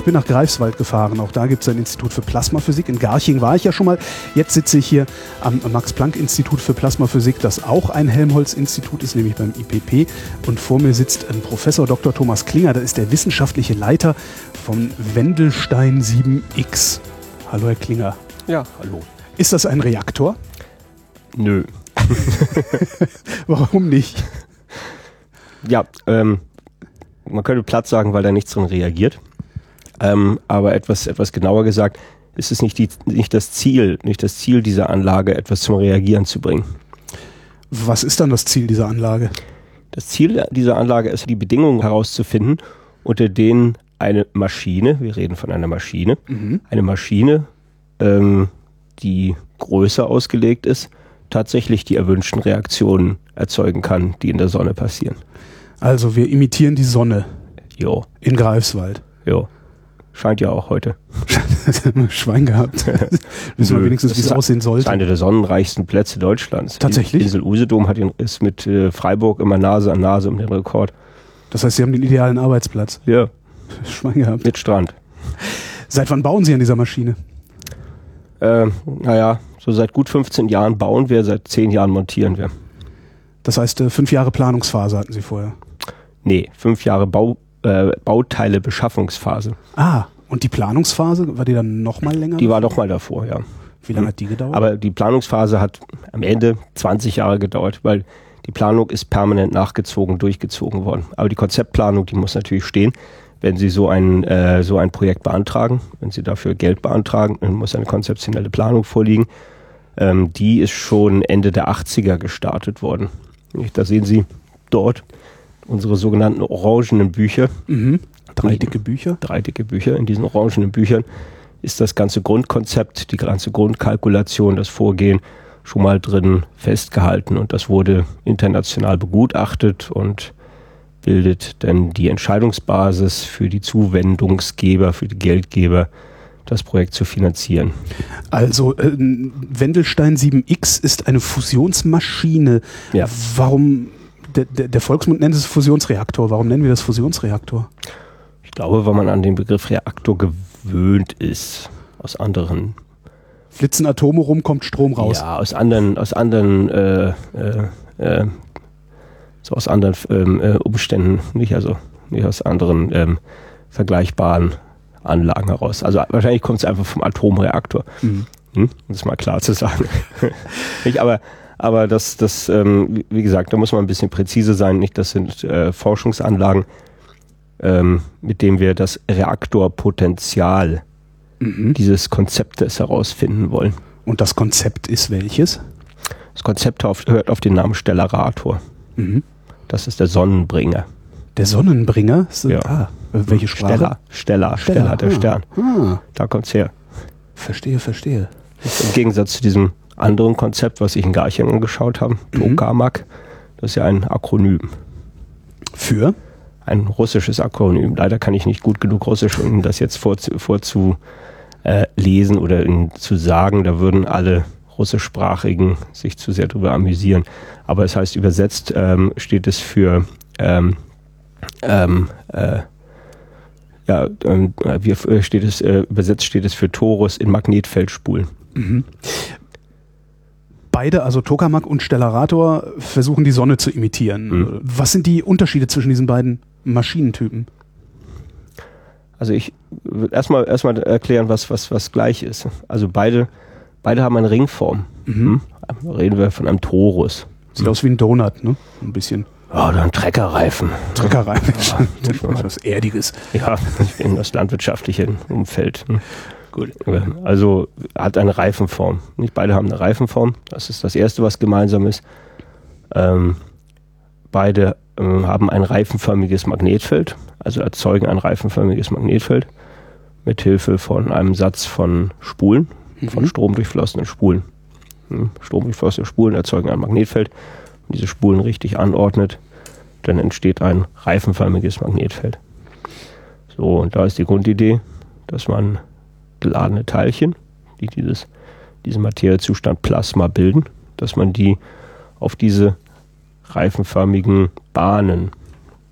Ich bin nach Greifswald gefahren. Auch da gibt es ein Institut für Plasmaphysik. In Garching war ich ja schon mal. Jetzt sitze ich hier am Max-Planck-Institut für Plasmaphysik, das auch ein Helmholtz-Institut ist, nämlich beim IPP. Und vor mir sitzt ein Professor Dr. Thomas Klinger. Das ist der wissenschaftliche Leiter von Wendelstein 7X. Hallo, Herr Klinger. Ja, hallo. Ist das ein Reaktor? Nö. Warum nicht? Ja, ähm, man könnte platt sagen, weil da nichts drin reagiert. Ähm, aber etwas, etwas genauer gesagt, ist es nicht, die, nicht das Ziel, nicht das Ziel dieser Anlage, etwas zum Reagieren zu bringen. Was ist dann das Ziel dieser Anlage? Das Ziel dieser Anlage ist, die Bedingungen herauszufinden, unter denen eine Maschine, wir reden von einer Maschine, Mhm. eine Maschine, ähm, die größer ausgelegt ist, tatsächlich die erwünschten Reaktionen erzeugen kann, die in der Sonne passieren. Also wir imitieren die Sonne Jo, in Greifswald. jo. Scheint ja auch heute. Schwein gehabt. Wissen wir wenigstens, wie es aussehen Das ist sollte. einer der sonnenreichsten Plätze Deutschlands. Tatsächlich? Die Insel Usedom hat den, ist mit äh, Freiburg immer Nase an Nase um den Rekord. Das heißt, Sie haben den idealen Arbeitsplatz. Ja, Schwein gehabt. mit Strand. Seit wann bauen Sie an dieser Maschine? Äh, naja, so seit gut 15 Jahren bauen wir, seit 10 Jahren montieren wir. Das heißt, äh, fünf Jahre Planungsphase hatten Sie vorher. Nee, fünf Jahre Bau, äh, Bauteile-Beschaffungsphase. Ah, und die Planungsphase, war die dann noch mal länger? Die war doch mal davor, ja. Wie lange hat die gedauert? Aber die Planungsphase hat am Ende 20 Jahre gedauert, weil die Planung ist permanent nachgezogen, durchgezogen worden. Aber die Konzeptplanung, die muss natürlich stehen. Wenn Sie so ein, äh, so ein Projekt beantragen, wenn Sie dafür Geld beantragen, dann muss eine konzeptionelle Planung vorliegen. Ähm, die ist schon Ende der 80er gestartet worden. Da sehen Sie dort unsere sogenannten orangenen Bücher, mhm. Drei dicke Bücher. drei dicke Bücher. In diesen orangenen Büchern ist das ganze Grundkonzept, die ganze Grundkalkulation, das Vorgehen schon mal drin festgehalten und das wurde international begutachtet und bildet dann die Entscheidungsbasis für die Zuwendungsgeber, für die Geldgeber, das Projekt zu finanzieren. Also äh, Wendelstein 7X ist eine Fusionsmaschine. Ja. Warum, der, der, Volksmund nennt es Fusionsreaktor. Warum nennen wir das Fusionsreaktor? Ich glaube, weil man an den Begriff Reaktor gewöhnt ist, aus anderen Flitzen Atome rum, kommt Strom raus. Ja, aus anderen, aus anderen, äh, äh, äh, so aus anderen ähm, äh, Umständen, nicht also nicht aus anderen ähm, vergleichbaren Anlagen heraus. Also wahrscheinlich kommt es einfach vom Atomreaktor, Mhm. hm? um das mal klar zu sagen. nicht, aber aber das, das ähm, wie- gesagt, da muss man ein bisschen präzise sein. Nicht, das sind äh, Forschungsanlagen, ähm, mit denen wir das Reaktorpotenzial Mhm. dieses Konzeptes herausfinden wollen. Und das Konzept ist welches? Das Konzept auf, hört auf den Namen Stellarator. Mhm. Das ist der Sonnenbringer. Der Sonnenbringer? Ist- Ja. Ah, welche Sprache? Stellar. Stellar. Stellar, der ah. Stern. Ah, Da kommt's her. verstehe, verstehe. Im Gegensatz zu diesem anderen Konzept, was ich in Garching angeschaut habe, Mhm. Tokamak, das ist ja ein Akronym. Für? Ein russisches Akronym. Leider kann ich nicht gut genug Russisch, um das jetzt vorzu, vorzu äh, lesen oder in, zu sagen. Da würden alle Russischsprachigen sich zu sehr drüber amüsieren. Aber es heißt übersetzt ähm, steht es für ähm, ähm, äh, ja, ähm, wie äh, steht es, äh, übersetzt steht es für Torus in Magnetfeldspulen. Mhm. Beide, also Tokamak und Stellarator, versuchen die Sonne zu imitieren. Mhm. Was sind die Unterschiede zwischen diesen beiden Maschinentypen? Also ich würde erstmal erstmal erklären, was, was, was gleich ist. Also beide, beide haben eine Ringform. Mhm. Hm? Reden wir von einem Torus. Sieht aus wie ein Donut, ne? Ein bisschen. Ja, oder ein Treckerreifen. Treckerei. Ja. Was Erdiges. Ja, in das landwirtschaftliche Umfeld. Gut. Also hat eine Reifenform. Nicht beide haben eine Reifenform. Das ist das Erste, was gemeinsam ist. Ähm, beide ähm, haben ein reifenförmiges Magnetfeld, also erzeugen ein reifenförmiges Magnetfeld. mit Hilfe von einem Satz von Spulen, von Mhm. stromdurchflossenen Spulen. Hm, Stromdurchflossene Spulen erzeugen ein Magnetfeld. Wenn diese Spulen richtig anordnet, dann entsteht ein reifenförmiges Magnetfeld. So, und da ist die Grundidee, dass man geladene Teilchen, die dieses, diesen Materiezustand Plasma bilden, dass man die auf diese reifenförmigen Bahnen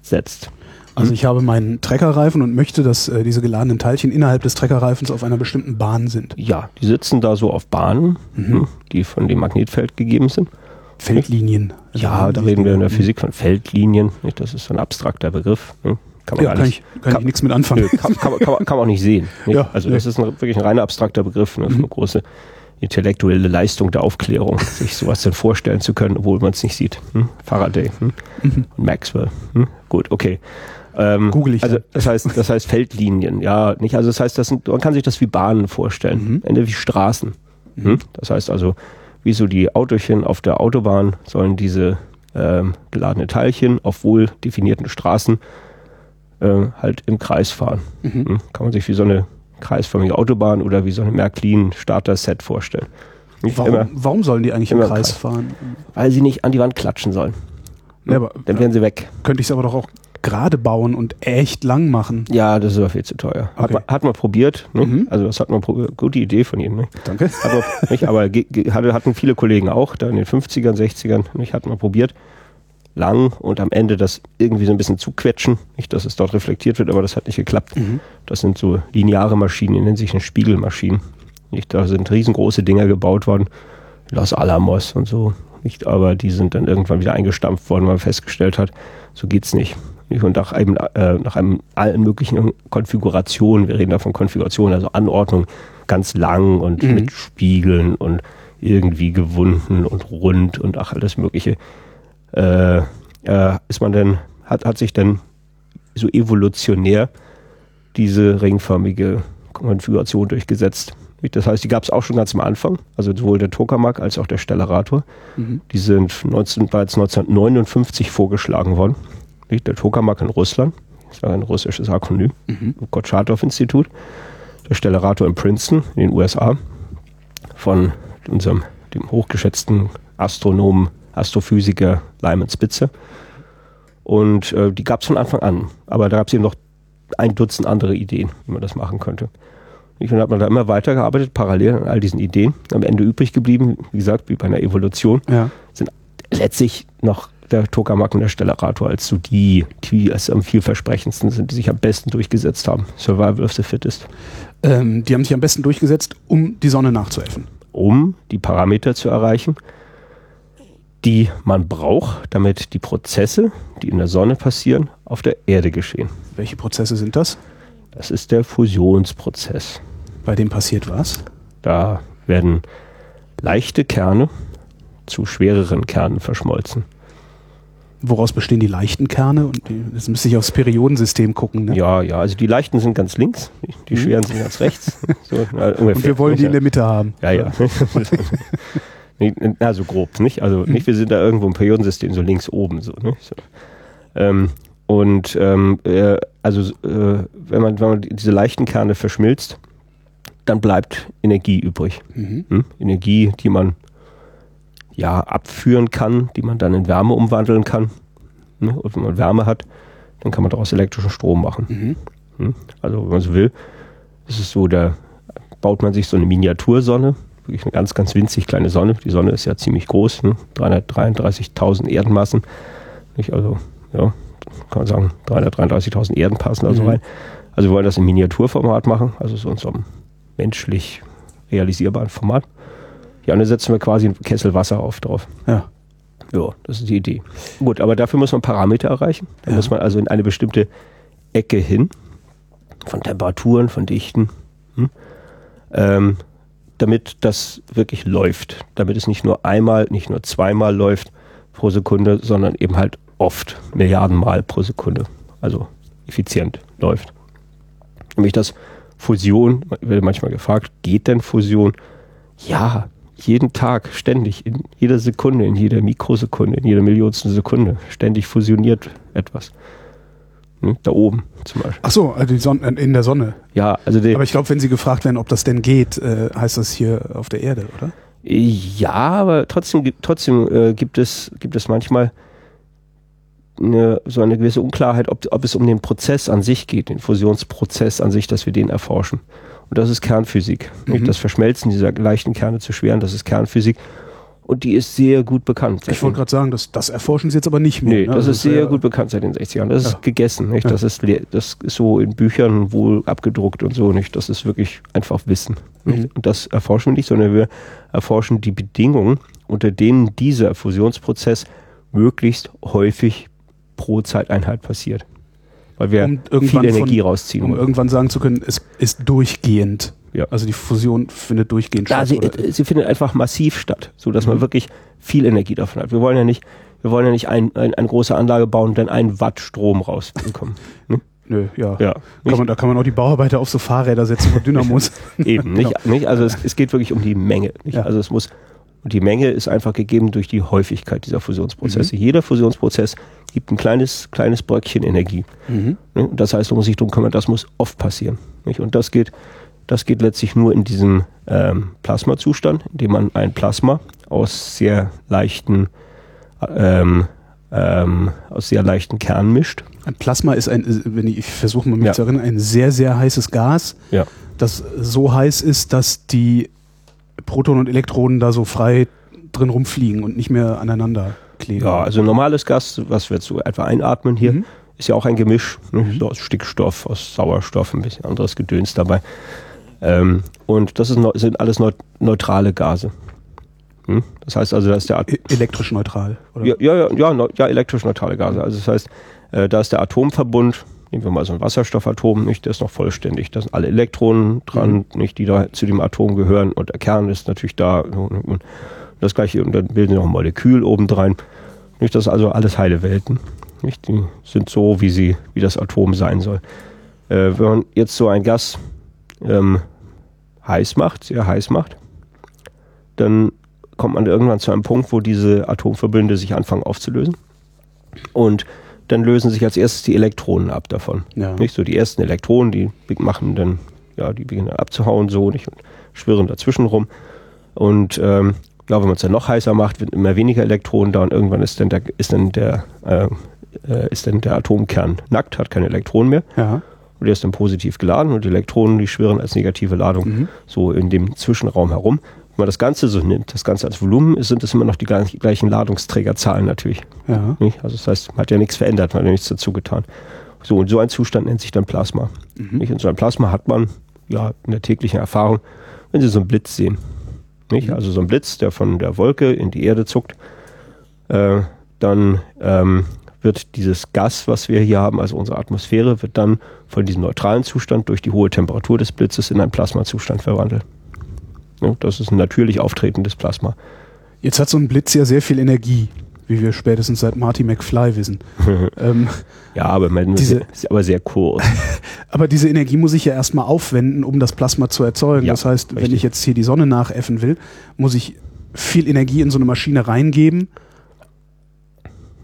setzt. Also ich habe meinen Treckerreifen und möchte, dass äh, diese geladenen Teilchen innerhalb des Treckerreifens auf einer bestimmten Bahn sind. Ja, die sitzen da so auf Bahnen, hm, die von dem Magnetfeld gegeben sind. Feldlinien. Ja, da reden wir in der Physik von Feldlinien. Nicht? Das ist so ein abstrakter Begriff. Ne? Kann man Ja, gar kann nicht, ich, kann kann- ich nichts mit anfangen. Nö, kann, kann, man- kann, kann man auch nicht sehen. Nicht? Ja, also das ist ein, wirklich ein reiner abstrakter Begriff. Ne? Ist eine große intellektuelle Leistung der Aufklärung, sich sowas dann vorstellen zu können, obwohl man es nicht sieht. Hm? Faraday hm? und Maxwell. Hm? Gut, okay. Ähm, Google ich also dann. das heißt, das heißt Feldlinien, ja, nicht. Also das heißt, das sind, man kann sich das wie Bahnen vorstellen, Mhm. Ende wie Straßen. Hm? Das heißt also, wie so die Autochen auf der Autobahn sollen diese ähm, geladene Teilchen auf wohl definierten Straßen äh, halt im Kreis fahren. Mhm. Hm? Kann man sich wie so eine kreisförmige Autobahn oder wie so eine Märklin-Starter-Set vorstellen. Nicht Warum, immer, warum sollen die eigentlich im Kreis Kreis. fahren? weil sie nicht an die Wand klatschen sollen. Ja, aber Dann wären sie weg. könnte ich es aber doch auch gerade bauen und echt lang machen. Ja, das ist aber viel zu teuer. Hat, Okay. man, hat man probiert. Ne? Mhm. Also das hat man probiert. Gute Idee von Ihnen. Ne? Danke. Hat man, nicht? Aber hatten viele Kollegen auch, da in den 50ern, 60ern, nicht? hat man probiert. Lang und am Ende das irgendwie so ein bisschen zu quetschen. Nicht, dass es dort reflektiert wird, aber das hat nicht geklappt. Mhm. Das sind so lineare Maschinen, die nennen sich eine Spiegelmaschinen. Nicht, da sind riesengroße Dinger gebaut worden, Los Alamos und so. Nicht, aber die sind dann irgendwann wieder eingestampft worden, weil man festgestellt hat, so geht's nicht. Nicht? Und nach einem, äh, nach einem allen möglichen Konfigurationen, wir reden da von Konfiguration, also Anordnung, ganz lang und Mhm. mit Spiegeln und irgendwie gewunden und rund und ach, alles Mögliche, äh, äh, ist man dann, hat, hat sich dann so evolutionär diese ringförmige Konfiguration durchgesetzt. Das heißt, die gab es auch schon ganz am Anfang, also sowohl der Tokamak als auch der Stellarator. Mhm. Die sind 19, bereits 1959 vorgeschlagen worden. Nicht? Der Tokamak in Russland, das war ein russisches Akronym, Mhm. im Kurtschatow-Institut. Der Stellarator in Princeton in den USA von unserem dem hochgeschätzten Astronomen, Astrophysiker Lyman Spitzer. Und äh, die gab es von Anfang an. Aber da gab es eben noch ein Dutzend andere Ideen, wie man das machen könnte. Und dann hat man da immer weitergearbeitet, parallel an all diesen Ideen. Am Ende übrig geblieben, wie gesagt, wie bei einer Evolution, Ja. sind letztlich noch der Tokamak und der Stellarator als so die, die als am vielversprechendsten sind, die sich am besten durchgesetzt haben. Survival of the Fittest. Ähm, die haben sich am besten durchgesetzt, um die Sonne nachzuäffen. um die Parameter zu erreichen, die man braucht, damit die Prozesse, die in der Sonne passieren, auf der Erde geschehen. Welche Prozesse sind das? Das ist der Fusionsprozess. Bei dem passiert was? Da werden leichte Kerne zu schwereren Kernen verschmolzen. Woraus bestehen die leichten Kerne? Und die, jetzt müsste ich aufs Periodensystem gucken. Ne? Ja, ja, also die leichten sind ganz links, die Mhm. schweren sind ganz rechts. So, ungefähr. Und wir wollen die in der Mitte haben. Ja, ja. Nee, Na, so grob, nicht? Also nicht, wir sind da irgendwo im Periodensystem, so links oben, so, ne? So. Ähm, und ähm, äh, also äh, wenn, man, wenn man diese leichten Kerne verschmilzt, dann bleibt Energie übrig. Mhm. Hm? Energie, die man ja abführen kann, die man dann in Wärme umwandeln kann. Ne? Und wenn man Wärme hat, dann kann man daraus elektrischen Strom machen. Mhm. Hm? Also wenn man so will, ist es so, da baut man sich so eine Miniatursonne, wirklich eine ganz, ganz winzig kleine Sonne. Die Sonne ist ja ziemlich groß, ne? 333.000 Erdenmassen. Nicht? Also, ja, kann man sagen, 333.000 Erden passen da so Mhm. rein. Also wir wollen das im Miniaturformat machen, also so in so einem menschlich realisierbaren Format. Ja, und dann setzen wir quasi einen Kessel Wasser auf drauf. Ja. Ja, das ist die Idee. Gut, aber dafür muss man Parameter erreichen. Da Ja. muss man also in eine bestimmte Ecke hin, von Temperaturen, von Dichten, hm? ähm, damit das wirklich läuft. Damit es nicht nur einmal, nicht nur zweimal läuft pro Sekunde, sondern eben halt oft, Milliardenmal pro Sekunde. Also effizient läuft. Nämlich das Fusion, wird manchmal gefragt, geht denn Fusion? Ja, jeden Tag, ständig, in jeder Sekunde, in jeder Mikrosekunde, in jeder Millionsten Sekunde, ständig fusioniert etwas. Hm? Da oben zum Beispiel. Ach so, also die Sonne, in der Sonne. Ja, also die, Aber ich glaube, wenn Sie gefragt werden, ob das denn geht, äh, heißt das hier auf der Erde, oder? Ja, aber trotzdem, gibt- trotzdem äh, gibt, es, gibt es manchmal eine, so eine gewisse Unklarheit, ob, ob es um den Prozess an sich geht, den Fusionsprozess an sich, dass wir den erforschen. Und das ist Kernphysik. Mhm. Das Verschmelzen dieser leichten Kerne zu schweren, das ist Kernphysik. Und die ist sehr gut bekannt. Ich wollte gerade sagen, das, das erforschen Sie jetzt aber nicht mehr. Nee, ne? das Also ist sehr gut bekannt seit den 60ern. Das Ja. ist gegessen, nicht? Ja. Das, ist, das ist so in Büchern wohl abgedruckt und so, nicht? Das ist wirklich einfach Wissen. Mhm. Und das erforschen wir nicht, sondern wir erforschen die Bedingungen, unter denen dieser Fusionsprozess möglichst häufig pro Zeiteinheit passiert. Weil wir Um viel Energie von- rausziehen Um irgendwann sagen zu können, es ist durchgehend. Ja. Also die Fusion findet durchgehend Ja, statt. sie, sie findet einfach massiv statt, so dass Mhm. man wirklich viel Energie davon hat. Wir wollen ja nicht, wir wollen ja nicht ein, ein, eine große Anlage bauen und dann einen Watt Strom rausbekommen. Ne? Nö, ja. Ja, Kann man, da kann man auch die Bauarbeiter auf so Fahrräder setzen von Dynamos. Eben, nicht, nicht also es, es geht wirklich um die Menge. Ja. Also es muss, und die Menge ist einfach gegeben durch die Häufigkeit dieser Fusionsprozesse. Mhm. Jeder Fusionsprozess gibt ein kleines, kleines Bröckchen Energie. mhm. Ne? Das heißt, man muss sich darum kümmern, das muss oft passieren. Nicht? Und das geht, das geht letztlich nur in diesem ähm, Plasmazustand, in dem man ein Plasma aus sehr leichten, ähm, ähm, aus sehr leichten Kernen mischt. Ein Plasma ist ein, wenn ich, ich versuche mal mich Ja. zu erinnern, ein sehr, sehr heißes Gas, Ja. das so heiß ist, dass die Protonen und Elektronen da so frei drin rumfliegen und nicht mehr aneinander kleben. Ja, also normales Gas, was wir jetzt so etwa einatmen hier, Mhm. ist ja auch ein Gemisch, ne? so aus Stickstoff, aus Sauerstoff, ein bisschen anderes Gedöns dabei. Ähm, und das neu- sind alles neu, neutrale Gase. Hm? Das heißt also, da ist der At E- elektrisch neutral. Oder? ja, ja, ja, neu- ja, elektrisch neutrale Gase. Also das heißt, äh, da ist der Atomverbund, nehmen wir mal so ein Wasserstoffatom, nicht, der ist noch vollständig. Da sind alle Elektronen dran, nicht, die da zu dem Atom gehören und der Kern ist natürlich da. Und das gleiche, und dann bilden sie noch ein Molekül obendrein. Nicht, das ist also alles heile Welten. Nicht? Die sind so, wie sie, wie das Atom sein soll. Äh, wenn man jetzt so ein Gas ähm, heiß macht, sehr heiß macht, dann kommt man irgendwann zu einem Punkt, wo diese Atomverbünde sich anfangen aufzulösen. Und dann lösen sich als erstes die Elektronen ab davon. Ja. Nicht so die ersten Elektronen, die machen dann, ja, die beginnen dann abzuhauen so nicht und schwirren dazwischen rum. Und ähm, ja, wenn man es dann noch heißer macht, wird immer weniger Elektronen da und irgendwann ist dann der, ist dann der, äh, äh, ist dann der Atomkern nackt, hat keine Elektronen mehr Ja. Und der ist dann positiv geladen und die Elektronen, die schwirren als negative Ladung Mhm. so in dem Zwischenraum herum. Wenn man das Ganze so nimmt, das Ganze als Volumen, ist, sind es immer noch die gleich- gleichen Ladungsträgerzahlen natürlich. Ja. Also das heißt, man hat ja nichts verändert, man hat ja nichts dazu getan. So, und so ein Zustand nennt sich dann Plasma. Mhm. Nicht? Und so ein Plasma hat man ja in der täglichen Erfahrung, wenn Sie so einen Blitz sehen. Nicht? Mhm. Also so ein Blitz, der von der Wolke in die Erde zuckt, äh, dann ähm, wird dieses Gas, was wir hier haben, also unsere Atmosphäre, wird dann von diesem neutralen Zustand durch die hohe Temperatur des Blitzes in einen Plasmazustand verwandelt. Ja, das ist ein natürlich auftretendes Plasma. Jetzt hat so ein Blitz ja sehr viel Energie, wie wir spätestens seit Marty McFly wissen. ähm, Ja, aber, man, Diese- ist aber sehr kurz. aber diese Energie muss ich ja erstmal aufwenden, um das Plasma zu erzeugen. Ja, das heißt, wenn richtig. ich jetzt hier die Sonne nachäffen will, muss ich viel Energie in so eine Maschine reingeben,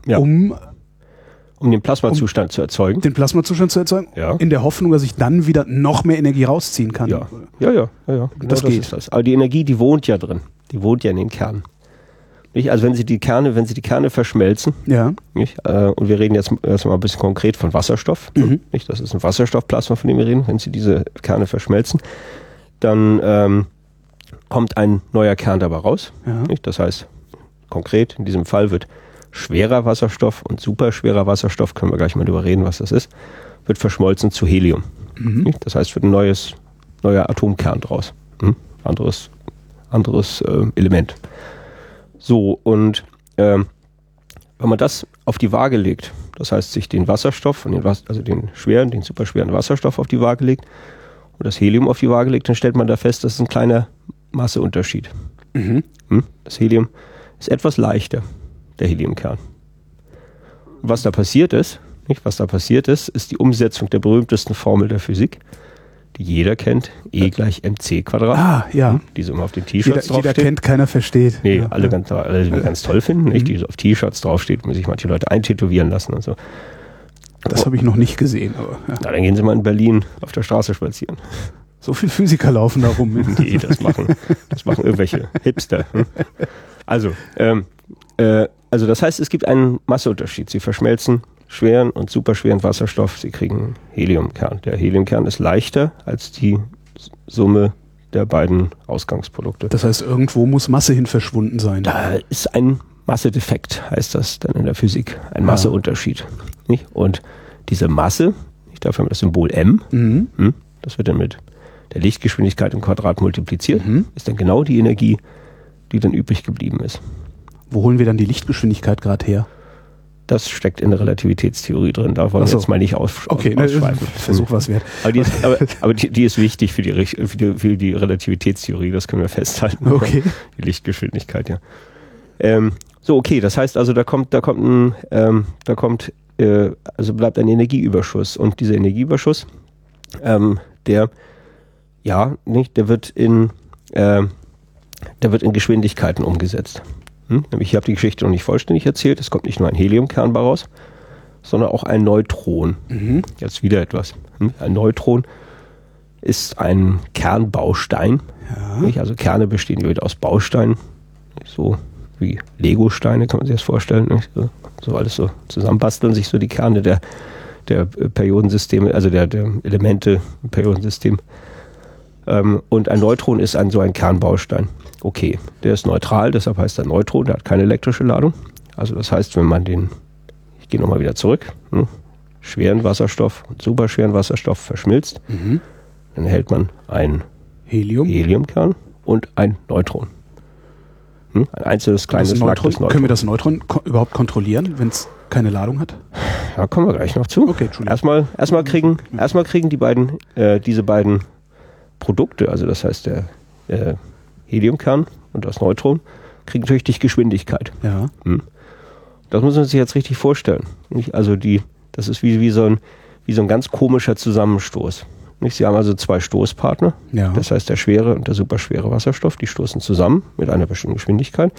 Ja. um um den Plasmazustand zu erzeugen. den Plasmazustand zu erzeugen, Ja. in der Hoffnung, dass ich dann wieder noch mehr Energie rausziehen kann. Ja, ja, ja, ja, ja. Genau Das geht. Ist das. Aber die Energie, die wohnt ja drin. Die wohnt ja in den Kernen. Nicht? Also wenn Sie die Kerne, wenn Sie die Kerne verschmelzen, Ja. nicht? Äh, und wir reden jetzt erstmal ein bisschen konkret von Wasserstoff. Mhm. Nicht? Das ist ein Wasserstoffplasma, von dem wir reden. Wenn Sie diese Kerne verschmelzen, dann ähm, kommt ein neuer Kern dabei raus. Ja. Nicht? Das heißt, konkret in diesem Fall wird schwerer Wasserstoff und superschwerer Wasserstoff, können wir gleich mal drüber reden, was das ist, wird verschmolzen zu Helium. Mhm. Das heißt, wird ein neues, neuer Atomkern draus. Hm? Anderes, anderes äh, Element. So, und ähm, wenn man das auf die Waage legt, das heißt, sich den Wasserstoff, und den also den schweren, den superschweren Wasserstoff auf die Waage legt und das Helium auf die Waage legt, dann stellt man da fest, das ist ein kleiner Masseunterschied. Mhm. Hm? Das Helium ist etwas leichter, der Heliumkern. Und was da passiert ist, nicht, was da passiert ist, ist die Umsetzung der berühmtesten Formel der Physik, die jeder kennt, E gleich mc Quadrat, Ah, ja. die so immer auf den Jeder, T-Shirts jeder draufsteht. kennt, keiner versteht. Nee, ja. alle, ganz, alle die ganz toll finden, nicht, die so auf T-Shirts draufsteht, muss sich manche Leute eintätowieren lassen und so. Das habe ich noch nicht gesehen. Aber, ja. Na, dann gehen Sie mal in Berlin auf der Straße spazieren. So viele Physiker laufen da rum. nee, das machen, das machen irgendwelche Hipster. Hm? Also, ähm, äh, also das heißt, es gibt einen Masseunterschied. Sie verschmelzen schweren und superschweren Wasserstoff. Sie kriegen Heliumkern. Der Heliumkern ist leichter als die Summe der beiden Ausgangsprodukte. Das heißt, irgendwo muss Masse hin verschwunden sein. Da ist ein Massedefekt, heißt das dann in der Physik. Ein Masseunterschied. Nicht? Und diese Masse, dafür haben wir das Symbol M, mhm. Hm, das wird dann mit der Lichtgeschwindigkeit im Quadrat multipliziert, mhm. ist dann genau die Energie, die dann übrig geblieben ist. Wo holen wir dann die Lichtgeschwindigkeit gerade her? Das steckt in der Relativitätstheorie drin. Da wollen so. wir jetzt mal nicht aus, okay, ausschweifen. Ne, Versuch was wert. Aber, die ist, aber, aber die, die, ist wichtig für die, für, die, für die Relativitätstheorie, das können wir festhalten. Okay. Die Lichtgeschwindigkeit, ja. Ähm, so, okay, das heißt also, da kommt, da kommt ein, ähm, da kommt, äh, also bleibt ein Energieüberschuss. Und dieser Energieüberschuss, ähm, der, ja, nicht, der wird in, äh, der wird in Geschwindigkeiten umgesetzt. Hm? Ich habe die Geschichte noch nicht vollständig erzählt. Es kommt nicht nur ein Heliumkern bei raus, sondern auch ein Neutron. Mhm. Jetzt wieder etwas. Hm? Ein Neutron ist ein Kernbaustein. Ja. Also Kerne bestehen wieder aus Bausteinen. So wie Lego-Steine kann man sich das vorstellen. Nicht? So, so alles so zusammenbasteln sich so die Kerne der, der Periodensysteme, also der, der Elemente im Periodensystem. Ähm, und ein Neutron ist ein, so ein Kernbaustein okay, der ist neutral, deshalb heißt er Neutron, der hat keine elektrische Ladung. Also das heißt, wenn man den, ich gehe nochmal wieder zurück, hm, schweren Wasserstoff und superschweren Wasserstoff verschmilzt, mhm. dann erhält man ein Helium. Heliumkern und ein Neutron. Hm, ein einzelnes kleines Neutron, Neutron. Können wir das Neutron ko überhaupt kontrollieren, wenn es keine Ladung hat? Da kommen wir gleich noch zu. Okay, erstmal, erstmal, kriegen, erstmal kriegen die beiden, äh, diese beiden Produkte, also das heißt der äh, Heliumkern und das Neutron, kriegen natürlich die Geschwindigkeit. Ja. Hm. Das muss man sich jetzt richtig vorstellen. Nicht? Also die, das ist wie, wie, so ein, wie so ein ganz komischer Zusammenstoß. Nicht? Sie haben also zwei Stoßpartner, ja. das heißt der schwere und der superschwere Wasserstoff, die stoßen zusammen mit einer bestimmten Geschwindigkeit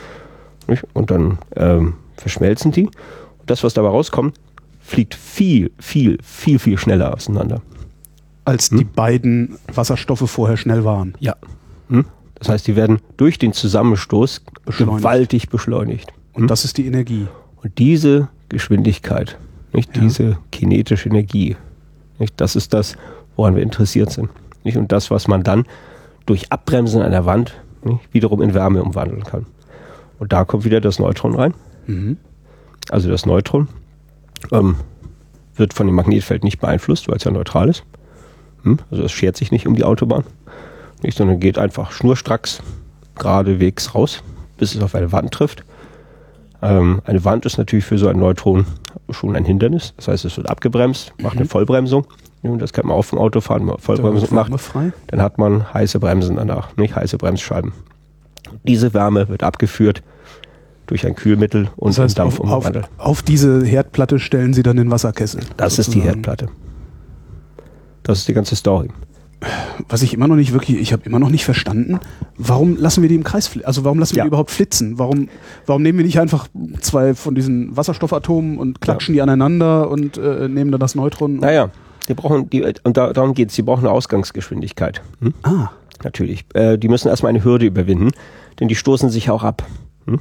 nicht? und dann ähm, verschmelzen die. Und das, was dabei rauskommt, fliegt viel, viel, viel, viel schneller auseinander. Als hm? die beiden Wasserstoffe vorher schnell waren. Ja. Hm? Das heißt, die werden durch den Zusammenstoß beschleunigt. gewaltig beschleunigt. Und hm? das ist die Energie. Und diese Geschwindigkeit, nicht ja. diese kinetische Energie, nicht, das ist das, woran wir interessiert sind. Nicht? Und das, was man dann durch Abbremsen an der Wand nicht, wiederum in Wärme umwandeln kann. Und da kommt wieder das Neutron rein. Mhm. Also das Neutron ähm, wird von dem Magnetfeld nicht beeinflusst, weil es ja neutral ist. Hm? Also es schert sich nicht um die Autobahn nicht, sondern geht einfach schnurstracks geradewegs raus, bis es auf eine Wand trifft. Ähm, eine Wand ist natürlich für so ein Neutron schon ein Hindernis. Das heißt, es wird abgebremst, macht mhm. eine Vollbremsung. Und das kann man auf dem Auto fahren, wenn man Vollbremsung macht. Dann hat man heiße Bremsen danach, nicht heiße Bremsscheiben. Diese Wärme wird abgeführt durch ein Kühlmittel und das heißt, Dampf auf, auf, auf, diese Herdplatte stellen Sie dann den Wasserkessel. Das sozusagen. ist die Herdplatte. Das ist die ganze Story was ich immer noch nicht wirklich, ich habe immer noch nicht verstanden, warum lassen wir die im Kreis, also warum lassen wir ja. die überhaupt flitzen? Warum, warum nehmen wir nicht einfach zwei von diesen Wasserstoffatomen und klatschen ja. die aneinander und äh, nehmen dann das Neutron? Naja, die brauchen, die, und da, darum geht es, die brauchen eine Ausgangsgeschwindigkeit. Hm? Ah. Natürlich. Äh, die müssen erstmal eine Hürde überwinden, denn die stoßen sich auch ab. Hm?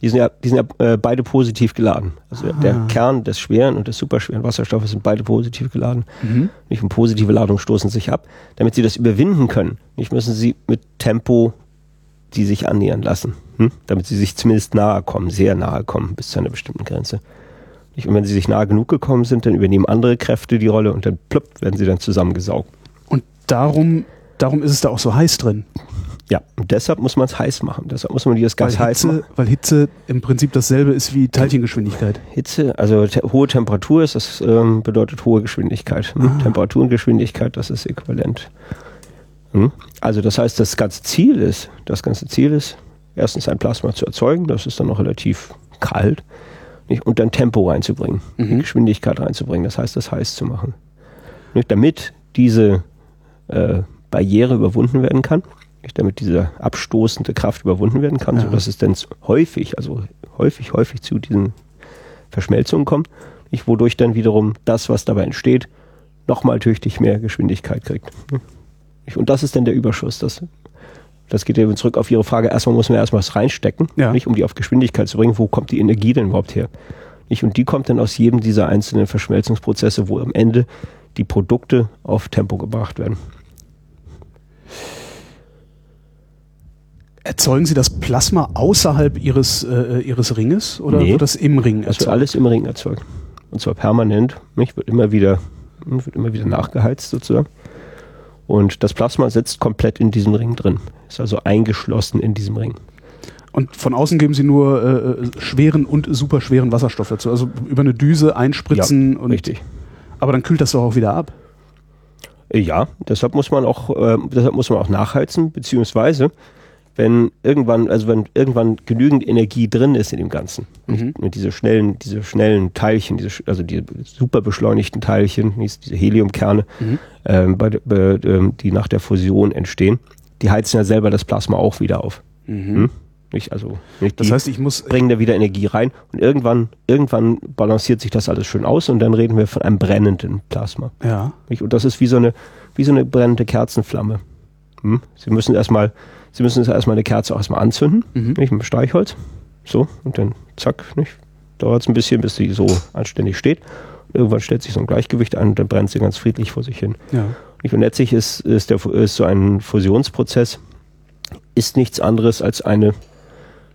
Die sind ja, die sind ja äh, beide positiv geladen. Also ah. der Kern des schweren und des superschweren Wasserstoffes sind beide positiv geladen. Mhm. Nicht und positive Ladungen stoßen sich ab. Damit sie das überwinden können, nicht müssen sie mit Tempo die sich annähern lassen, hm? damit sie sich zumindest nahe kommen, sehr nahe kommen bis zu einer bestimmten Grenze. Nicht? Und wenn sie sich nahe genug gekommen sind, dann übernehmen andere Kräfte die Rolle und dann plöpp werden sie dann zusammengesaugt. Und darum, darum ist es da auch so heiß drin. Ja, und deshalb muss man es heiß machen. Deshalb muss man dieses Gas weil heiß machen. Weil Hitze im Prinzip dasselbe ist wie Teilchengeschwindigkeit. Hitze, also te hohe Temperatur ist, das ähm, bedeutet hohe Geschwindigkeit. Hm? Ah. Temperatur und Geschwindigkeit, das ist äquivalent. Hm? Also das heißt, das ganze Ziel ist, das ganze Ziel ist, erstens ein Plasma zu erzeugen, das ist dann noch relativ kalt, nicht? und dann Tempo reinzubringen, mhm. Geschwindigkeit reinzubringen, das heißt, das heiß zu machen. Nicht? Damit diese äh, Barriere überwunden werden kann, damit diese abstoßende Kraft überwunden werden kann, ja. sodass es dann häufig, also häufig, häufig zu diesen Verschmelzungen kommt. ich, wodurch dann wiederum das, was dabei entsteht, nochmal tüchtig mehr Geschwindigkeit kriegt. Und das ist dann der Überschuss. Das, das geht eben zurück auf Ihre Frage. Erstmal muss man erstmal was reinstecken, Ja. nicht, um die auf Geschwindigkeit zu bringen. Wo kommt die Energie denn überhaupt her? Nicht? Und die kommt dann aus jedem dieser einzelnen Verschmelzungsprozesse, wo am Ende die Produkte auf Tempo gebracht werden. Erzeugen Sie das Plasma außerhalb Ihres, äh, Ihres Ringes oder Nee. wird das im Ring Das wird erzeugt? alles im Ring erzeugt. Und zwar permanent. Nicht? Wird immer wieder, wird immer wieder nachgeheizt sozusagen. Und das Plasma sitzt komplett in diesem Ring drin. Ist also eingeschlossen in diesem Ring. Und von außen geben Sie nur äh, schweren und superschweren Wasserstoff dazu. Also über eine Düse einspritzen und Richtig. aber dann kühlt das doch auch wieder ab. Äh, Ja, deshalb muss man auch, äh, deshalb muss man auch nachheizen, beziehungsweise wenn irgendwann, also wenn irgendwann genügend Energie drin ist in dem Ganzen, Mhm. mit diese schnellen, diese schnellen Teilchen, diese, also die super beschleunigten Teilchen, dies- diese Heliumkerne, Mhm. ähm, bei, de- be, ähm, die nach der Fusion entstehen, die heizen ja selber das Plasma auch wieder auf. Hm? Nicht, also, nicht, Das heißt, ich muss bringen da wieder Energie rein und irgendwann, irgendwann balanciert sich das alles schön aus und dann reden wir von einem brennenden Plasma. ja. Nicht? Und das ist wie so eine, wie so eine brennende Kerzenflamme. Hm? Sie müssen erstmal, Sie müssen erstmal eine Kerze erstmal anzünden, Mhm. nicht? Mit Streichholz. So, und dann zack, nicht? Dauert es ein bisschen, bis sie so anständig steht. Und irgendwann stellt sich so ein Gleichgewicht ein und dann brennt sie ganz friedlich vor sich hin. Ja. Nicht? Und letztlich ist, ist, der, ist so ein Fusionsprozess ist nichts anderes als eine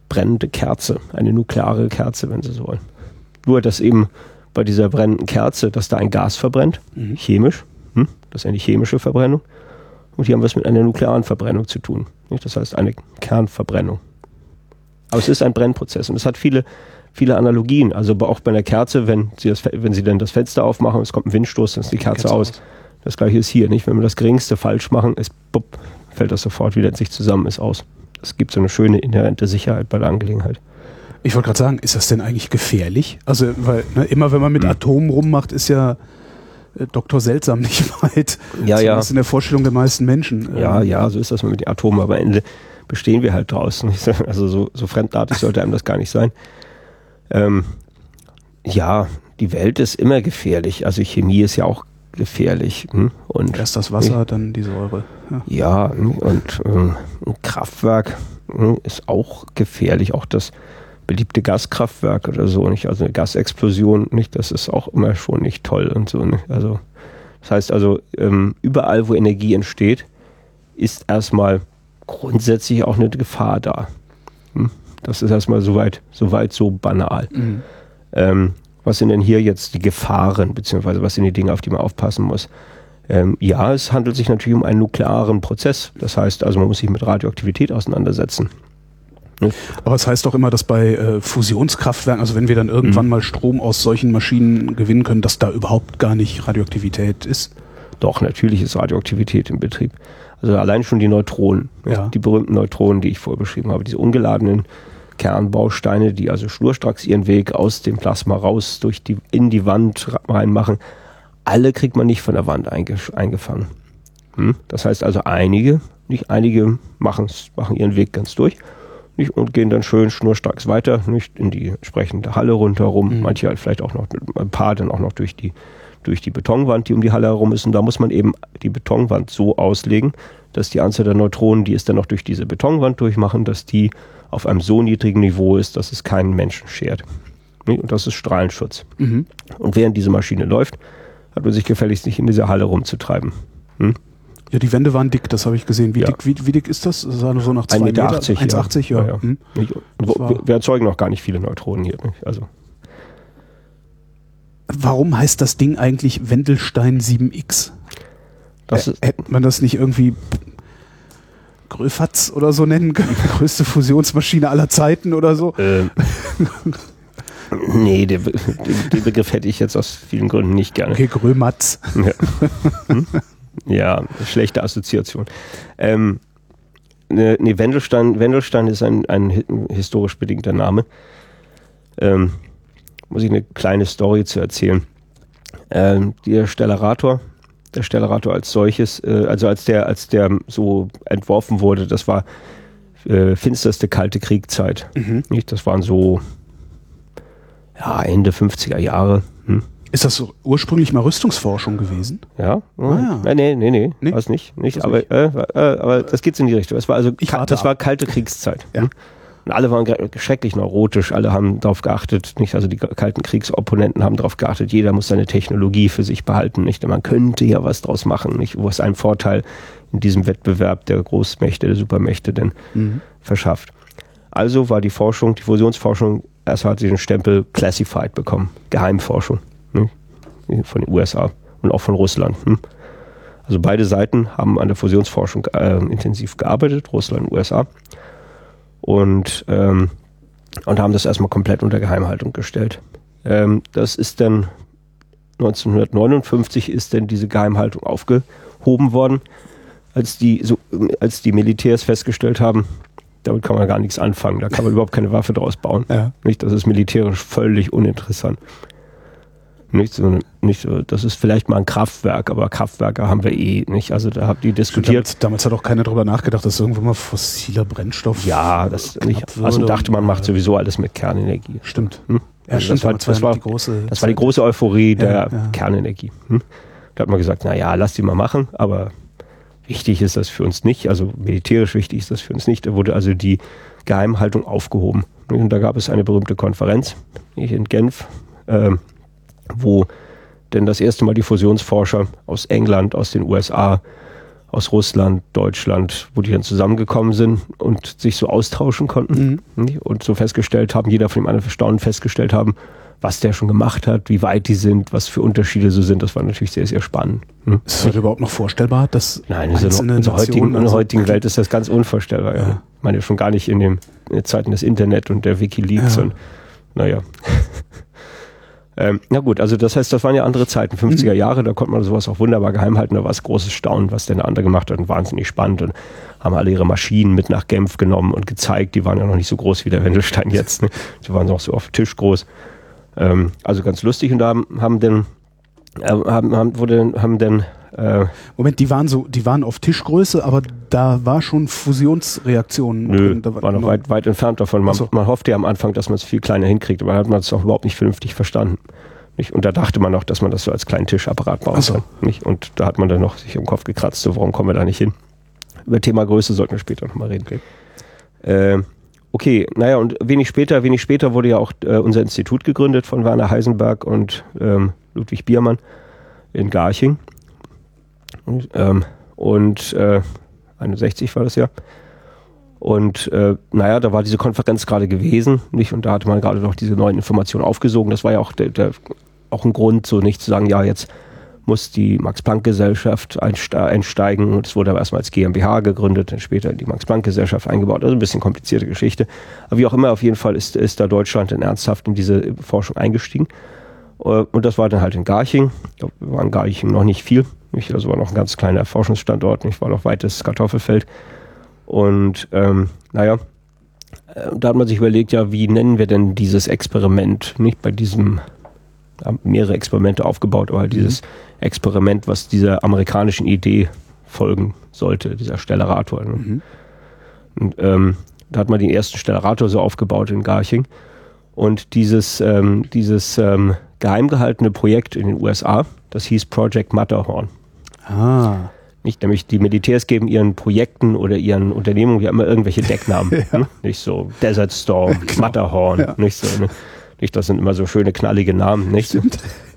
brennende Kerze, eine nukleare Kerze, wenn Sie so wollen. Nur, dass eben bei dieser brennenden Kerze, dass da ein Gas verbrennt, Mhm. chemisch, hm? das ist eine chemische Verbrennung. Und hier haben wir es mit einer nuklearen Verbrennung zu tun. Nicht? Das heißt eine Kernverbrennung. Aber es ist ein Brennprozess und es hat viele, viele Analogien. Also auch bei einer Kerze, wenn Sie, das, wenn Sie dann das Fenster aufmachen es kommt ein Windstoß, dann ist die Kerze, Kerze aus. aus. Das gleiche ist hier, nicht? Wenn wir das Geringste falsch machen, ist, bupp, fällt das sofort wieder in sich zusammen, ist aus. Es gibt so eine schöne inhärente Sicherheit bei der Angelegenheit. Ich wollte gerade sagen, ist das denn eigentlich gefährlich? Also, weil ne, immer wenn man mit Hm. Atomen rummacht, ist ja äh, Doktor Seltsam nicht weit. Ja, ja. Das ist in der Vorstellung der meisten Menschen. Ja, Ähm, ja, so ist das mit den Atomen, aber am Ende bestehen wir halt draußen. Also so, so fremdartig sollte einem das gar nicht sein. Ähm, ja, die Welt ist immer gefährlich. Also Chemie ist ja auch gefährlich. Hm? Und Erst das Wasser, dann die Säure. Ja. ja, und ähm, ein Kraftwerk hm, ist auch gefährlich. Auch das beliebte Gaskraftwerk oder so, nicht? Also eine Gasexplosion, nicht? Das ist auch immer schon nicht toll und so. Nicht? Also das heißt also, ähm, überall, wo Energie entsteht, ist erstmal grundsätzlich auch eine Gefahr da. Hm? Das ist erstmal soweit, soweit so banal. Mhm. Ähm, was sind denn hier jetzt die Gefahren, beziehungsweise was sind die Dinge, auf die man aufpassen muss? Ähm, ja, es handelt sich natürlich um einen nuklearen Prozess. Das heißt also, man muss sich mit Radioaktivität auseinandersetzen. Aber es heißt doch immer, dass bei äh, Fusionskraftwerken, also wenn wir dann Mhm. irgendwann mal Strom aus solchen Maschinen gewinnen können, dass da überhaupt gar nicht Radioaktivität ist. Doch, natürlich ist Radioaktivität im Betrieb. Also allein schon die Neutronen, Ja. die berühmten Neutronen, die ich vorher beschrieben habe, diese ungeladenen Kernbausteine, die also schnurstracks ihren Weg aus dem Plasma raus durch die, in die Wand reinmachen, alle kriegt man nicht von der Wand einge, eingefangen. Hm? Das heißt also einige, nicht einige machen ihren Weg ganz durch nicht, und gehen dann schön schnurstracks weiter, nicht in die entsprechende Halle rundherum, Mhm. manche halt vielleicht auch noch, ein paar dann auch noch durch die, durch die Betonwand, die um die Halle herum ist. Und da muss man eben die Betonwand so auslegen, dass die Anzahl der Neutronen, die es dann noch durch diese Betonwand durchmachen, dass die auf einem so niedrigen Niveau ist, dass es keinen Menschen schert. Und das ist Strahlenschutz. Mhm. Und während diese Maschine läuft, hat man sich gefälligst nicht in dieser Halle rumzutreiben. Hm? Ja, die Wände waren dick, das habe ich gesehen. Wie, Ja. dick, wie, wie dick ist das? Das war so nach 2 1,80 Meter. Meter. 1,80, ja. Ja, ja. War- wir, wir erzeugen noch gar nicht viele Neutronen hier. Nicht? Also Warum heißt das Ding eigentlich Wendelstein 7X? das Ä- Hätte man das nicht irgendwie Gröfatz oder so nennen können? Größte Fusionsmaschine aller Zeiten oder so? Ähm, nee, den Begriff hätte ich jetzt aus vielen Gründen nicht gerne. Okay, Grömatz. Ja, hm? Ja schlechte Assoziation. Ähm, ne, nee, Wendelstein, Wendelstein ist ein, ein hi- historisch bedingter Name. Ähm, muss ich eine kleine Story zu erzählen. Ähm, der Stellarator, der Stellarator als solches, äh, also als der, als der so entworfen wurde, das war äh, finsterste kalte Kriegzeit. Mhm. Nicht? Das waren so ja, Ende 50er Jahre. Hm? Ist das so ursprünglich mal Rüstungsforschung gewesen? Ja. Ah, ja. Nee, nee, nee, nee. Was nicht. nicht. aber, äh, äh, aber das geht in die Richtung. Das war also das war kalte Kriegszeit. ja. Hm? Und alle waren schrecklich neurotisch, alle haben darauf geachtet, nicht, also die kalten Kriegsopponenten haben darauf geachtet, jeder muss seine Technologie für sich behalten, nicht, man könnte ja was draus machen, nicht, wo es einen Vorteil in diesem Wettbewerb der Großmächte, der Supermächte denn mhm. verschafft. Also war die Forschung, die Fusionsforschung, erst hat sie den Stempel Classified bekommen, Geheimforschung von den USA und auch von Russland. Hm? Also beide Seiten haben an der Fusionsforschung äh, intensiv gearbeitet, Russland und USA. Und, ähm, und haben das erstmal komplett unter Geheimhaltung gestellt. Ähm, das ist dann 1959 ist dann diese Geheimhaltung aufgehoben worden, als die, so, als die Militärs festgestellt haben, damit kann man gar nichts anfangen, da kann man überhaupt keine Waffe draus bauen. Ja. Nicht, das ist militärisch völlig uninteressant. Nicht so, nicht so, das ist vielleicht mal ein Kraftwerk, aber Kraftwerke haben wir eh nicht. Also da habt ihr diskutiert. Damals, damals, hat auch keiner drüber nachgedacht, dass irgendwann mal fossiler Brennstoff. Ja, das nicht. Also dachte man macht sowieso alles mit Kernenergie. Stimmt. Hm? Ja, also stimmt. Das war, das war, die große, das war die große Euphorie der ja, ja. Kernenergie. Hm? Da hat man gesagt, na ja, lass die mal machen, aber wichtig ist das für uns nicht. Also militärisch wichtig ist das für uns nicht. Da wurde also die Geheimhaltung aufgehoben. Und da gab es eine berühmte Konferenz in Genf. Ähm, wo denn das erste Mal die Fusionsforscher aus England, aus den USA, aus Russland, Deutschland, wo die dann zusammengekommen sind und sich so austauschen konnten mhm. und so festgestellt haben, jeder von dem anderen verstaunen festgestellt haben, was der schon gemacht hat, wie weit die sind, was für Unterschiede so sind. Das war natürlich sehr, sehr spannend. Hm? Ist das überhaupt noch vorstellbar, dass Nein, in, der heutigen, der heutigen Welt ist das ganz unvorstellbar. Ja. ja. Ich meine schon gar nicht in den Zeiten des Internet und der WikiLeaks ja. und naja. Ähm, na gut, also das heißt, das waren ja andere Zeiten, 50er mhm. Jahre, da konnte man sowas auch wunderbar geheim halten, da war es großes Staunen, was der andere gemacht hat und wahnsinnig spannend und haben alle ihre Maschinen mit nach Genf genommen und gezeigt, die waren ja noch nicht so groß wie der Wendelstein jetzt, ne? die waren auch so auf Tisch groß. Ähm, also ganz lustig und da haben, haben denn, äh, haben, haben, wurde, haben denn äh, Moment, die waren so, die waren auf Tischgröße, aber da war schon Fusionsreaktionen. Nö, da war, war noch weit, weit entfernt davon. Man, so. man hoffte ja am Anfang, dass man es viel kleiner hinkriegt, aber dann hat man es auch überhaupt nicht vernünftig verstanden. Nicht? Und da dachte man noch, dass man das so als kleinen Tischapparat bauen so. kann. Nicht? Und da hat man dann noch sich im Kopf gekratzt, so warum kommen wir da nicht hin? Über Thema Größe sollten wir später nochmal reden. Okay. Äh, okay, naja, und wenig später, wenig später wurde ja auch äh, unser Institut gegründet von Werner Heisenberg und ähm, Ludwig Biermann in Garching. Und, ähm, und äh, 61 war das ja. Und äh, naja, da war diese Konferenz gerade gewesen, nicht? Und da hatte man gerade noch diese neuen Informationen aufgesogen. Das war ja auch, der, der, auch ein Grund, so nicht zu sagen, ja, jetzt muss die Max-Planck-Gesellschaft einsteigen. Und es wurde aber erstmal als GmbH gegründet, dann später in die Max-Planck-Gesellschaft eingebaut. Also ein bisschen komplizierte Geschichte. Aber wie auch immer, auf jeden Fall ist, ist da Deutschland dann ernsthaft in diese Forschung eingestiegen. Äh, und das war dann halt in Garching. Wir waren in Garching noch nicht viel. Nicht? Also war noch ein ganz kleiner Forschungsstandort, nicht? war noch weites Kartoffelfeld. Und ähm, naja, äh, da hat man sich überlegt, ja, wie nennen wir denn dieses Experiment? Nicht bei diesem, haben mehrere Experimente aufgebaut, aber halt mhm. dieses Experiment, was dieser amerikanischen Idee folgen sollte, dieser Stellarator. Ne? Mhm. Und ähm, da hat man den ersten Stellarator so aufgebaut in Garching. Und dieses, ähm, dieses ähm, geheim gehaltene Projekt in den USA, das hieß Project Matterhorn. Ah. Nicht, nämlich die Militärs geben ihren Projekten oder ihren Unternehmungen ja immer irgendwelche Decknamen. ja. ne? Nicht so Desert Storm, genau. Matterhorn, ja. nicht so. Ne? Nicht, das sind immer so schöne knallige Namen, nicht?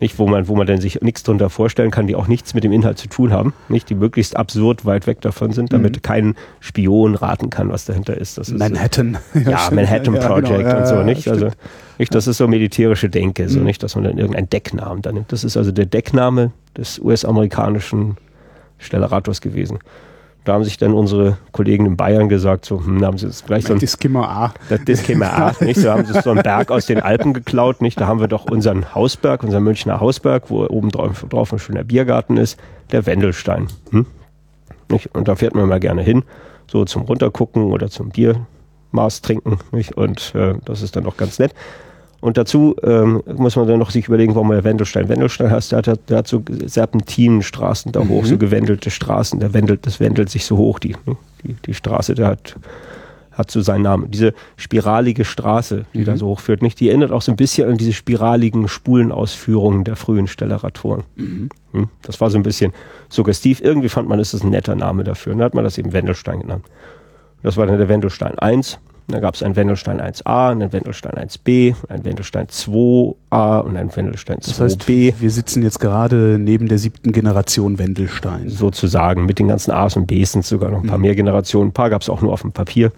Nicht, wo man, wo man dann sich nichts drunter vorstellen kann, die auch nichts mit dem Inhalt zu tun haben, nicht? Die möglichst absurd weit weg davon sind, damit mhm. kein Spion raten kann, was dahinter ist. Das Manhattan. Ist, ja, Manhattan ja, Project genau. und so, nicht? Also, nicht, das ist so militärische Denke, so mhm. nicht, dass man dann irgendeinen Decknamen da nimmt. Das ist also der Deckname des US-amerikanischen Stellerators gewesen. Da haben sich dann unsere Kollegen in Bayern gesagt, so, hm, haben sie jetzt gleich so ein... Discimmer A. Das Discimmer A, nicht? So haben sie so einen Berg aus den Alpen geklaut, nicht? Da haben wir doch unseren Hausberg, unseren Münchner Hausberg, wo oben drauf, drauf ein schöner Biergarten ist, der Wendelstein. Hm? Nicht? Und da fährt man mal gerne hin, so zum Runtergucken oder zum Biermaß trinken, nicht? Und äh, das ist dann doch ganz nett. Und dazu ähm, muss man dann noch sich überlegen, warum er Wendelstein Wendelstein heißt. Der hat, der hat so Serpentinenstraßen da hoch, mhm. so gewendelte Straßen. Der wendelt, das wendelt sich so hoch, die, die, die Straße. Der hat hat so seinen Namen. Diese spiralige Straße, die da so hochführt, nicht? Die erinnert auch so ein bisschen an diese spiraligen Spulenausführungen der frühen Stellaratoren. Hm? Das war so ein bisschen suggestiv. Irgendwie fand man, es ist ein netter Name dafür. Und dann hat man das eben Wendelstein genannt. Das war dann der Wendelstein 1. Dann gab es einen Wendelstein 1a, einen Wendelstein 1b, einen Wendelstein 2a und einen Wendelstein 2b. Das heißt, wir sitzen jetzt gerade neben der siebten Generation Wendelstein. sozusagen. Mit den ganzen A's und B's sind es sogar noch ein paar mehr Generationen. Ein paar gab es auch nur auf dem Papier.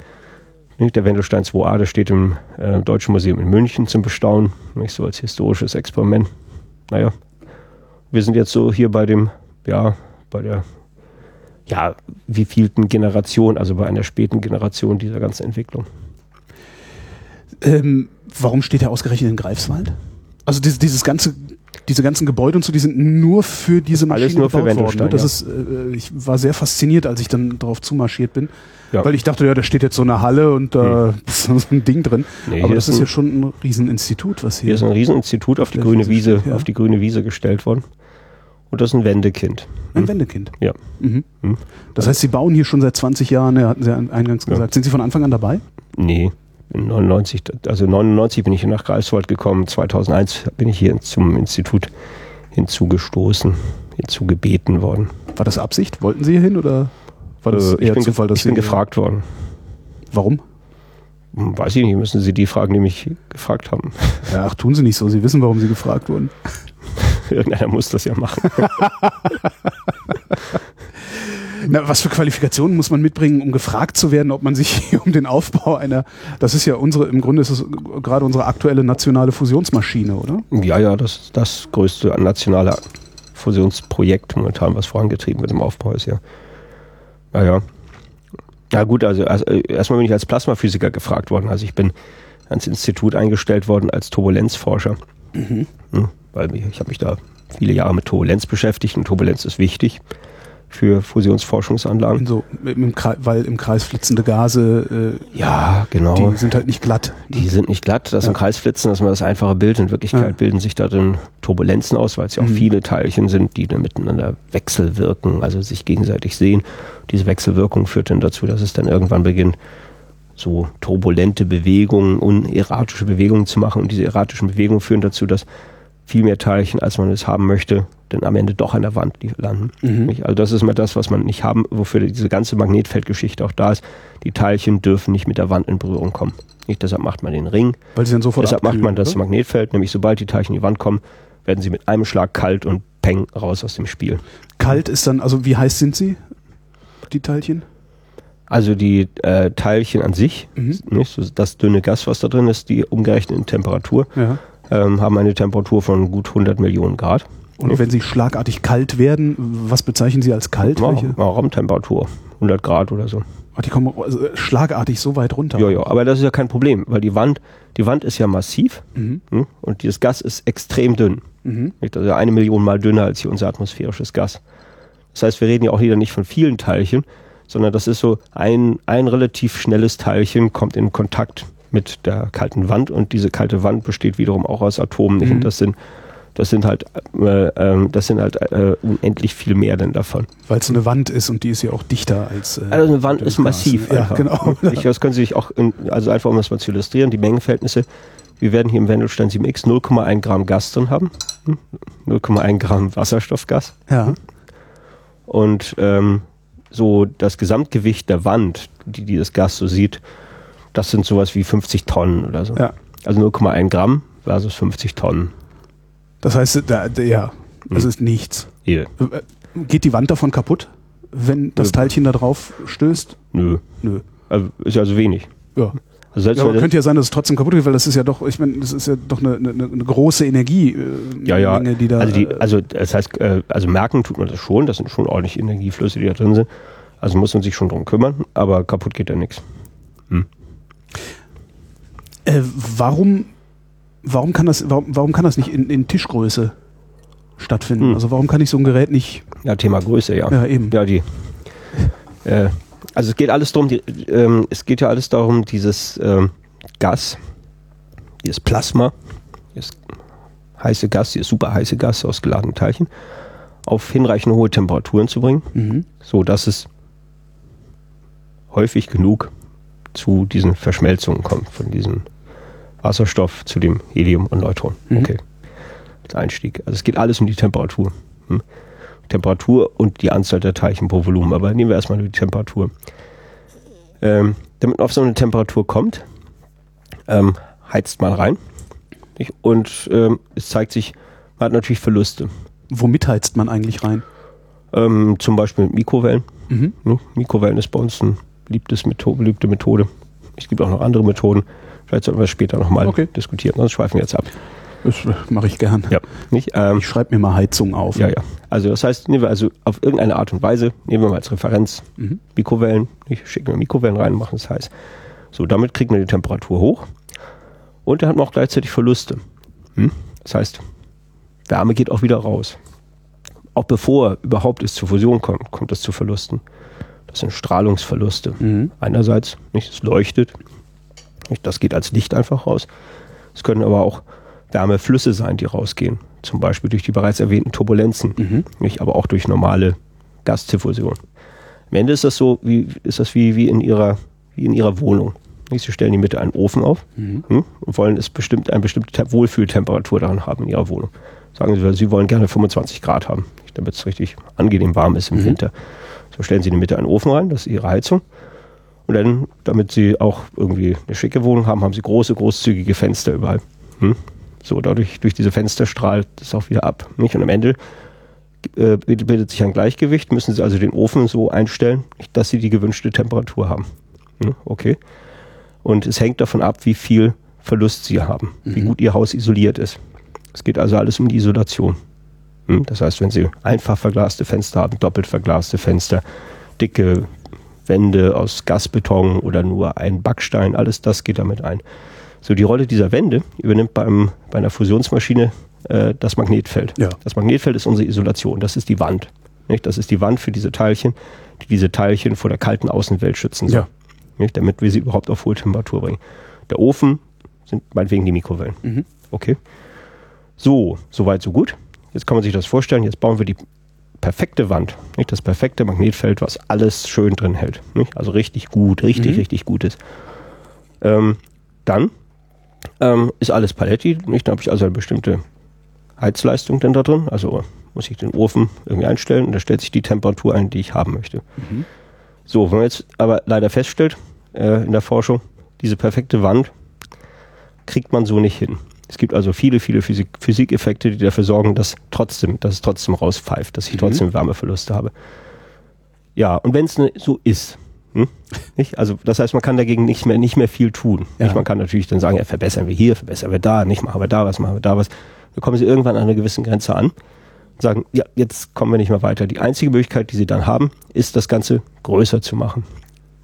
Der Wendelstein 2a, der steht im äh, Deutschen Museum in München zum Bestaunen. Nicht so als historisches Experiment. Naja, wir sind jetzt so hier bei dem, ja, bei der, ja, wievielten Generation, also bei einer späten Generation dieser ganzen Entwicklung. Ähm, warum steht er ausgerechnet in Greifswald? Also dieses, dieses ganze, diese ganzen Gebäude und so, die sind nur für diese Maschine Alles nur für gebaut worden. Wendelstein, Ne? Das ja. ist, äh, ich war sehr fasziniert, als ich dann darauf zumarschiert bin, Ja. weil ich dachte, ja, da steht jetzt so eine Halle und da ist so ein Ding drin. Nee, Aber das ist ja schon ein Rieseninstitut, was Hier hier. ist ein Rieseninstitut auf die grüne Wiese ja. auf die grüne Wiese gestellt worden. Und das ist ein Wendekind. ein Wendekind. Ja. Mhm. Hm. Das heißt, Sie bauen hier schon seit 20 Jahren, ja, hatten Sie ja eingangs Ja. gesagt. Sind Sie von Anfang an dabei? Nee, in 99, also 99 bin ich hier nach Greifswald gekommen, 2001 bin ich hier zum Institut hinzugestoßen, hinzugebeten worden. War das Absicht? Wollten Sie hier hin oder war das Äh, ich eher bin, Zufall, dass ich bin Sie gefragt worden. Warum? Hm, Weiß ich nicht, müssen Sie die fragen, die mich gefragt haben. Ja, ach, tun Sie nicht so. Sie wissen, warum Sie gefragt wurden. Irgendeiner muss das ja machen. Na, was für Qualifikationen muss man mitbringen, um gefragt zu werden, ob man sich um den Aufbau einer, das ist ja unsere, im Grunde ist es gerade unsere aktuelle nationale Fusionsmaschine, oder? ja, ja, das ist das größte nationale Fusionsprojekt momentan, was vorangetrieben wird im Aufbau ist, ja. Naja. Na gut, also äh, erstmal bin ich als Plasmaphysiker gefragt worden. Also ich bin ans Institut eingestellt worden als Turbulenzforscher. Hm, weil ich habe mich da viele Jahre mit Turbulenz beschäftigt und Turbulenz ist wichtig für Fusionsforschungsanlagen. So, im, im Kreis, weil im Kreis flitzende Gase, Ja, äh, genau. die sind halt nicht glatt. Die sind nicht glatt, das Ja. sind Kreisflitzen, das ist mal das einfache Bild. In Wirklichkeit Ja. bilden sich darin Turbulenzen aus, weil es ja auch Mhm. viele Teilchen sind, die dann miteinander wechselwirken, also sich gegenseitig sehen. Diese Wechselwirkung führt dann dazu, dass es dann irgendwann beginnt, so turbulente Bewegungen, unerratische Bewegungen zu machen. Und diese erratischen Bewegungen führen dazu, dass viel mehr Teilchen, als man es haben möchte, dann am Ende doch an der Wand landen. Mhm. Also das ist mal das, was man nicht haben, wofür diese ganze Magnetfeldgeschichte auch da ist. Die Teilchen dürfen nicht mit der Wand in Berührung kommen. Nicht, deshalb macht man den Ring, Weil sie dann sofort deshalb macht man das oder? Magnetfeld, nämlich sobald die Teilchen in die Wand kommen, werden sie mit einem Schlag kalt und peng raus aus dem Spiel. Kalt ist dann, also wie heiß sind sie, die Teilchen? Also die äh, Teilchen an sich, Mhm. nicht, so das dünne Gas, was da drin ist, die umgerechnet in Temperatur, Ja. Ähm, haben eine Temperatur von gut 100 Millionen Grad. Und wenn sie schlagartig kalt werden, was bezeichnen Sie als kalt? Ja, Welche? Raumtemperatur, 100 Grad oder so. Ach, die kommen also schlagartig so weit runter. Ja, ja, aber das ist ja kein Problem, weil die Wand, die Wand ist ja massiv Mhm. hm, und dieses Gas ist extrem dünn. Mhm. Also eine Million Mal dünner als hier unser atmosphärisches Gas. Das heißt, wir reden ja auch wieder nicht von vielen Teilchen, sondern das ist so ein, ein relativ schnelles Teilchen kommt in Kontakt mit der kalten Wand und diese kalte Wand besteht wiederum auch aus Atomen. Mhm. Und das sind, das sind halt, äh, ähm, das sind halt äh, unendlich viel mehr denn davon. Weil es eine Wand ist und die ist ja auch dichter als. Äh, Also eine Wand ist massiv. Ja, einfach. genau. Ich, das können Sie sich auch, in, also einfach um das mal zu illustrieren, die Mengenverhältnisse. Wir werden hier im Wendelstein 7x 0,1 Gramm Gas drin haben, Hm? 0,1 Gramm Wasserstoffgas. Ja. Und ähm, so das Gesamtgewicht der Wand, die dieses Gas so sieht, das sind sowas wie 50 Tonnen oder so. ja. Also 0,1 Gramm versus 50 Tonnen. Das heißt, da, da, ja, das Mhm. ist nichts. Hier. Äh, Geht die Wand davon kaputt, wenn das Nö. Teilchen da drauf stößt? Nö. Nö. Also ist ja also wenig. Ja. Also Ja, aber könnte ja sein, dass es trotzdem kaputt geht, weil das ist ja doch, ich meine, das ist ja doch eine, eine, eine große Energie, äh, Ja, ja. Menge, die da. also, die, äh, also das heißt, äh, also merken tut man das schon, das sind schon ordentlich Energieflüsse, die da drin sind. Also muss man sich schon drum kümmern, aber kaputt geht ja nichts. Äh, warum, warum kann das, warum, warum kann das nicht in, in Tischgröße stattfinden? Hm. Also warum kann ich so ein Gerät nicht? Ja, Thema Größe, ja. Ja, eben. Ja, die. Äh, also es geht alles darum, die, ähm, es geht ja alles darum, dieses ähm, Gas, dieses Plasma, dieses heiße Gas, dieses super heiße Gas aus geladenen Teilchen, auf hinreichend hohe Temperaturen zu bringen, Mhm. so dass es häufig genug zu diesen Verschmelzungen kommt, von diesem Wasserstoff zu dem Helium und Neutron. Mhm. Okay. Als Einstieg. Also es geht alles um die Temperatur. Hm? Temperatur und die Anzahl der Teilchen pro Volumen. Aber nehmen wir erstmal die Temperatur. Ähm, damit man auf so eine Temperatur kommt, ähm, heizt man rein. Nicht? Und ähm, es zeigt sich, man hat natürlich Verluste. Womit heizt man eigentlich rein? Ähm, zum Beispiel mit Mikrowellen. Mhm. Ne? Mikrowellen ist bei uns eine beliebte Methode. Es gibt auch noch andere Methoden. Vielleicht sollten wir es später nochmal Okay. diskutieren, sonst schweifen wir jetzt ab. Das mache ich gern. Ja. Nicht? Ähm, Ich schreibe mir mal Heizung auf. ja, ja. Also das heißt, nehmen wir also auf irgendeine Art und Weise, nehmen wir mal als Referenz Mhm. Mikrowellen, ich schicke mir Mikrowellen rein, machen es heiß. So, damit kriegt man die Temperatur hoch und dann hat man auch gleichzeitig Verluste. Hm? Das heißt, Wärme geht auch wieder raus. Auch bevor überhaupt es zur Fusion kommt, kommt es zu Verlusten. Das sind Strahlungsverluste. Mhm. Einerseits, nicht, es leuchtet, das geht als Licht einfach raus. Es können aber auch Wärmeflüsse sein, die rausgehen. Zum Beispiel durch die bereits erwähnten Turbulenzen, Mhm. nicht, aber auch durch normale Gasdiffusion. Am Ende ist das so, wie, ist das wie, wie, in ihrer, wie in ihrer Wohnung. Nicht? Sie stellen in die Mitte einen Ofen auf Mhm. hm, und wollen es bestimmt eine bestimmte Te- Wohlfühltemperatur daran haben in ihrer Wohnung. Sagen Sie, Sie wollen gerne 25 Grad haben, damit es richtig angenehm warm ist im Mhm. Winter. So stellen Sie in die Mitte einen Ofen rein, das ist Ihre Heizung. Und dann, damit Sie auch irgendwie eine schicke Wohnung haben, haben Sie große, großzügige Fenster überall. Hm? So, dadurch, durch diese Fenster strahlt es auch wieder ab. Nicht? Und am Ende äh, bildet sich ein Gleichgewicht, müssen Sie also den Ofen so einstellen, dass Sie die gewünschte Temperatur haben. Hm? Okay. Und es hängt davon ab, wie viel Verlust Sie haben, wie Mhm. gut Ihr Haus isoliert ist. Es geht also alles um die Isolation. Hm? Das heißt, wenn Sie einfach verglaste Fenster haben, doppelt verglaste Fenster, dicke Wände aus Gasbeton oder nur ein Backstein, alles das geht damit ein. So, die Rolle dieser Wände übernimmt beim, bei einer Fusionsmaschine äh, das Magnetfeld. Ja. Das Magnetfeld ist unsere Isolation, das ist die Wand. Nicht? Das ist die Wand für diese Teilchen, die diese Teilchen vor der kalten Außenwelt schützen soll. Ja. Nicht? Damit wir sie überhaupt auf Hohltemperatur bringen. Der Ofen sind meinetwegen die Mikrowellen. Mhm. Okay. So, soweit, so gut. Jetzt kann man sich das vorstellen. Jetzt bauen wir die perfekte Wand, nicht das perfekte Magnetfeld, was alles schön drin hält. Nicht? Also richtig gut, richtig, Mhm. richtig gut ist. Ähm, dann ähm, ist alles Paletti. Nicht? Dann habe ich also eine bestimmte Heizleistung dann da drin. Also muss ich den Ofen irgendwie einstellen und da stellt sich die Temperatur ein, die ich haben möchte. Mhm. So, wenn man jetzt aber leider feststellt äh, in der Forschung, diese perfekte Wand kriegt man so nicht hin. Es gibt also viele, viele Physik Physikeffekte, die dafür sorgen, dass trotzdem, dass es trotzdem rauspfeift, dass ich Mhm. trotzdem Wärmeverluste habe. Ja, und wenn es ne, so ist, hm? nicht? also das heißt, man kann dagegen nicht mehr, nicht mehr viel tun. Ja. Man kann natürlich dann sagen, ja, verbessern wir hier, verbessern wir da, nicht machen wir da was, machen wir da was. Dann kommen sie irgendwann an einer gewissen Grenze an und sagen, ja, jetzt kommen wir nicht mehr weiter. Die einzige Möglichkeit, die sie dann haben, ist, das Ganze größer zu machen.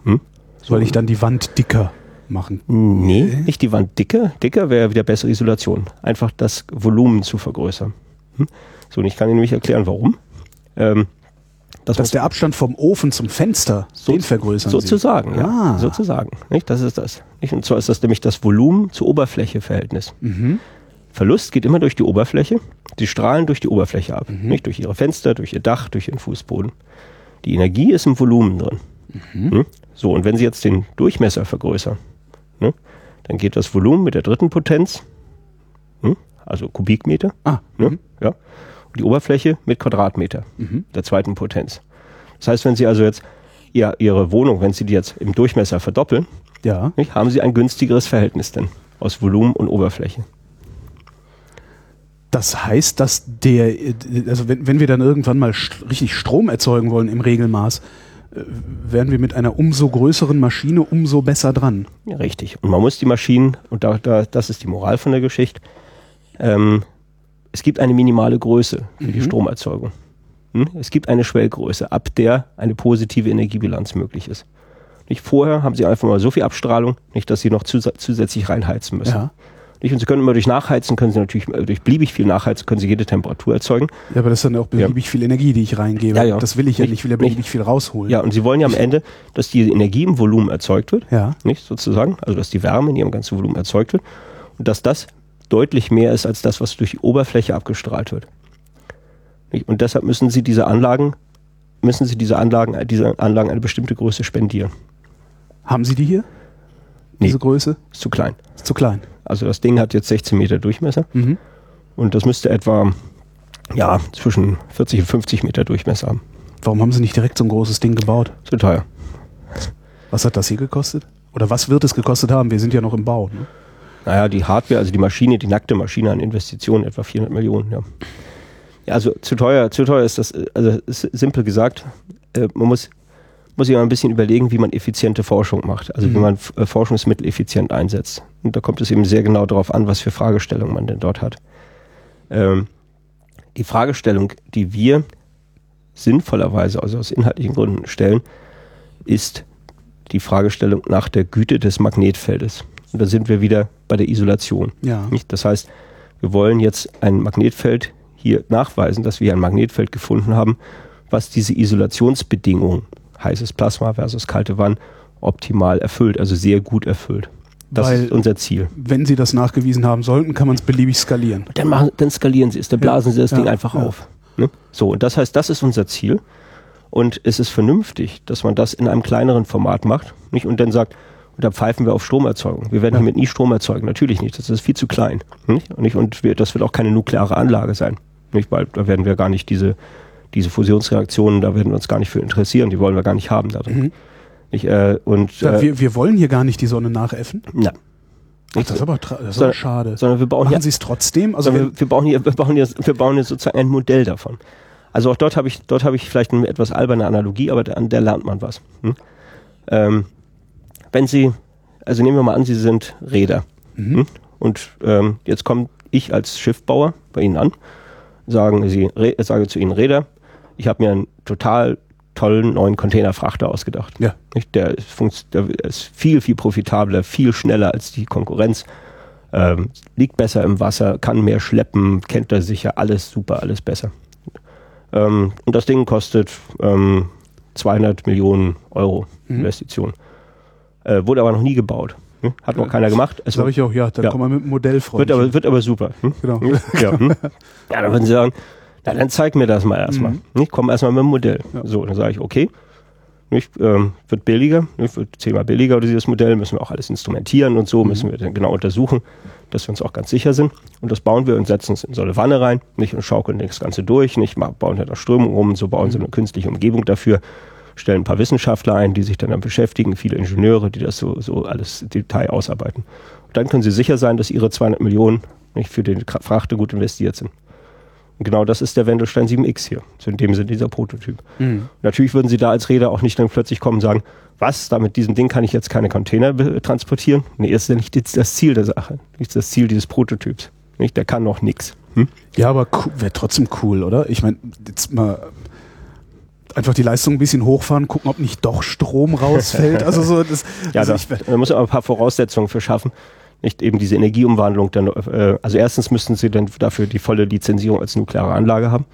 Hm? Soll ich dann die Wand dicker machen? Nee, nicht die Wand dicker. Dicker wäre wieder bessere Isolation. Einfach das Volumen zu vergrößern. Hm? So, und ich kann Ihnen nämlich erklären, warum. Ähm, das Dass der Abstand vom Ofen zum Fenster, So- den vergrößern Sie. sozusagen, ja. Ah. Sozusagen. Nicht? Das ist das. Nicht? Und zwar ist das nämlich das Volumen zu Oberfläche-Verhältnis. Mhm. Verlust geht immer durch die Oberfläche. Die strahlen durch die Oberfläche ab. Mhm. Nicht durch ihre Fenster, durch ihr Dach, durch ihren Fußboden. Die Energie ist im Volumen drin. Mhm. Hm? So, und wenn Sie jetzt den Durchmesser vergrößern, ne, dann geht das Volumen mit der dritten Potenz, hm, also Kubikmeter, Ah, ne, mhm. ja, und die Oberfläche mit Quadratmeter, Mhm. der zweiten Potenz. Das heißt, wenn Sie also jetzt ihr, Ihre Wohnung, wenn Sie die jetzt im Durchmesser verdoppeln, ja. nicht, haben Sie ein günstigeres Verhältnis denn aus Volumen und Oberfläche. Das heißt, dass der, also wenn, wenn wir dann irgendwann mal richtig Strom erzeugen wollen im Regelmaß, äh, werden wir mit einer umso größeren Maschine umso besser dran. Ja, richtig. Und man muss die Maschinen, und da, da, das ist die Moral von der Geschichte, ähm, es gibt eine minimale Größe für die Mhm. Stromerzeugung. Hm? Es gibt eine Schwellgröße, ab der eine positive Energiebilanz möglich ist. Nicht vorher haben sie einfach mal so viel Abstrahlung, nicht, dass sie noch zus zusätzlich reinheizen müssen. Ja. Nicht? Und sie können immer durch Nachheizen, können sie natürlich äh, durch beliebig viel Nachheizen, können sie jede Temperatur erzeugen. Ja, aber das ist dann auch beliebig viel Energie, die ich reingebe. Ja, ja. Das will ich ja Nicht- nicht, ich will ja beliebig viel rausholen. Ja, und sie wollen ja am Ende, dass die Energie im Volumen erzeugt wird. Ja. nicht sozusagen, also dass die Wärme in ihrem ganzen Volumen erzeugt wird und dass das deutlich mehr ist als das, was durch die Oberfläche abgestrahlt wird. Nicht? Und deshalb müssen sie diese Anlagen, müssen sie diese Anlagen, diese Anlagen eine bestimmte Größe spendieren. Haben Sie die hier? Nee. diese Größe? Ist zu klein. Ist zu klein. Also das Ding hat jetzt 16 Meter Durchmesser Mhm. und das müsste etwa ja, zwischen 40 und 50 Meter Durchmesser haben. Warum haben sie nicht direkt so ein großes Ding gebaut? Zu teuer. Was hat das hier gekostet? Oder was wird es gekostet haben? Wir sind ja noch im Bau. Ne? Naja, die Hardware, also die Maschine, die nackte Maschine an Investitionen etwa 400 Millionen. Ja. ja, also zu teuer, zu teuer ist das, äh, also ist simpel gesagt, äh, man muss, muss sich mal ein bisschen überlegen, wie man effiziente Forschung macht, also wie Mhm. man F- äh, Forschungsmittel effizient einsetzt. Und da kommt es eben sehr genau darauf an, was für Fragestellungen man denn dort hat. Ähm, die Fragestellung, die wir sinnvollerweise, also aus inhaltlichen Gründen stellen, ist die Fragestellung nach der Güte des Magnetfeldes. Und da sind wir wieder bei der Isolation. Ja. Das heißt, wir wollen jetzt ein Magnetfeld hier nachweisen, dass wir ein Magnetfeld gefunden haben, was diese Isolationsbedingungen, heißes Plasma versus kalte Wand, optimal erfüllt, also sehr gut erfüllt. Das Weil- ist unser Ziel. Wenn sie das nachgewiesen haben sollten, kann man es beliebig skalieren. Dann, machen, dann skalieren sie es, dann blasen sie das ja, Ding einfach ja. auf. Ne? So, und das heißt, das ist unser Ziel. Und es ist vernünftig, dass man das in einem kleineren Format macht. Nicht? Und dann sagt, und da pfeifen wir auf Stromerzeugung. Wir werden Ja. hiermit nie Strom erzeugen. Natürlich nicht. Das ist viel zu klein. Nicht? Und, nicht? und wir, das wird auch keine nukleare Anlage sein. Nicht? Weil da werden wir gar nicht diese, diese Fusionsreaktionen, da werden wir uns gar nicht für interessieren. Die wollen wir gar nicht haben. Mhm. Nicht? Äh, und, Ja, äh, wir, wir wollen hier gar nicht die Sonne nachäffen. na, Ach, das ist aber, das ist Sondern- aber schade. sondern wir bauen hier Machen sie es trotzdem? Also wir, wir, bauen hier, wir, bauen hier, wir bauen hier sozusagen ein Modell davon. Also auch dort habe ich, dort habe ich vielleicht eine etwas alberne Analogie, aber an der lernt man was. Hm? Ähm, wenn Sie, also nehmen wir mal an, Sie sind Räder. Mhm. Hm? Und ähm, jetzt komme ich als Schiffbauer bei Ihnen an, sagen Sie, sage zu Ihnen Räder, ich habe mir einen total tollen neuen Containerfrachter ausgedacht. Ja. Der, ist der ist viel, viel profitabler, viel schneller als die Konkurrenz ähm, liegt besser im Wasser, kann mehr schleppen, kennt er sicher, alles super, alles besser. Ähm, und das Ding kostet ähm, 200 Millionen Euro Mhm. Investition. Äh, wurde aber noch nie gebaut. Hm? Hat noch Ja, keiner gemacht. Es sage ich auch, ja, dann Ja. kommen wir mit dem Modell wird, aber, wird aber super. Hm? Genau. Ja, hm? ja, dann würden sie sagen, na, dann zeig mir das mal erstmal. Mhm. Ich komme erstmal mit dem Modell. Ja. So, dann sage ich, okay, nicht, ähm, wird billiger, nicht, wird zehnmal billiger dieses Modell, müssen wir auch alles instrumentieren und so, Mhm. müssen wir dann genau untersuchen, dass wir uns auch ganz sicher sind. Und das bauen wir und setzen es in so eine Wanne rein, nicht und schaukeln das Ganze durch, nicht, bauen halt da Strömung rum, so bauen sie Mhm. eine künstliche Umgebung dafür, stellen ein paar Wissenschaftler ein, die sich dann, dann beschäftigen, viele Ingenieure, die das so, so alles Detail ausarbeiten. Und dann können sie sicher sein, dass ihre 200 Millionen nicht für den Frachter gut investiert sind. Und genau das ist der Wendelstein 7X hier. So in dem Sinne dieser Prototyp. Mhm. Natürlich würden Sie da als Räder auch nicht dann plötzlich kommen und sagen, was, da mit diesem Ding kann ich jetzt keine Container transportieren? Nee, ist ja nicht das Ziel der Sache. Nicht das Ziel dieses Prototyps. Nicht, der kann noch nichts. Hm? Ja, aber wäre trotzdem cool, oder? Ich meine, jetzt mal einfach die Leistung ein bisschen hochfahren, gucken, ob nicht doch Strom rausfällt. Also so, das, Ja, also da, ich, da muss man aber ein paar Voraussetzungen für schaffen. Nicht eben diese Energieumwandlung dann, äh, also erstens müssten sie dann dafür die volle Lizenzierung als nukleare Anlage haben.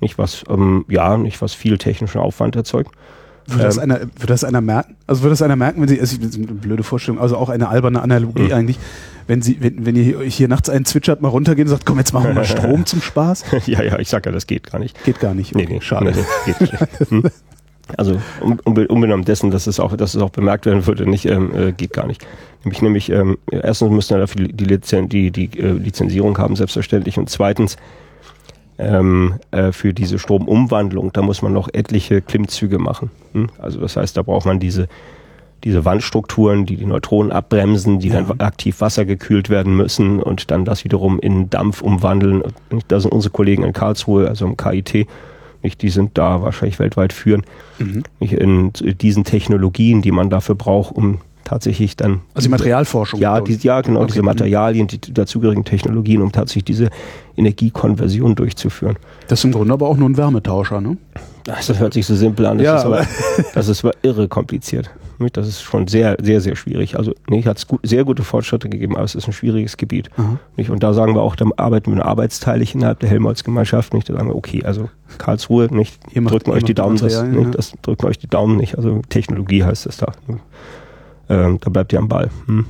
Nicht was, ähm, ja, nicht was viel technischen Aufwand erzeugt. würde, das ähm, einer, würde das einer merken? Also würde das einer merken, wenn sie, also eine blöde Vorstellung, also auch eine alberne Analogie Mhm. eigentlich, wenn sie, wenn, wenn ihr hier nachts einen zwitschert, mal runtergehen und sagt, komm, jetzt machen wir mal Strom zum Spaß? ja, ja, ich sag ja, das geht gar nicht. Geht gar nicht. Nee, Okay, nee, schade. Nee, nee, geht nicht. Hm? Also un, unbe- unbenommen dessen, dass es auch, dass es auch bemerkt werden würde, nicht, ähm, äh, geht gar nicht. Nämlich, nämlich ähm, erstens müssen wir dafür die, Lizen die, die äh, Lizenzierung haben, selbstverständlich. Und zweitens, ähm, äh, für diese Stromumwandlung, da muss man noch etliche Klimmzüge machen. Hm? Also das heißt, da braucht man diese, diese Wandstrukturen, die die Neutronen abbremsen, die Ja. dann aktiv wassergekühlt werden müssen und dann das wiederum in Dampf umwandeln. Da sind unsere Kollegen in Karlsruhe, also im KIT, nicht, die sind da wahrscheinlich weltweit führend, Mhm. nicht in diesen Technologien, die man dafür braucht, um tatsächlich dann Also die Materialforschung. ja, die, ja, genau, Okay. diese Materialien, die dazugehörigen Technologien, um tatsächlich diese Energiekonversion durchzuführen. Das ist im Grunde aber auch nur ein Wärmetauscher, ne? Das hört sich so simpel an, das, Ja, ist, aber, aber- das ist aber irre kompliziert. Nicht? Das ist schon sehr, sehr, sehr schwierig. Also nee, hat es gut, sehr gute Fortschritte gegeben, aber es ist ein schwieriges Gebiet. Nicht? Und da sagen wir auch, da arbeiten wir arbeitsteilig innerhalb der Helmholtz-Gemeinschaft. Nicht? Da sagen wir, okay, also Karlsruhe, nicht Ihr drücken euch die Daumen, das, Materialien, nicht, ja. das drücken euch die Daumen nicht. Also Technologie heißt es da. Ähm, da bleibt ihr am Ball. Hm.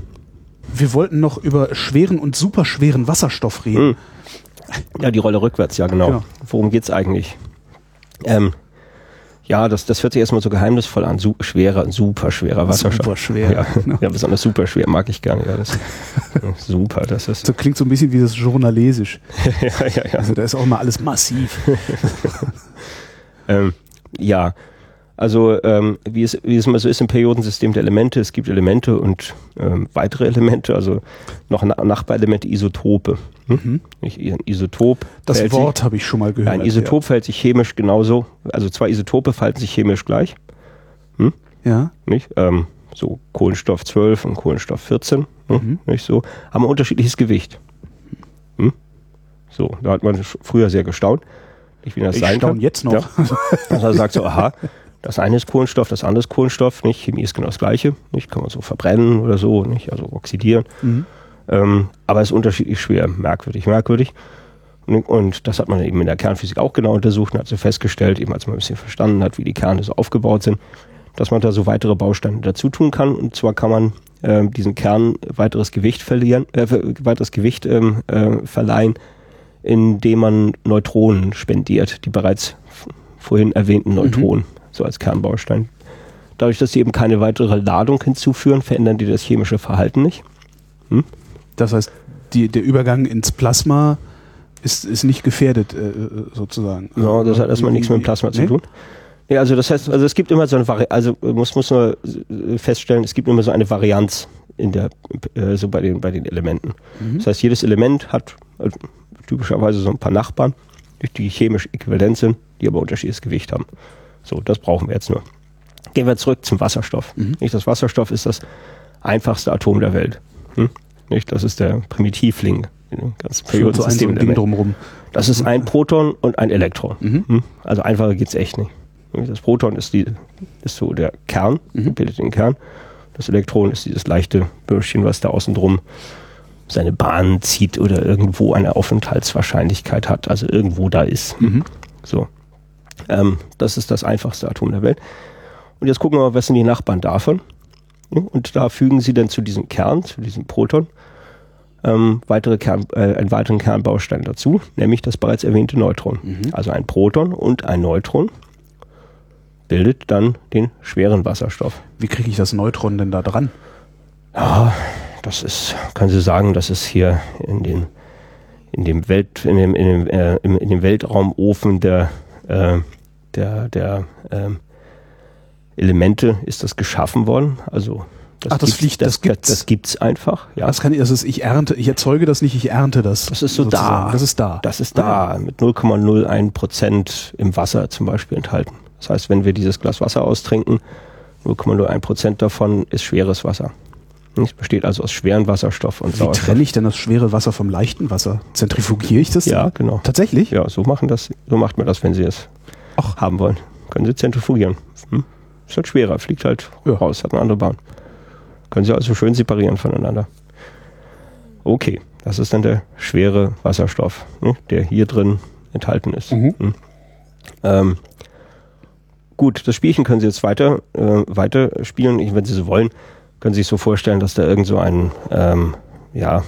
Wir wollten noch über schweren und superschweren Wasserstoff reden. Hm. Ja, die Rolle rückwärts, ja genau. Genau. Worum geht's eigentlich? Ähm, Ja, das, das hört sich erstmal so geheimnisvoll an. Su schwerer, super schwerer Wasserstoff. Super schwer. Ja, ja, besonders super schwer mag ich gar nicht. Ja, das, super, das ist. So klingt so ein bisschen wie das Journalesisch. ja, ja, ja. Also da ist auch mal alles massiv. Ähm, ja, also ähm, wie, es, wie es immer so ist im Periodensystem der Elemente, es gibt Elemente und ähm, weitere Elemente, also noch Na Nachbarelemente, Isotope. Hm? Nicht, ein Isotop Das Wort habe ich schon mal gehört. ein Isotop verhält sich chemisch genauso, also zwei Isotope verhalten sich chemisch gleich, Ja. ja. nicht? Ähm, so Kohlenstoff 12 und Kohlenstoff 14, hm? Mhm. nicht so, haben ein unterschiedliches Gewicht. Hm? So, da hat man früher sehr gestaunt, nicht, wie das Ich sein staune kann. jetzt noch. Ja. Also er sagt so, aha, das eine ist Kohlenstoff, das andere ist Kohlenstoff, nicht? Chemie ist genau das gleiche, nicht? Kann man so verbrennen oder so, nicht? Also oxidieren. Mhm. Ähm, aber es ist unterschiedlich schwer, merkwürdig, merkwürdig. Und, und das hat man eben in der Kernphysik auch genau untersucht und hat so festgestellt, eben als man ein bisschen verstanden hat, wie die Kerne so aufgebaut sind, dass man da so weitere Bausteine dazu tun kann. Und zwar kann man ähm, diesen Kern weiteres Gewicht verlieren, äh, weiteres Gewicht ähm, äh, verleihen, indem man Neutronen spendiert, die bereits vorhin erwähnten Neutronen, so als Kernbaustein. Dadurch, dass sie eben keine weitere Ladung hinzuführen, verändern die das chemische Verhalten nicht. Das heißt, die, der Übergang ins Plasma ist, ist nicht gefährdet, äh, sozusagen. Ja, das hat erstmal nichts mit Plasma zu Nee? tun. Ja, also das heißt, also es gibt immer so eine Vari also muss muss nur äh, feststellen, es gibt immer so eine Varianz in der äh, so bei den bei den Elementen. Mhm. Das heißt, jedes Element hat äh, typischerweise so ein paar Nachbarn, die chemisch äquivalent sind, die aber unterschiedliches Gewicht haben. So, das brauchen wir jetzt nur. Gehen wir zurück zum Wasserstoff. Mhm. Nicht, das Wasserstoff ist das einfachste Atom der Welt. Hm? Nicht, das ist der Primitivling in dem ganzen Schön so Periodensystem. drumrum. Das ist ein Proton und ein Elektron. Mhm. Hm? Also einfacher geht's echt nicht. Das Proton ist, die, ist so der Kern, Mhm. bildet den Kern. Das Elektron ist dieses leichte Bürschchen, was da außen drum seine Bahn zieht oder irgendwo eine Aufenthaltswahrscheinlichkeit hat, also irgendwo da ist. Mhm. So. Ähm, das ist das einfachste Atom der Welt. Und jetzt gucken wir mal, was sind die Nachbarn davon. Und da fügen sie dann zu diesem Kern, zu diesem Proton, ähm, weitere Kern, äh, einen weiteren Kernbaustein dazu, nämlich das bereits erwähnte Neutron. Mhm. Also ein Proton und ein Neutron bildet dann den schweren Wasserstoff. Wie kriege ich das Neutron denn da dran? Ja, das ist, können Sie sagen, das ist hier in den in dem Welt in dem in dem, äh, in dem Weltraumofen der äh, der der ähm, Elemente ist das geschaffen worden. Also Ach, das gibt's- fliegt- das das, gibt's. das gibt's einfach. Ja, Das kann ich, das ist, ich ernte, ich erzeuge das nicht, ich ernte das. Das ist so sozusagen. da. Das ist da. Das ist da mit 0,01 Prozent im Wasser zum Beispiel enthalten. Das heißt, wenn wir dieses Glas Wasser austrinken, 0,01 Prozent davon ist schweres Wasser. Es besteht also aus schweren Wasserstoff und Wie Sauerstoff. trenne ich denn das schwere Wasser vom leichten Wasser? Zentrifugiere ich das? Ja, genau. Tatsächlich? Ja, so machen das, so macht man das, wenn Sie es Ach. haben wollen. Können Sie zentrifugieren. Hm? Ist halt schwerer, fliegt halt Ja. raus, hat eine andere Bahn. Können Sie also schön separieren voneinander. Okay, das ist dann der schwere Wasserstoff, ne, der hier drin enthalten ist. Mhm. Hm. Ähm, gut, das Spielchen können Sie jetzt weiter, äh, weiter spielen, wenn Sie so wollen. Können Sie sich so vorstellen, dass da irgend so ein, ähm, ja,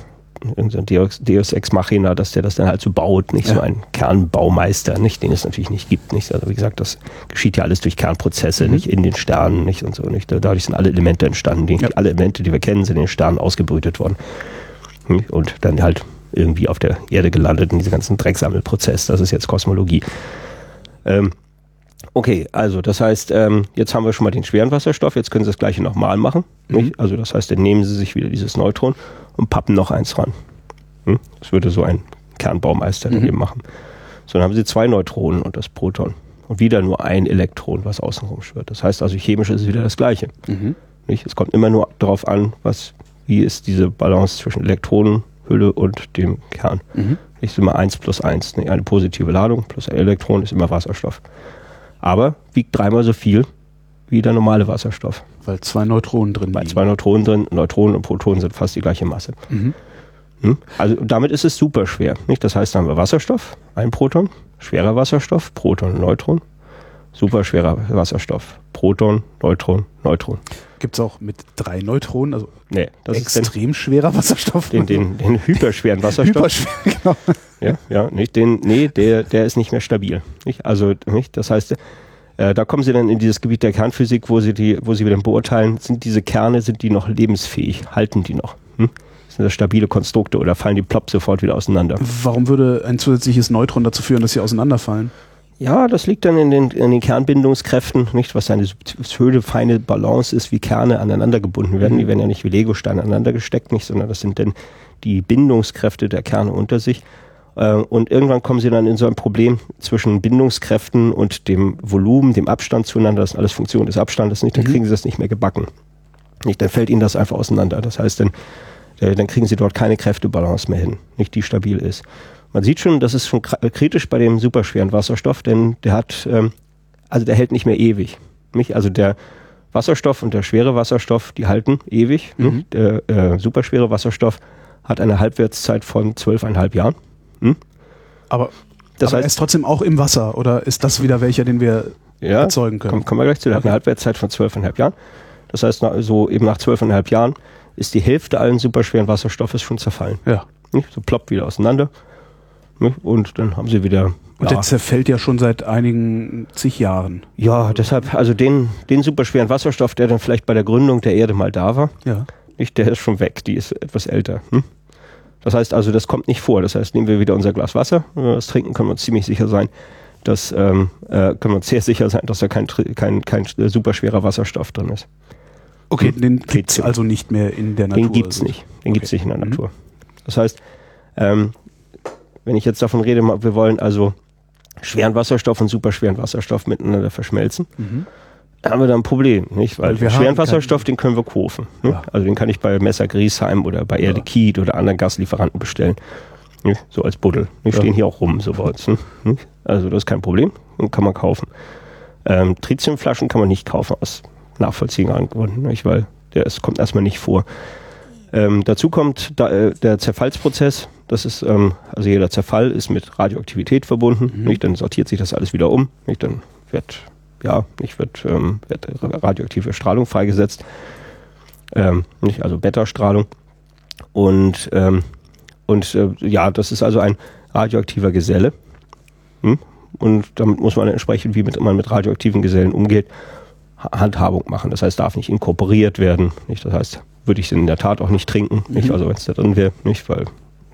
irgend so ein Deus, Deus Ex Machina, dass der das dann halt so baut, nicht so Ja. ein Kernbaumeister, nicht, den es natürlich nicht gibt, nicht. Also wie gesagt, das geschieht ja alles durch Kernprozesse, nicht in den Sternen, nicht und so, nicht. Dadurch sind alle Elemente entstanden, die, Ja. alle Elemente, die wir kennen, sind in den Sternen ausgebrütet worden. Und dann halt irgendwie auf der Erde gelandet in diesem ganzen Drecksammelprozess. Das ist jetzt Kosmologie. Ähm, okay, also das heißt, ähm, jetzt haben wir schon mal den schweren Wasserstoff, jetzt können Sie das gleiche nochmal machen. Nicht? Also das heißt, dann nehmen Sie sich wieder dieses Neutron und pappen noch eins ran. Hm? Das würde so ein Kernbaumeister Mhm. eben machen. So, dann haben Sie zwei Neutronen und das Proton. Und wieder nur ein Elektron, was außenrum schwirrt. Das heißt also, chemisch ist es wieder das Gleiche. Mhm. Nicht? Es kommt immer nur darauf an, was, wie ist diese Balance zwischen Elektronenhülle und dem Kern. Mhm. Ist immer 1 plus 1. Eine positive Ladung plus ein Elektron ist immer Wasserstoff. Aber wiegt dreimal so viel wie der normale Wasserstoff. Weil zwei Neutronen drin liegen. zwei Neutronen drin, Neutronen und Protonen sind fast die gleiche Masse. Mhm. Hm? Also damit ist es super schwer. Nicht? Das heißt, da haben wir Wasserstoff, ein Proton, schwerer Wasserstoff, Proton, Neutron, super schwerer Wasserstoff, Proton, Neutron, Neutron. Gibt es auch mit drei Neutronen, also Nee, das ist extrem schwerer Wasserstoff. den, den, den hyperschweren Wasserstoff. Hyperschwer, genau. Ja, ja, nicht den, nee, der, der ist nicht mehr stabil. Nicht? Also, nicht? Das heißt, Äh, da kommen sie dann in dieses Gebiet der Kernphysik, wo sie die, wo sie dann beurteilen, sind diese Kerne, sind die noch lebensfähig, halten die noch? Hm? Sind das stabile Konstrukte oder fallen die plopp sofort wieder auseinander? Warum würde ein zusätzliches Neutron dazu führen, dass sie auseinanderfallen? Ja, das liegt dann in den, in den Kernbindungskräften, nicht, was eine schöne, feine Balance ist, wie Kerne aneinander gebunden werden. Die werden ja nicht wie Legosteine aneinander gesteckt, nicht, sondern das sind dann die Bindungskräfte der Kerne unter sich. Äh, und irgendwann kommen sie dann in so ein Problem zwischen Bindungskräften und dem Volumen, dem Abstand zueinander. Das ist alles Funktion des Abstandes nicht. Dann mhm. kriegen sie das nicht mehr gebacken. Nicht, dann fällt ihnen das einfach auseinander. Das heißt, dann, äh, dann kriegen sie dort keine Kräftebalance mehr hin, nicht die stabil ist. Man sieht schon, das ist schon kritisch bei dem superschweren Wasserstoff, denn der hat, ähm, also der hält nicht mehr ewig. Nicht? Also der Wasserstoff und der schwere Wasserstoff, die halten ewig. Mhm. Der äh, superschwere Wasserstoff hat eine Halbwertszeit von zwölfeinhalb Jahren. Hm? Aber, das aber heißt, er ist trotzdem auch im Wasser oder ist das wieder welcher, den wir ja, erzeugen können? Kommen, kommen wir gleich zu. Der okay. hat eine Halbwertszeit von zwölfeinhalb Jahren. Das heißt, so also eben nach zwölfeinhalb Jahren ist die Hälfte allen superschweren Wasserstoffes schon zerfallen. Ja. So ploppt wieder auseinander. Und dann haben sie wieder. Und ja. der zerfällt ja schon seit einigen zig Jahren. Ja, deshalb, also den, den superschweren Wasserstoff, der dann vielleicht bei der Gründung der Erde mal da war, ja. nicht, der ist schon weg, die ist etwas älter. Hm? Das heißt also, das kommt nicht vor. Das heißt, nehmen wir wieder unser Glas Wasser, wenn wir das trinken, können wir uns ziemlich sicher sein, dass ähm, äh, können wir uns sehr sicher sein, dass da kein, kein, kein superschwerer Wasserstoff drin ist. Okay, hm? den gibt es also nicht mehr in der Natur. Den gibt es also. nicht. Den okay. gibt es nicht in der mhm. Natur. Das heißt, ähm, wenn ich jetzt davon rede, wir wollen also schweren Wasserstoff und superschweren Wasserstoff miteinander verschmelzen, mhm haben wir da ein Problem, nicht? Weil wir schweren Wasserstoff, den können wir kaufen. Ne? Ja. Also den kann ich bei Messer Griesheim oder bei Erde ja. Kiet oder anderen Gaslieferanten bestellen. Nicht? So als Buddel. Die ja. stehen hier auch rum, so uns. Ne? Also das ist kein Problem und kann man kaufen. Ähm, Tritiumflaschen kann man nicht kaufen aus nachvollziehbaren Gründen, nicht? weil der es kommt erstmal nicht vor. Ähm, dazu kommt da, äh, der Zerfallsprozess. Das ist, ähm, also jeder Zerfall ist mit Radioaktivität verbunden. Mhm. Nicht? Dann sortiert sich das alles wieder um. Nicht? Dann wird ja, nicht wird, ähm, wird radioaktive Strahlung freigesetzt, ähm, nicht, also Beta-Strahlung. Und, ähm, und äh, ja, das ist also ein radioaktiver Geselle. Hm? Und damit muss man entsprechend, wie mit, man mit radioaktiven Gesellen umgeht, Handhabung machen. Das heißt, darf nicht inkorporiert werden. Nicht? Das heißt, würde ich es in der Tat auch nicht trinken. Nicht? Mhm. Also wenn es da drin wäre, nicht, weil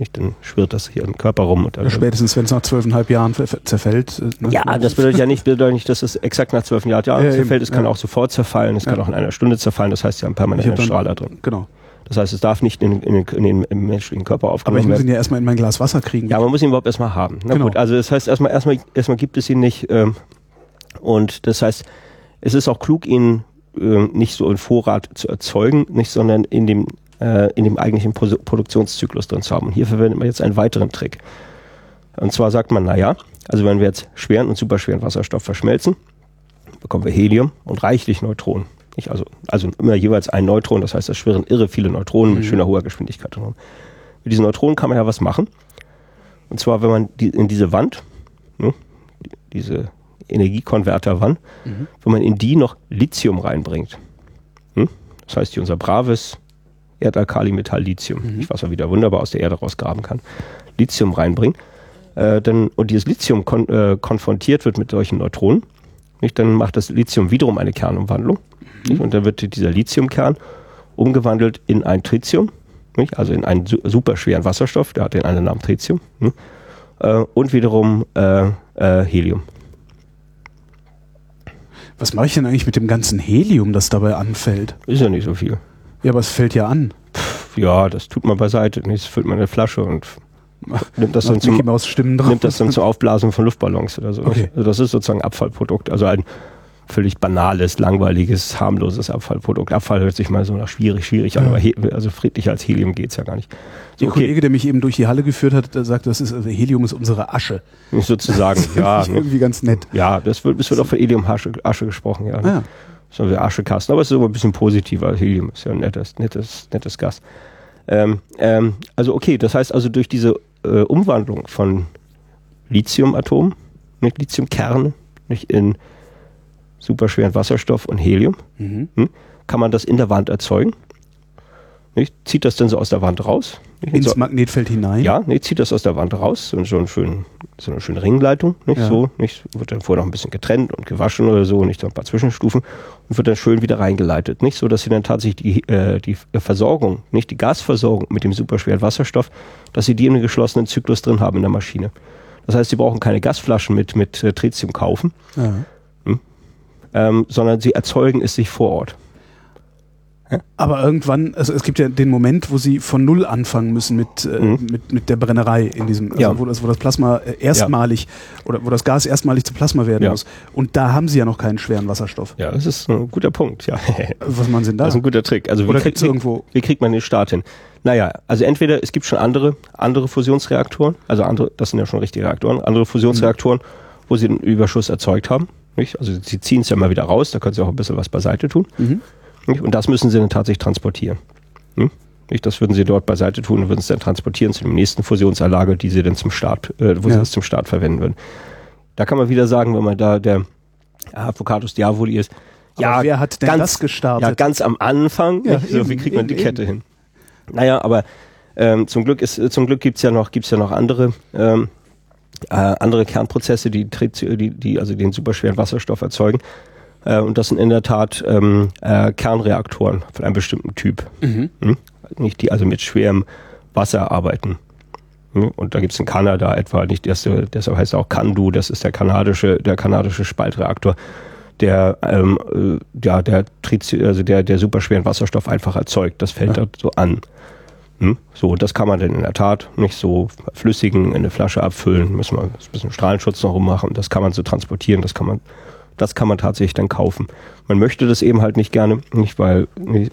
nicht, dann schwirrt das hier im Körper rum. Und ja, spätestens, wenn es nach zwölfeinhalb Jahren zerfällt. Äh, ne? Ja, das bedeutet ja nicht, bedeutet nicht, dass es exakt nach zwölfeinhalb Jahren ja, zerfällt. Es kann auch sofort zerfallen, es kann auch in einer Stunde zerfallen. Das heißt, ja einen permanenten Strahler drin. Genau. Das heißt, es darf nicht in, in, in, den, im menschlichen Körper aufgenommen werden. Aber ich muss ihn ja erstmal in mein Glas Wasser kriegen. Ja, man muss ihn überhaupt erstmal haben. Na genau. gut, also das heißt, erstmal, erstmal, erstmal gibt es ihn nicht. Ähm, und das heißt, es ist auch klug, ihn äh, nicht so in Vorrat zu erzeugen, nicht, sondern in dem äh, in dem eigentlichen Pro Produktionszyklus drin zu haben. Und hier verwendet man jetzt einen weiteren Trick. Und zwar sagt man, naja, also wenn wir jetzt schweren und superschweren Wasserstoff verschmelzen, bekommen wir Helium und reichlich Neutronen. Nicht? Also, also immer jeweils ein Neutron, das heißt, es schwirren irre viele Neutronen mit mhm. schöner hoher Geschwindigkeit drin. Mit diesen Neutronen kann man ja was machen. Und zwar, wenn man die, in diese Wand, ne, diese Energiekonverterwand, mhm. wenn man in die noch Lithium reinbringt. Hm? Das heißt, hier unser braves Erdalkalimetall Lithium, mhm. was man wieder wunderbar aus der Erde rausgraben kann, Lithium reinbringen, äh, dann, und dieses Lithium kon äh, konfrontiert wird mit solchen Neutronen, nicht, dann macht das Lithium wiederum eine Kernumwandlung. Mhm. und dann wird dieser Lithiumkern umgewandelt in ein Tritium, nicht, also in einen su superschweren Wasserstoff, der hat den einen Namen Tritium, nicht, äh, und wiederum äh, äh, Helium. Was mache ich denn eigentlich mit dem ganzen Helium, das dabei anfällt? Ist ja nicht so viel. Ja, aber es fällt ja an. Pff, ja, das tut man beiseite. Das füllt man eine Flasche und nimmt das, dann zum, nimmt das dann zur Aufblasung von Luftballons oder so. Okay. Also das ist sozusagen Abfallprodukt. Also ein völlig banales, langweiliges, harmloses Abfallprodukt. Abfall hört sich mal so nach schwierig, schwierig ja. an, aber also friedlicher als Helium geht es ja gar nicht. So, der okay. Kollege, der mich eben durch die Halle geführt hat, der sagt, das ist also Helium ist unsere Asche. Sozusagen, ja. Ne? Irgendwie ganz nett. Ja, das wird, es wird auch von Helium-Asche Asche gesprochen, ja. Ah, ja so wie Aschekasten. Aber es ist immer ein bisschen positiver. Helium ist ja ein nettes, nettes, nettes Gas. Ähm, ähm, also okay, das heißt also durch diese äh, Umwandlung von Lithiumatomen, nicht Lithiumkerne, nicht in superschweren Wasserstoff und Helium, mhm. hm, kann man das in der Wand erzeugen. Nicht? Zieht das dann so aus der Wand raus. Ins so, Magnetfeld hinein? Ja, nee, zieht das aus der Wand raus und so, einen schönen, so eine schöne Ringleitung, nicht ja. so, nicht, wird dann vorher noch ein bisschen getrennt und gewaschen oder so, nicht so ein paar Zwischenstufen und wird dann schön wieder reingeleitet, nicht so, dass sie dann tatsächlich die, äh, die Versorgung, nicht die Gasversorgung mit dem superschweren Wasserstoff, dass sie die in einem geschlossenen Zyklus drin haben in der Maschine. Das heißt, sie brauchen keine Gasflaschen mit, mit äh, Tritium kaufen, ja. hm? ähm, sondern sie erzeugen es sich vor Ort. Aber irgendwann, also es gibt ja den Moment, wo sie von Null anfangen müssen mit, äh, mhm. mit, mit der Brennerei in diesem, also ja. wo, das, wo das Plasma äh, erstmalig ja. oder wo das Gas erstmalig zu Plasma werden ja. muss. Und da haben sie ja noch keinen schweren Wasserstoff. Ja, das ist ein guter Punkt, ja. Was machen sie denn da? Das ist ein guter Trick. Also oder wie, krieg, irgendwo wie kriegt man den Start hin? Naja, also entweder es gibt schon andere, andere Fusionsreaktoren, also andere, das sind ja schon richtige Reaktoren, andere Fusionsreaktoren, mhm. wo sie einen Überschuss erzeugt haben. Nicht? Also sie ziehen es ja mal wieder raus, da können sie auch ein bisschen was beiseite tun. Mhm. Und das müssen sie dann tatsächlich transportieren. Hm? Das würden sie dort beiseite tun und würden es dann transportieren zu dem nächsten Fusionsanlage, die sie dann zum Start, äh, wo ja. sie es zum Start verwenden würden. Da kann man wieder sagen, wenn man da der Advocatus Diavoli ist, Aber ja, wer hat denn ganz, das gestartet? Ja, ganz am Anfang. Ja, so, wie kriegt man eben, die Kette eben. hin? Naja, aber ähm, zum Glück ist, zum Glück gibt's ja noch, gibt's ja noch andere, ähm, äh, andere Kernprozesse, die, die, die also den superschweren Wasserstoff erzeugen. Äh, und das sind in der Tat ähm, äh, Kernreaktoren von einem bestimmten Typ. Mhm. Hm? Nicht die also mit schwerem Wasser arbeiten. Hm? Und da gibt es in Kanada etwa, nicht das, deshalb heißt er auch Candu, das ist der kanadische, der kanadische Spaltreaktor, der ähm, äh, ja, der, also der, der superschweren Wasserstoff einfach erzeugt. Das fällt ja. da so an. Hm? So, und das kann man dann in der Tat nicht so flüssigen in eine Flasche abfüllen, müssen wir ein bisschen Strahlenschutz noch rummachen. Das kann man so transportieren, das kann man das kann man tatsächlich dann kaufen. Man möchte das eben halt nicht gerne, nicht weil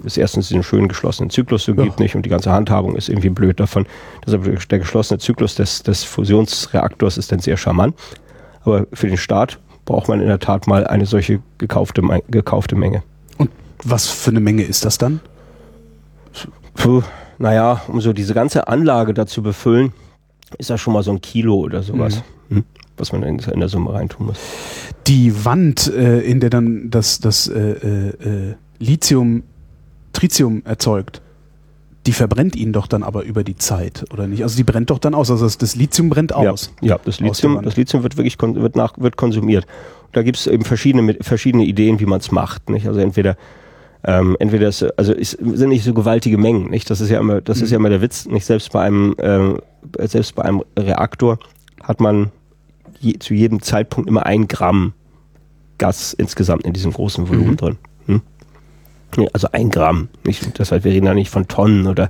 es erstens diesen schönen geschlossenen Zyklus so gibt nicht und die ganze Handhabung ist irgendwie blöd davon. Deshalb der geschlossene Zyklus des, des Fusionsreaktors ist dann sehr charmant. Aber für den Start braucht man in der Tat mal eine solche gekaufte, gekaufte Menge. Und was für eine Menge ist das dann? Puh, naja, um so diese ganze Anlage dazu befüllen, ist das schon mal so ein Kilo oder sowas. Mhm. Hm? Was man in, in der Summe reintun muss. Die Wand, äh, in der dann das, das äh, äh, äh, Lithium Tritium erzeugt, die verbrennt ihn doch dann aber über die Zeit, oder nicht? Also die brennt doch dann aus. Also das, das Lithium brennt aus. Ja, ja das, Lithium, das Lithium wird wirklich wird nach, wird konsumiert. Da gibt es eben verschiedene, verschiedene Ideen, wie man es macht. Nicht? Also entweder ähm, entweder ist, also ist, sind nicht so gewaltige Mengen, nicht? Das ist ja immer, das mhm. ist ja immer der Witz, nicht selbst bei einem, äh, selbst bei einem Reaktor hat man je, zu jedem Zeitpunkt immer ein Gramm Gas insgesamt in diesem großen Volumen mhm. drin. Hm? Also ein Gramm. Nicht, das heißt, wir reden da nicht von Tonnen oder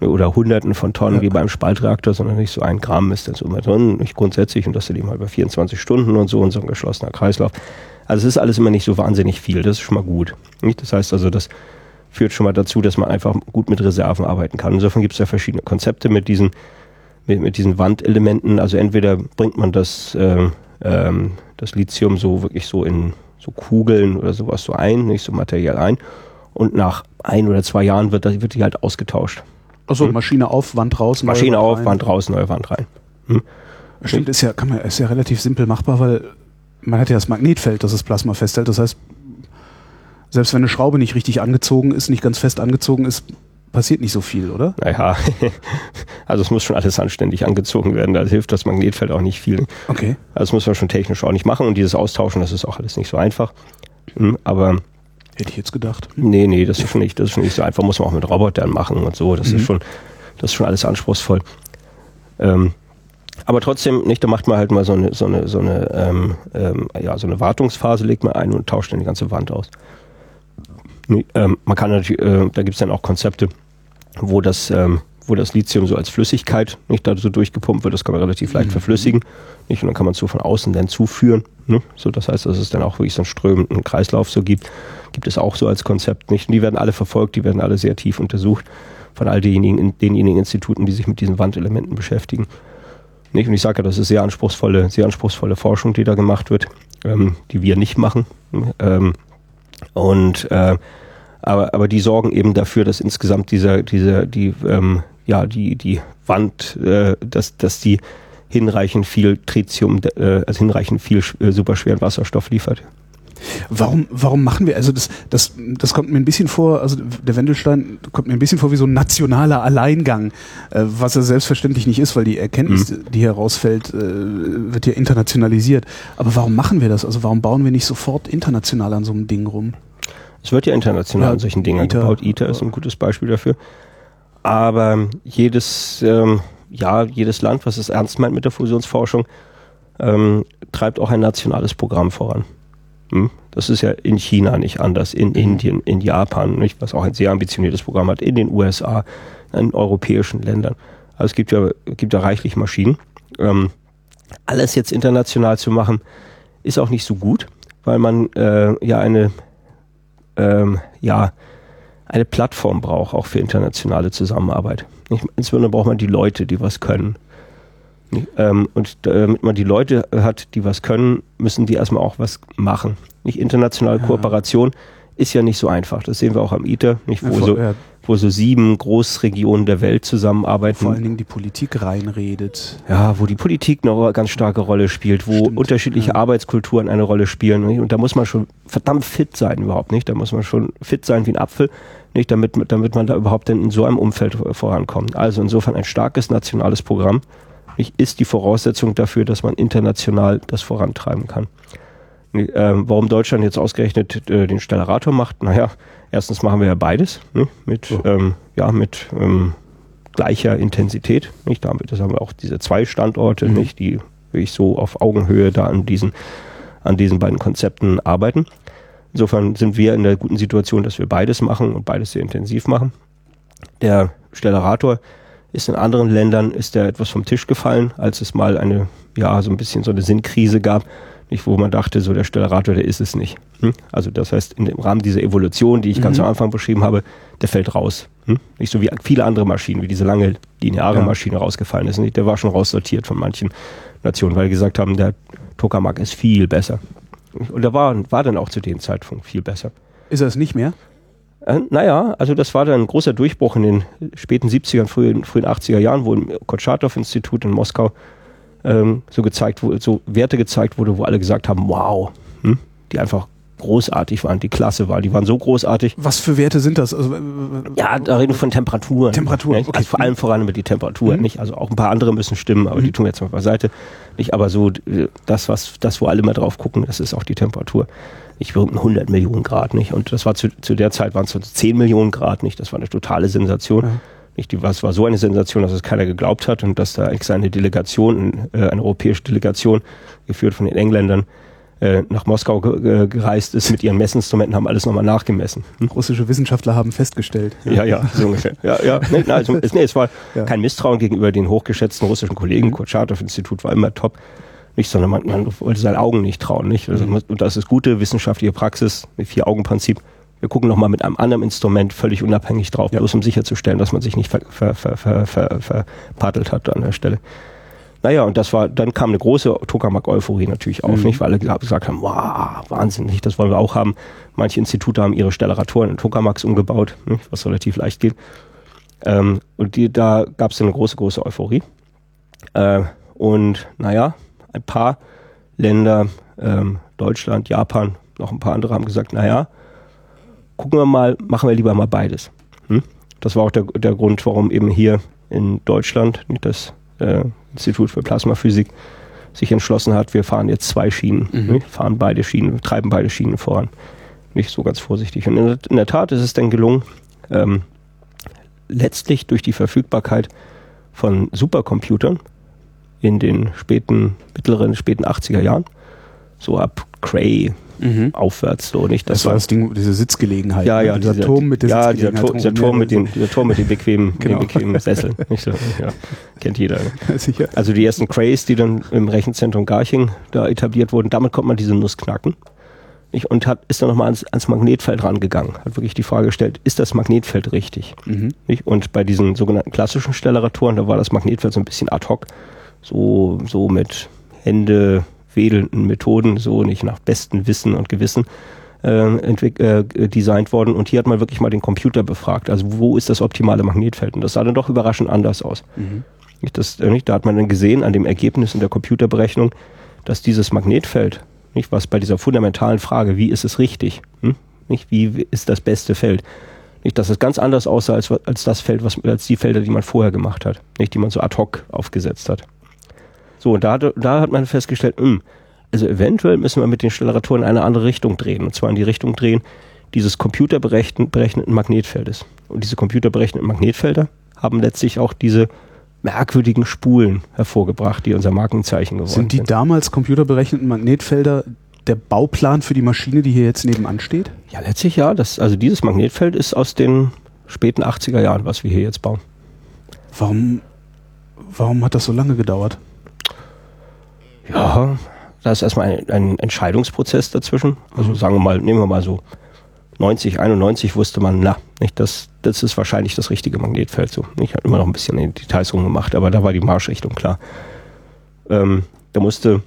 oder Hunderten von Tonnen ja. wie beim Spaltreaktor, sondern nicht so ein Gramm ist dann so immer drin, nicht grundsätzlich und das sind eben halt bei 24 Stunden und so und so ein geschlossener Kreislauf. Also es ist alles immer nicht so wahnsinnig viel, das ist schon mal gut. Nicht? Das heißt also, das führt schon mal dazu, dass man einfach gut mit Reserven arbeiten kann. Insofern gibt es ja verschiedene Konzepte mit diesen mit, mit diesen Wandelementen. Also entweder bringt man das, äh, ähm, das Lithium so wirklich so in so Kugeln oder sowas so ein, nicht so Material ein. Und nach ein oder zwei Jahren wird, das, wird die halt ausgetauscht. Also hm? Maschine auf, Wand raus, Maschine auf, rein. Wand raus, neue Wand rein. Hm? Stimmt, ist ja, kann man, ist ja relativ simpel machbar, weil man hat ja das Magnetfeld, das das Plasma festhält. Das heißt, selbst wenn eine Schraube nicht richtig angezogen ist, nicht ganz fest angezogen ist, passiert nicht so viel, oder? Naja, also es muss schon alles anständig angezogen werden. Da hilft das Magnetfeld auch nicht viel. Okay. Also das muss man schon technisch auch nicht machen und dieses Austauschen, das ist auch alles nicht so einfach. Hm, aber hätte ich jetzt gedacht. Nee, nee, das ist schon nicht, das ist schon nicht so einfach. Muss man auch mit Robotern machen und so. Das mhm. ist schon, das ist schon alles anspruchsvoll. Ähm, aber trotzdem, nicht, da macht man halt mal so eine, so eine, so eine, ähm, ähm, ja, so eine Wartungsphase, legt man ein und tauscht dann die ganze Wand aus. Ähm, man kann natürlich, äh, da gibt es dann auch Konzepte, wo das, ähm, wo das Lithium so als Flüssigkeit nicht da so durchgepumpt wird, das kann man relativ leicht mhm. verflüssigen. Nicht? Und dann kann man es so von außen dann zuführen. Ne? So, das heißt, dass es dann auch wirklich so einen strömenden Kreislauf so gibt. Gibt es auch so als Konzept nicht. Und die werden alle verfolgt, die werden alle sehr tief untersucht von all denjenigen, denjenigen Instituten, die sich mit diesen Wandelementen beschäftigen. Nicht? Und ich sage ja, das ist sehr anspruchsvolle, sehr anspruchsvolle Forschung, die da gemacht wird, ähm, die wir nicht machen. Ähm, und äh, aber, aber die sorgen eben dafür, dass insgesamt dieser, dieser, die, ähm, ja, die, die Wand, äh, dass, dass die hinreichend viel Tritium, äh, also hinreichend viel äh, superschweren Wasserstoff liefert. Warum, warum machen wir, also das, das, das kommt mir ein bisschen vor, also der Wendelstein kommt mir ein bisschen vor wie so ein nationaler Alleingang, äh, was er selbstverständlich nicht ist, weil die Erkenntnis, mhm. die herausfällt, äh, wird ja internationalisiert. Aber warum machen wir das? Also warum bauen wir nicht sofort international an so einem Ding rum? Es wird ja international ja, an solchen Dingen ITER, gebaut. ITER ist ein gutes Beispiel dafür. Aber jedes, ähm, ja, jedes Land, was es ernst meint mit der Fusionsforschung, ähm, treibt auch ein nationales Programm voran. Hm? Das ist ja in China nicht anders, in mhm. Indien, in Japan, nicht, was auch ein sehr ambitioniertes Programm hat, in den USA, in europäischen Ländern. Also es gibt ja, gibt ja reichlich Maschinen. Ähm, alles jetzt international zu machen, ist auch nicht so gut, weil man äh, ja eine ähm, ja eine Plattform braucht, auch für internationale Zusammenarbeit. Insbesondere braucht man die Leute, die was können. Ähm, und damit man die Leute hat, die was können, müssen die erstmal auch was machen. Nicht internationale ja. Kooperation ist ja nicht so einfach. Das sehen wir auch am ITER, nicht, wo, ja, so, ja. wo so sieben Großregionen der Welt zusammenarbeiten. Vor allen Dingen die Politik reinredet. Ja, wo die Politik eine ganz starke Rolle spielt, wo Stimmt, unterschiedliche Arbeitskulturen eine Rolle spielen. Nicht? Und da muss man schon verdammt fit sein überhaupt nicht. Da muss man schon fit sein wie ein Apfel, nicht, damit, damit man da überhaupt in so einem Umfeld vorankommt. Also insofern ein starkes nationales Programm ist die Voraussetzung dafür, dass man international das vorantreiben kann. Ähm, warum Deutschland jetzt ausgerechnet äh, den Stellarator macht? Naja, erstens machen wir ja beides ne? mit, oh. ähm, ja, mit ähm, gleicher Intensität. Nicht? Damit das haben wir auch diese zwei Standorte, mhm. nicht, die wirklich so auf Augenhöhe da an diesen, an diesen beiden Konzepten arbeiten. Insofern sind wir in der guten Situation, dass wir beides machen und beides sehr intensiv machen. Der Stellarator ist in anderen Ländern ist der etwas vom Tisch gefallen, als es mal eine, ja, so ein bisschen so eine Sinnkrise gab, nicht, wo man dachte, so der Stellarator, der ist es nicht. Hm? Also das heißt, in dem Rahmen dieser Evolution, die ich mhm. ganz am Anfang beschrieben habe, der fällt raus. Hm? Nicht so wie viele andere Maschinen, wie diese lange lineare ja. Maschine rausgefallen ist. Nicht? Der war schon raussortiert von manchen Nationen, weil die gesagt haben, der Tokamak ist viel besser. Und der war, war dann auch zu dem Zeitpunkt viel besser. Ist er es nicht mehr? Äh, naja, also das war dann ein großer Durchbruch in den späten 70er, frühen, frühen 80er Jahren, wo im Kurtschatow-Institut in Moskau ähm, so gezeigt wurde, so Werte gezeigt wurde, wo alle gesagt haben, wow, hm? die einfach großartig waren, die klasse war, die waren so großartig. Was für Werte sind das? Also, äh, ja, da reden wir von Temperaturen. Temperatur, okay. Also vor allem voran über die Temperatur, mhm. nicht? Also auch ein paar andere müssen stimmen, aber mhm. die tun wir jetzt mal beiseite. Nicht, aber so das, was, das, wo alle mal drauf gucken, das ist auch die Temperatur. Ich berühmten 100 Millionen Grad, nicht? Und das war zu, zu der Zeit waren es so 10 Millionen Grad, nicht? Das war eine totale Sensation. Mhm. Nicht, die, was war so eine Sensation, dass es keiner geglaubt hat und dass da extra eine Delegation, äh, eine europäische Delegation, geführt von den Engländern, äh, nach Moskau ge gereist ist mit ihren Messinstrumenten, haben alles nochmal nachgemessen. Hm? Russische Wissenschaftler haben festgestellt. Ja, ja, so ungefähr. Ja, ja. Nee, also, es, nee, es war ja. kein Misstrauen gegenüber den hochgeschätzten russischen Kollegen. Mhm. Kurtschatow-Institut war immer top. Nicht, sondern man, man wollte seinen Augen nicht trauen. Nicht? Also, mhm. Und das ist gute wissenschaftliche Praxis, Vier-Augen-Prinzip. Wir gucken nochmal mit einem anderen Instrument völlig unabhängig drauf, ja. bloß um sicherzustellen, dass man sich nicht verpattelt ver, ver, ver, hat an der Stelle. Naja, und das war, dann kam eine große Tokamak-Euphorie natürlich auf, mhm. nicht? Weil alle gesagt haben, wow, wahnsinnig, das wollen wir auch haben. Manche Institute haben ihre Stellaratoren in Tokamaks umgebaut, nicht? was relativ leicht geht. Ähm, und die, da gab es eine große, große Euphorie. Äh, und naja, ein paar Länder, ähm, Deutschland, Japan, noch ein paar andere haben gesagt, naja, gucken wir mal, machen wir lieber mal beides. Hm? Das war auch der, der Grund, warum eben hier in Deutschland das äh, Institut für Plasmaphysik sich entschlossen hat, wir fahren jetzt zwei Schienen, mhm. ne? fahren beide Schienen, treiben beide Schienen voran. Nicht so ganz vorsichtig. Und in, in der Tat ist es dann gelungen, ähm, letztlich durch die Verfügbarkeit von Supercomputern in den späten, mittleren, späten 80er Jahren, so ab Cray, mhm. aufwärts so nicht. Das, das war das Ding, diese Sitzgelegenheit. Ja, ja, ne? dieser, dieser Turm mit der ja, dieser, Tor, dieser Turm mit den, dieser Turm mit den bequemen, genau. den bequemen Sesseln. Nicht so, ja, kennt jeder. Sicher. Also die ersten Crays, die dann im Rechenzentrum Garching da etabliert wurden, damit konnte man diese Nuss knacken. Nicht? Und hat, ist dann nochmal ans, ans Magnetfeld rangegangen. Hat wirklich die Frage gestellt, ist das Magnetfeld richtig? Mhm. Nicht? Und bei diesen sogenannten klassischen Stellaratoren, da war das Magnetfeld so ein bisschen ad hoc, so, so mit Hände, wedelnden Methoden, so nicht nach bestem Wissen und Gewissen äh, äh, designt worden. Und hier hat man wirklich mal den Computer befragt. Also wo ist das optimale Magnetfeld? Und das sah dann doch überraschend anders aus. Mhm. Das, äh, nicht, da hat man dann gesehen an dem Ergebnis in der Computerberechnung, dass dieses Magnetfeld Nicht? Was bei dieser fundamentalen Frage, wie ist es richtig? Hm? Nicht? Wie ist das beste Feld? Nicht, dass es ganz anders aussah als, als das Feld, was, als die Felder, die man vorher gemacht hat, nicht, die man so ad hoc aufgesetzt hat. So, und da, da hat man festgestellt, mh, hm, also eventuell müssen wir mit den Stellaratoren in eine andere Richtung drehen. Und zwar in die Richtung drehen dieses computerberechneten Magnetfeldes. Und diese computerberechneten Magnetfelder haben letztlich auch diese merkwürdigen Spulen hervorgebracht, die unser Markenzeichen geworden sind. Sind die damals computerberechneten Magnetfelder der Bauplan für die Maschine, die hier jetzt nebenan steht? Ja, letztlich ja. Das, also dieses Magnetfeld ist aus den späten 80er Jahren, was wir hier jetzt bauen. Warum, warum hat das so lange gedauert? Ja, da ist erstmal ein, ein Entscheidungsprozess dazwischen. Also mhm. sagen wir mal, nehmen wir mal so 90, 91 wusste man, na, nicht, das, das ist wahrscheinlich das richtige Magnetfeld. So. Ich habe immer noch ein bisschen in die Details rumgemacht, aber da war die Marschrichtung klar. Ähm, da musste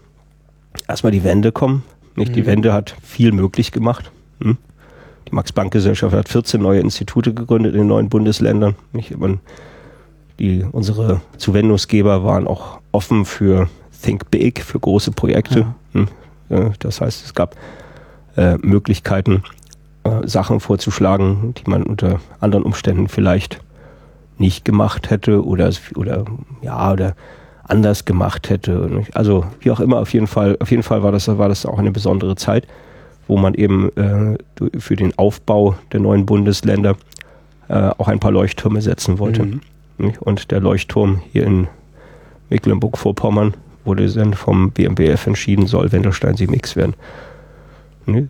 erstmal die Wende kommen. Nicht? Mhm. Die Wende hat viel möglich gemacht. Hm? Die Max-Planck-Gesellschaft hat 14 neue Institute gegründet in den neuen Bundesländern. Nicht? Man, die, unsere Zuwendungsgeber waren auch offen für Think Big, für große Projekte. Ja. Hm? Das heißt, es gab äh, Möglichkeiten, äh, Sachen vorzuschlagen, die man unter anderen Umständen vielleicht nicht gemacht hätte oder, oder ja, oder anders gemacht hätte. Also wie auch immer, auf jeden Fall, auf jeden Fall war das, war das auch eine besondere Zeit, wo man eben äh, für den Aufbau der neuen Bundesländer äh, auch ein paar Leuchttürme setzen wollte. Mhm. Und der Leuchtturm hier in Mecklenburg-Vorpommern wurde dann vom BMBF entschieden, soll Wendelstein 7X werden.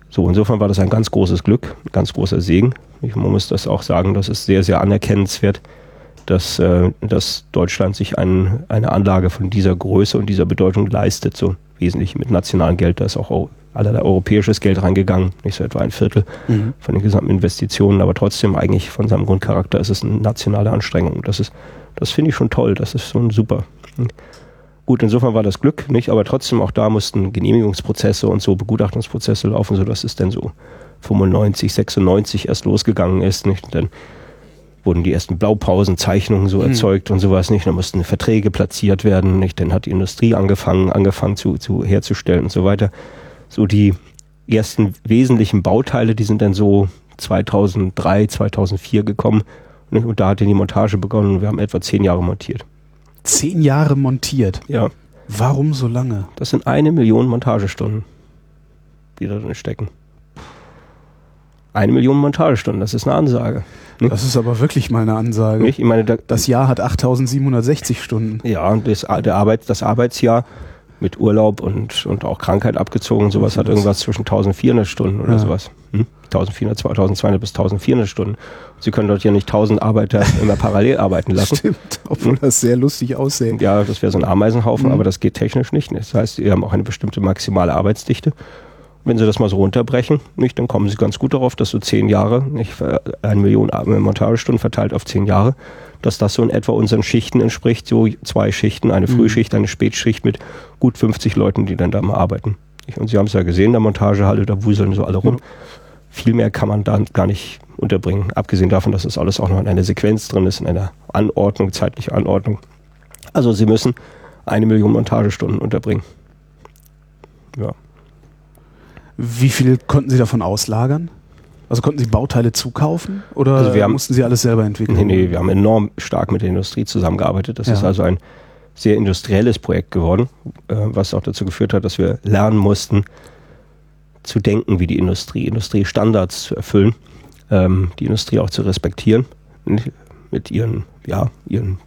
So, insofern war das ein ganz großes Glück, ein ganz großer Segen. Man muss das auch sagen, das ist sehr, sehr anerkennenswert, dass, äh, dass Deutschland sich ein, eine Anlage von dieser Größe und dieser Bedeutung leistet, so wesentlich mit nationalem Geld. Da ist auch allerlei europäisches Geld reingegangen, nicht so etwa ein Viertel mhm. von den gesamten Investitionen, aber trotzdem eigentlich von seinem Grundcharakter ist es eine nationale Anstrengung. Das ist, das finde ich schon toll, das ist ein super. Gut, insofern war das Glück, nicht? Aber trotzdem auch da mussten Genehmigungsprozesse und so Begutachtungsprozesse laufen, sodass es dann so 95, 96 erst losgegangen ist, nicht? Und dann wurden die ersten Blaupausenzeichnungen so mhm. erzeugt und sowas nicht. Dann mussten Verträge platziert werden, nicht? Dann hat die Industrie angefangen, angefangen zu, zu herzustellen und so weiter. So die ersten wesentlichen Bauteile, die sind dann so 2003, 2004 gekommen. Nicht? Und da hat dann die Montage begonnen. Wir haben etwa zehn Jahre montiert zehn Jahre montiert. Ja. Warum so lange? Das sind eine Million Montagestunden, die da drin stecken. Eine Million Montagestunden, das ist eine Ansage. Nicht? Das ist aber wirklich mal eine Ansage. Nicht? Ich meine, da, das Jahr hat 8760 Stunden. Ja, und das, der Arbeit, das Arbeitsjahr mit Urlaub und, und auch Krankheit abgezogen, sowas hat irgendwas zwischen 1400 Stunden oder ja. sowas. Hm? 1400, 2200 bis 1400 Stunden. Sie können dort ja nicht 1000 Arbeiter immer parallel arbeiten lassen. Stimmt, obwohl das sehr lustig aussieht. Ja, das wäre so ein Ameisenhaufen, mhm. aber das geht technisch nicht. Das heißt, sie haben auch eine bestimmte maximale Arbeitsdichte. Wenn Sie das mal so runterbrechen, nicht, dann kommen Sie ganz gut darauf, dass so zehn Jahre, nicht, eine Million Montagestunden verteilt auf zehn Jahre, dass das so in etwa unseren Schichten entspricht, so zwei Schichten, eine mhm. Frühschicht, eine Spätschicht mit gut 50 Leuten, die dann da mal arbeiten. Und Sie haben es ja gesehen, in der Montagehalle, da wuseln so alle rum. Ja. Viel mehr kann man da gar nicht unterbringen. Abgesehen davon, dass das alles auch noch in einer Sequenz drin ist, in einer Anordnung, zeitliche Anordnung. Also Sie müssen eine Million Montagestunden unterbringen. Ja. Wie viel konnten Sie davon auslagern? Also konnten Sie Bauteile zukaufen oder also wir haben, mussten Sie alles selber entwickeln? Nee, nee, wir haben enorm stark mit der Industrie zusammengearbeitet. Das ja. ist also ein sehr industrielles Projekt geworden, äh, was auch dazu geführt hat, dass wir lernen mussten, zu denken wie die Industrie, Industriestandards zu erfüllen, ähm, die Industrie auch zu respektieren mit ihren, ja, ihren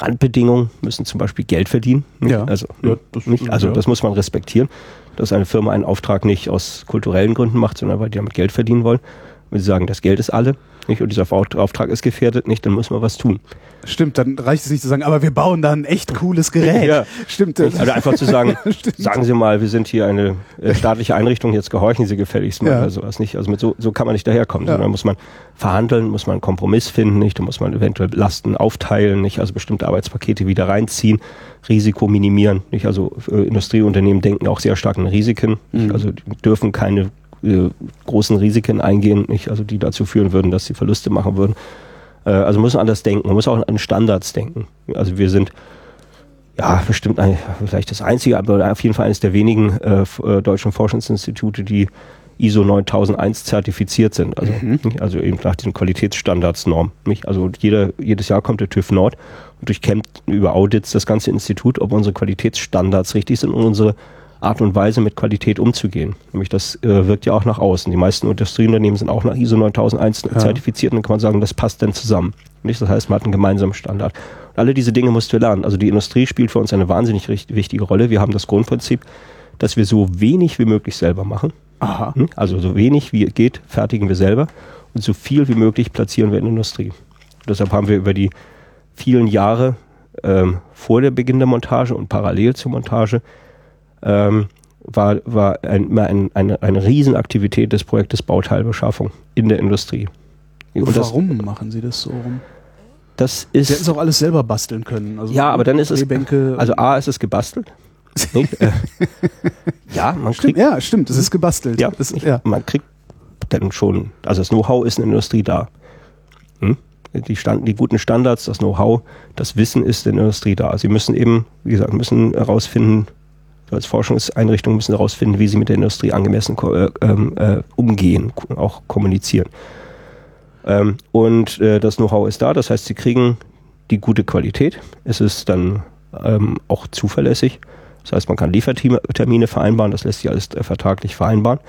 Randbedingungen müssen zum Beispiel Geld verdienen. Ja, also, ja, das, nicht, also ja. das muss man respektieren, dass eine Firma einen Auftrag nicht aus kulturellen Gründen macht, sondern weil die damit Geld verdienen wollen. Wenn sie sagen, das Geld ist alle, nicht, und dieser Auftrag ist gefährdet, nicht, dann muss man was tun. Stimmt, dann reicht es nicht zu sagen, aber wir bauen da ein echt cooles Gerät. Ja, stimmt. Nicht, also einfach zu sagen, sagen Sie mal, wir sind hier eine äh, staatliche Einrichtung, jetzt gehorchen Sie gefälligst mal ja. oder sowas nicht. Also mit so, so kann man nicht daherkommen, ja. sondern muss man verhandeln, muss man einen Kompromiss finden, nicht, da muss man eventuell Lasten aufteilen, nicht, also bestimmte Arbeitspakete wieder reinziehen, Risiko minimieren, nicht, also äh, Industrieunternehmen denken auch sehr stark an Risiken, mhm. also dürfen keine äh, großen Risiken eingehen, nicht, also die dazu führen würden, dass sie Verluste machen würden. Äh, also muss man anders denken, man muss auch an Standards denken. Also wir sind ja, bestimmt ein, vielleicht das einzige, aber auf jeden Fall eines der wenigen äh, äh deutschen Forschungsinstitute, die ISO 9001 zertifiziert sind. Also, mhm. also eben nach diesen Qualitätsstandardsnormen. Nicht? Also jeder, jedes Jahr kommt der TÜV Nord und durchkämmt über Audits das ganze Institut, ob unsere Qualitätsstandards richtig sind und unsere Art und Weise mit Qualität umzugehen. Nämlich das äh, wirkt ja auch nach außen. Die meisten Industrieunternehmen sind auch nach ISO 9001 ja. zertifiziert und dann kann man sagen, das passt dann zusammen. Nicht? Das heißt, man hat einen gemeinsamen Standard. Und alle diese Dinge musst du lernen. Also die Industrie spielt für uns eine wahnsinnig wichtige Rolle. Wir haben das Grundprinzip, dass wir so wenig wie möglich selber machen. Aha. Hm? Also so wenig wie geht, fertigen wir selber und so viel wie möglich platzieren wir in der Industrie. Und deshalb haben wir über die vielen Jahre ähm, vor der Beginn der Montage und parallel zur Montage ähm, war, war ein, ein, eine, eine Riesenaktivität des Projektes Bauteilbeschaffung in der Industrie. Und warum das, machen Sie das so rum? Das ist. Sie hätten es auch alles selber basteln können. Also ja, aber dann ist es. Also A ist es gebastelt. Äh, ja, man stimmt, kriegt. Ja, stimmt, es ist gebastelt. Ja, das, ja. man kriegt dann schon. Also das Know-how ist in der Industrie da. Hm? Die, Stand, die guten Standards, das Know-how, das Wissen ist in der Industrie da. Sie müssen eben, wie gesagt, müssen herausfinden, als Forschungseinrichtung müssen herausfinden, wie sie mit der Industrie angemessen äh, ähm, äh, umgehen, auch kommunizieren. Ähm, und äh, das Know-how ist da, das heißt, sie kriegen die gute Qualität. Es ist dann ähm, auch zuverlässig. Das heißt, man kann Liefertermine vereinbaren, das lässt sich alles äh, vertraglich vereinbaren.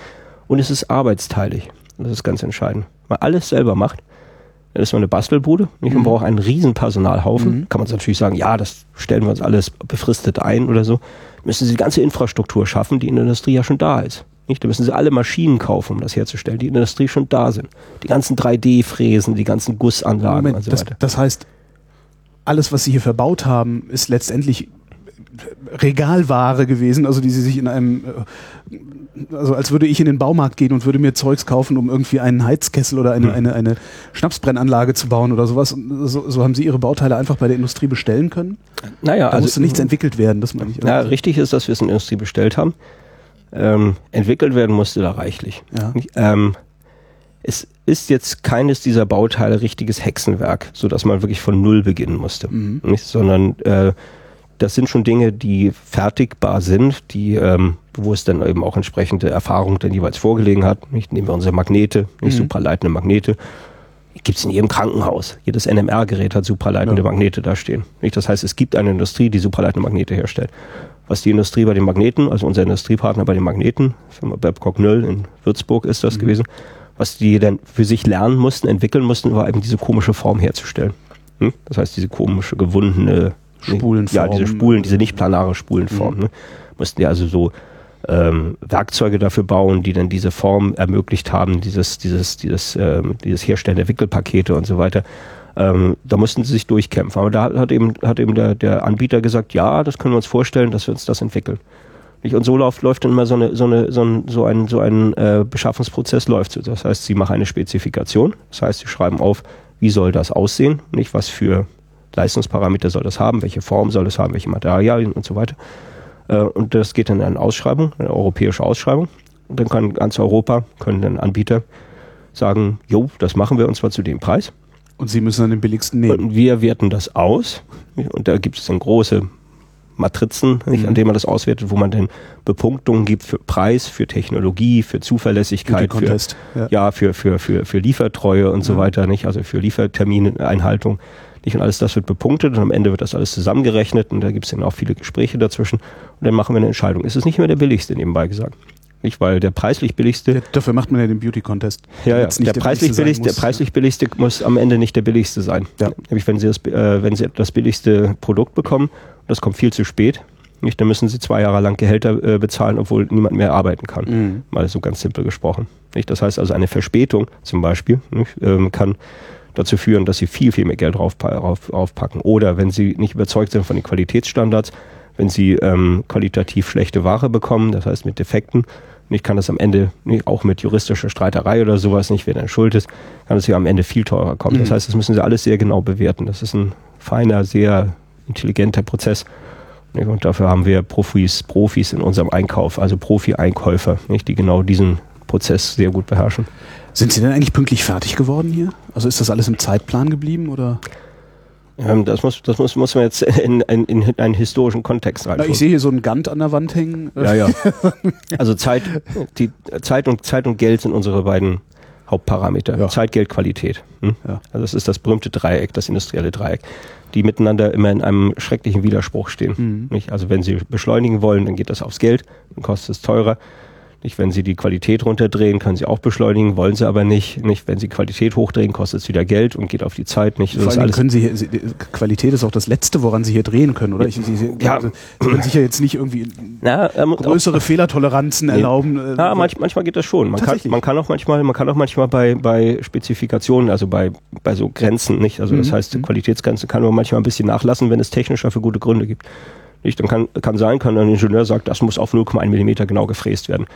Und es ist arbeitsteilig. Das ist ganz entscheidend. Man alles selber macht, dann ist man eine Bastelbude. Nicht? Man mhm. braucht einen riesen Personalhaufen. Mhm. Kann man natürlich sagen, ja, das stellen wir uns alles befristet ein oder so müssen sie die ganze Infrastruktur schaffen, die in der Industrie ja schon da ist. Nicht? Da müssen sie alle Maschinen kaufen, um das herzustellen, die in der Industrie schon da sind. Die ganzen 3D-Fräsen, die ganzen Gussanlagen Moment, und so weiter. Das, das heißt, alles, was sie hier verbaut haben, ist letztendlich Regalware gewesen, also die sie sich in einem, äh, also als würde ich in den Baumarkt gehen und würde mir Zeugs kaufen, um irgendwie einen Heizkessel oder eine, hm. eine, eine Schnapsbrennanlage zu bauen oder sowas. So, so, haben sie ihre Bauteile einfach bei der Industrie bestellen können? Naja, da also musste nichts entwickelt werden, das meine ich. Ja, richtig ist, dass wir es in der Industrie bestellt haben. Ähm, entwickelt werden musste da reichlich. Ja. Ähm, es ist jetzt keines dieser Bauteile richtiges Hexenwerk, so dass man wirklich von Null beginnen musste, mhm. nicht, sondern äh, das sind schon Dinge, die fertigbar sind, die, ähm, wo es dann eben auch entsprechende Erfahrung dann jeweils vorgelegen hat. Nicht? Nehmen wir unsere Magnete, nicht mhm. supraleitende Magnete. Gibt es in jedem Krankenhaus. Jedes NMR-Gerät hat supraleitende ja. Magnete da stehen. Nicht? Das heißt, es gibt eine Industrie, die supraleitende Magnete herstellt. Was die Industrie bei den Magneten, also unser Industriepartner bei den Magneten, Firma Babcock Null in Würzburg ist das mhm. gewesen, was die dann für sich lernen mussten, entwickeln mussten, war eben diese komische Form herzustellen. Hm? Das heißt, diese komische, gewundene Spulenform. Ja, diese Spulen, diese nicht planare Spulenform. Mhm. Ne? Mussten ja also so ähm, Werkzeuge dafür bauen, die dann diese Form ermöglicht haben, dieses, dieses, dieses, ähm, dieses Herstellen der Wickelpakete und so weiter. Ähm, da mussten sie sich durchkämpfen. Aber da hat eben, hat eben der, der Anbieter gesagt, ja, das können wir uns vorstellen, dass wir uns das entwickeln. Und so läuft, läuft dann immer so, eine, so, eine, so ein, so ein, so ein äh, Beschaffungsprozess läuft. Das heißt, sie machen eine Spezifikation. Das heißt, sie schreiben auf, wie soll das aussehen, nicht was für Leistungsparameter soll das haben, welche Form soll das haben, welche Materialien und so weiter. Äh, und das geht dann in eine Ausschreibung, eine europäische Ausschreibung. Und dann kann ganz Europa, können dann Anbieter sagen, jo, das machen wir und zwar zu dem Preis. Und Sie müssen dann den billigsten nehmen. Und wir werten das aus. Und da gibt es dann große Matrizen, nicht, mhm. an denen man das auswertet, wo man dann Bepunktungen gibt für Preis, für Technologie, für Zuverlässigkeit, für, ja. ja. für, für, für, für Liefertreue und ja. so weiter, nicht? Also für Liefertermineinhaltung. Nicht? Und alles das wird bepunktet und am Ende wird das alles zusammengerechnet und da gibt es dann auch viele Gespräche dazwischen und dann machen wir eine Entscheidung. Es ist nicht mehr der billigste, nebenbei gesagt. Nicht, weil der preislich billigste. Ja, dafür macht man ja den Beauty Contest. Ja, ja. Der, der, preislich billigste, der preislich billigste muss am Ende nicht der billigste sein. Ja. Nämlich, wenn Sie das, äh, wenn Sie das billigste Produkt bekommen, das kommt viel zu spät, nicht, dann müssen Sie zwei Jahre lang Gehälter äh, bezahlen, obwohl niemand mehr arbeiten kann. Mhm. Mal so ganz simpel gesprochen. Nicht? Das heißt also, eine Verspätung zum Beispiel nicht, ähm, kann dazu führen, dass sie viel, viel mehr Geld drauf, drauf, aufpacken. Oder wenn sie nicht überzeugt sind von den Qualitätsstandards, wenn sie ähm, qualitativ schlechte Ware bekommen, das heißt mit Defekten, ich kann das am Ende nicht, auch mit juristischer Streiterei oder sowas nicht, wer dann schuld ist, kann es ja am Ende viel teurer kommen. Mhm. Das heißt, das müssen sie alles sehr genau bewerten. Das ist ein feiner, sehr intelligenter Prozess. Und dafür haben wir Profis, Profis in unserem Einkauf, also Profi-Einkäufer, die genau diesen Prozess sehr gut beherrschen. Sind Sie denn eigentlich pünktlich fertig geworden hier? Also ist das alles im Zeitplan geblieben oder? Ähm, das muss, das muss, muss man jetzt in, in, in einen historischen Kontext rein. Ich sehe hier so ein Gantt an der Wand hängen. Ja, ja. Also Zeit, die Zeit und Zeit und Geld sind unsere beiden Hauptparameter. Ja. Zeit, Geld, Qualität. Hm? Ja. Also das ist das berühmte Dreieck, das industrielle Dreieck, die miteinander immer in einem schrecklichen Widerspruch stehen. Mhm. Nicht? Also wenn Sie beschleunigen wollen, dann geht das aufs Geld, dann kostet es teurer. Nicht, wenn Sie die Qualität runterdrehen, können Sie auch beschleunigen, wollen Sie aber nicht. Nicht, wenn Sie Qualität hochdrehen, kostet es wieder Geld und geht auf die Zeit. Nicht. Vor allem können Sie, hier, Qualität ist auch das Letzte, woran Sie hier drehen können, oder? Ich, Sie, Sie, ja. Also, Sie können sich ja jetzt nicht irgendwie Na, ähm, größere auch, Fehlertoleranzen nee. erlauben. Äh, ja, manch, manchmal geht das schon. Man kann, man kann auch manchmal, man kann auch manchmal bei, bei Spezifikationen, also bei, bei so Grenzen, nicht? Also das mhm. heißt, mhm. Qualitätsgrenze kann man manchmal ein bisschen nachlassen, wenn es technisch dafür gute Gründe gibt. Nicht? Dann kann, kann sein, kann ein Ingenieur sagen, das muss auf 0,1 Millimeter genau gefräst werden.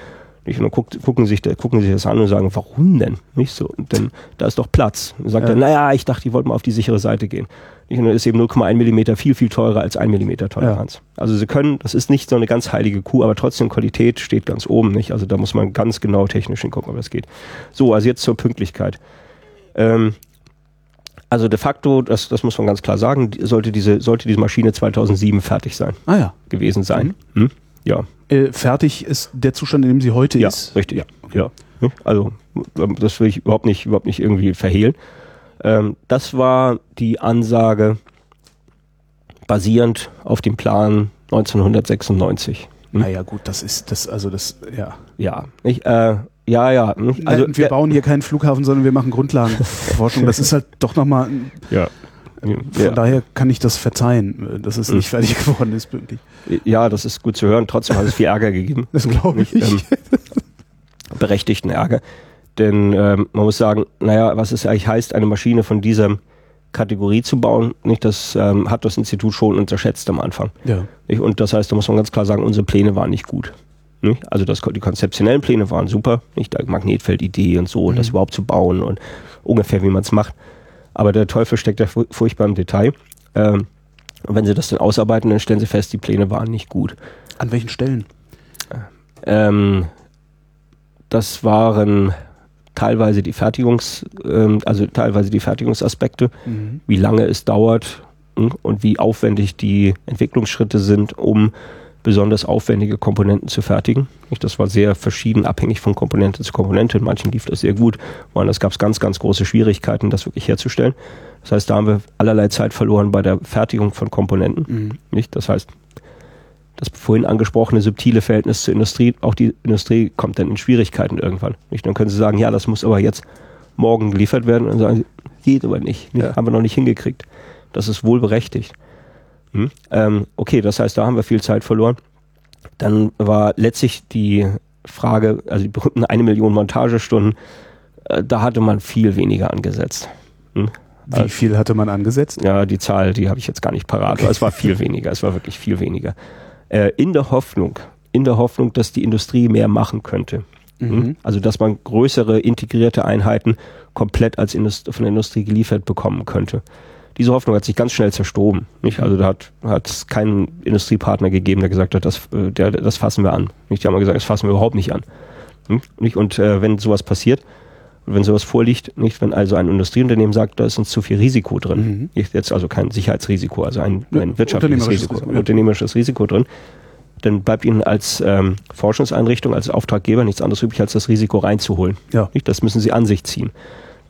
Nicht? Und dann guckt, gucken, sich, gucken sich das an und sagen, warum denn? Nicht so. Denn da ist doch Platz. Und sagt ja. er, naja, ich dachte, die wollten mal auf die sichere Seite gehen. Nicht? Und dann ist eben 0,1 Millimeter viel, viel teurer als 1 Millimeter Toleranz. Ja. Also sie können, das ist nicht so eine ganz heilige Kuh, aber trotzdem Qualität steht ganz oben. Nicht? Also da muss man ganz genau technisch hingucken, ob das geht. So, also jetzt zur Pünktlichkeit. Ähm, also de facto, das, das muss man ganz klar sagen, sollte diese, sollte diese Maschine 2007 fertig sein. Ah ja. Gewesen sein. Mhm. Hm? Ja, äh, fertig ist der Zustand, in dem sie heute ja, ist. Richtig, ja, ja. Also das will ich überhaupt nicht, überhaupt nicht irgendwie verhehlen. Ähm, das war die Ansage basierend auf dem Plan 1996. Hm? Naja gut, das ist das, also das, ja. Ja, nicht, äh, ja, ja. Also, wir bauen hier keinen Flughafen, sondern wir machen Grundlagenforschung. Das ist halt doch nochmal. Ja. Von ja. daher kann ich das verzeihen, dass es hm. nicht fertig geworden ist pünktlich. Ja, das ist gut zu hören. Trotzdem hat es viel Ärger gegeben. Das glaube ich. Ähm, berechtigten Ärger. Denn ähm, man muss sagen, naja, was es eigentlich heißt, eine Maschine von dieser Kategorie zu bauen, nicht, das ähm, hat das Institut schon unterschätzt am Anfang. Ja. Nicht? Und das heißt, da muss man ganz klar sagen, unsere Pläne waren nicht gut. Nicht? Also das, die konzeptionellen Pläne waren super, nicht? Magnetfeldidee und so, mhm. das überhaupt zu bauen und ungefähr wie man es macht. Aber der Teufel steckt ja furchtbar im Detail. Ähm, und wenn sie das dann ausarbeiten, dann stellen sie fest, die Pläne waren nicht gut. An welchen Stellen? Ähm, das waren teilweise die Fertigungs, ähm, also teilweise die Fertigungsaspekte, mhm. wie lange es dauert hm, und wie aufwendig die Entwicklungsschritte sind, um besonders aufwendige Komponenten zu fertigen. Das war sehr verschieden, abhängig von Komponente zu Komponente. In manchen lief das sehr gut, woanders gab es ganz, ganz große Schwierigkeiten, das wirklich herzustellen. Das heißt, da haben wir allerlei Zeit verloren bei der Fertigung von Komponenten. Mhm. Das heißt, das vorhin angesprochene subtile Verhältnis zur Industrie, auch die Industrie kommt dann in Schwierigkeiten irgendwann. Nicht? Dann können Sie sagen, ja, das muss aber jetzt morgen geliefert werden. Und dann sagen Sie, geht aber nicht. nicht? Ja. Haben wir noch nicht hingekriegt. Das ist wohl berechtigt. Hm? Ähm, okay, das heißt, da haben wir viel Zeit verloren. Dann war letztlich die Frage, also die berühmten eine Million Montagestunden, äh, da hatte man viel weniger angesetzt. Hm? Wie also, viel hatte man angesetzt? Ja, die Zahl, die habe ich jetzt gar nicht parat, okay. aber es war viel weniger, es war wirklich viel weniger. Äh, in der Hoffnung, in der Hoffnung, dass die Industrie mehr machen könnte. Hm? Mhm. Also dass man größere integrierte Einheiten komplett als Indust von der Industrie geliefert bekommen könnte diese Hoffnung hat sich ganz schnell zerstoben. Nicht? Also da hat es keinen Industriepartner gegeben, der gesagt hat, das, äh, der, das fassen wir an. Nicht? Die haben gesagt, das fassen wir überhaupt nicht an. Hm? Nicht? Und äh, wenn sowas passiert, wenn sowas vorliegt, nicht, wenn also ein Industrieunternehmen sagt, da ist uns zu viel Risiko drin, mhm. jetzt also kein Sicherheitsrisiko, also ein, ein wirtschaftliches Risiko, ein unternehmerisches Risiko drin, dann bleibt Ihnen als ähm, Forschungseinrichtung, als Auftraggeber nichts anderes übrig, als das Risiko reinzuholen. Ja. Nicht? Das müssen Sie an sich ziehen.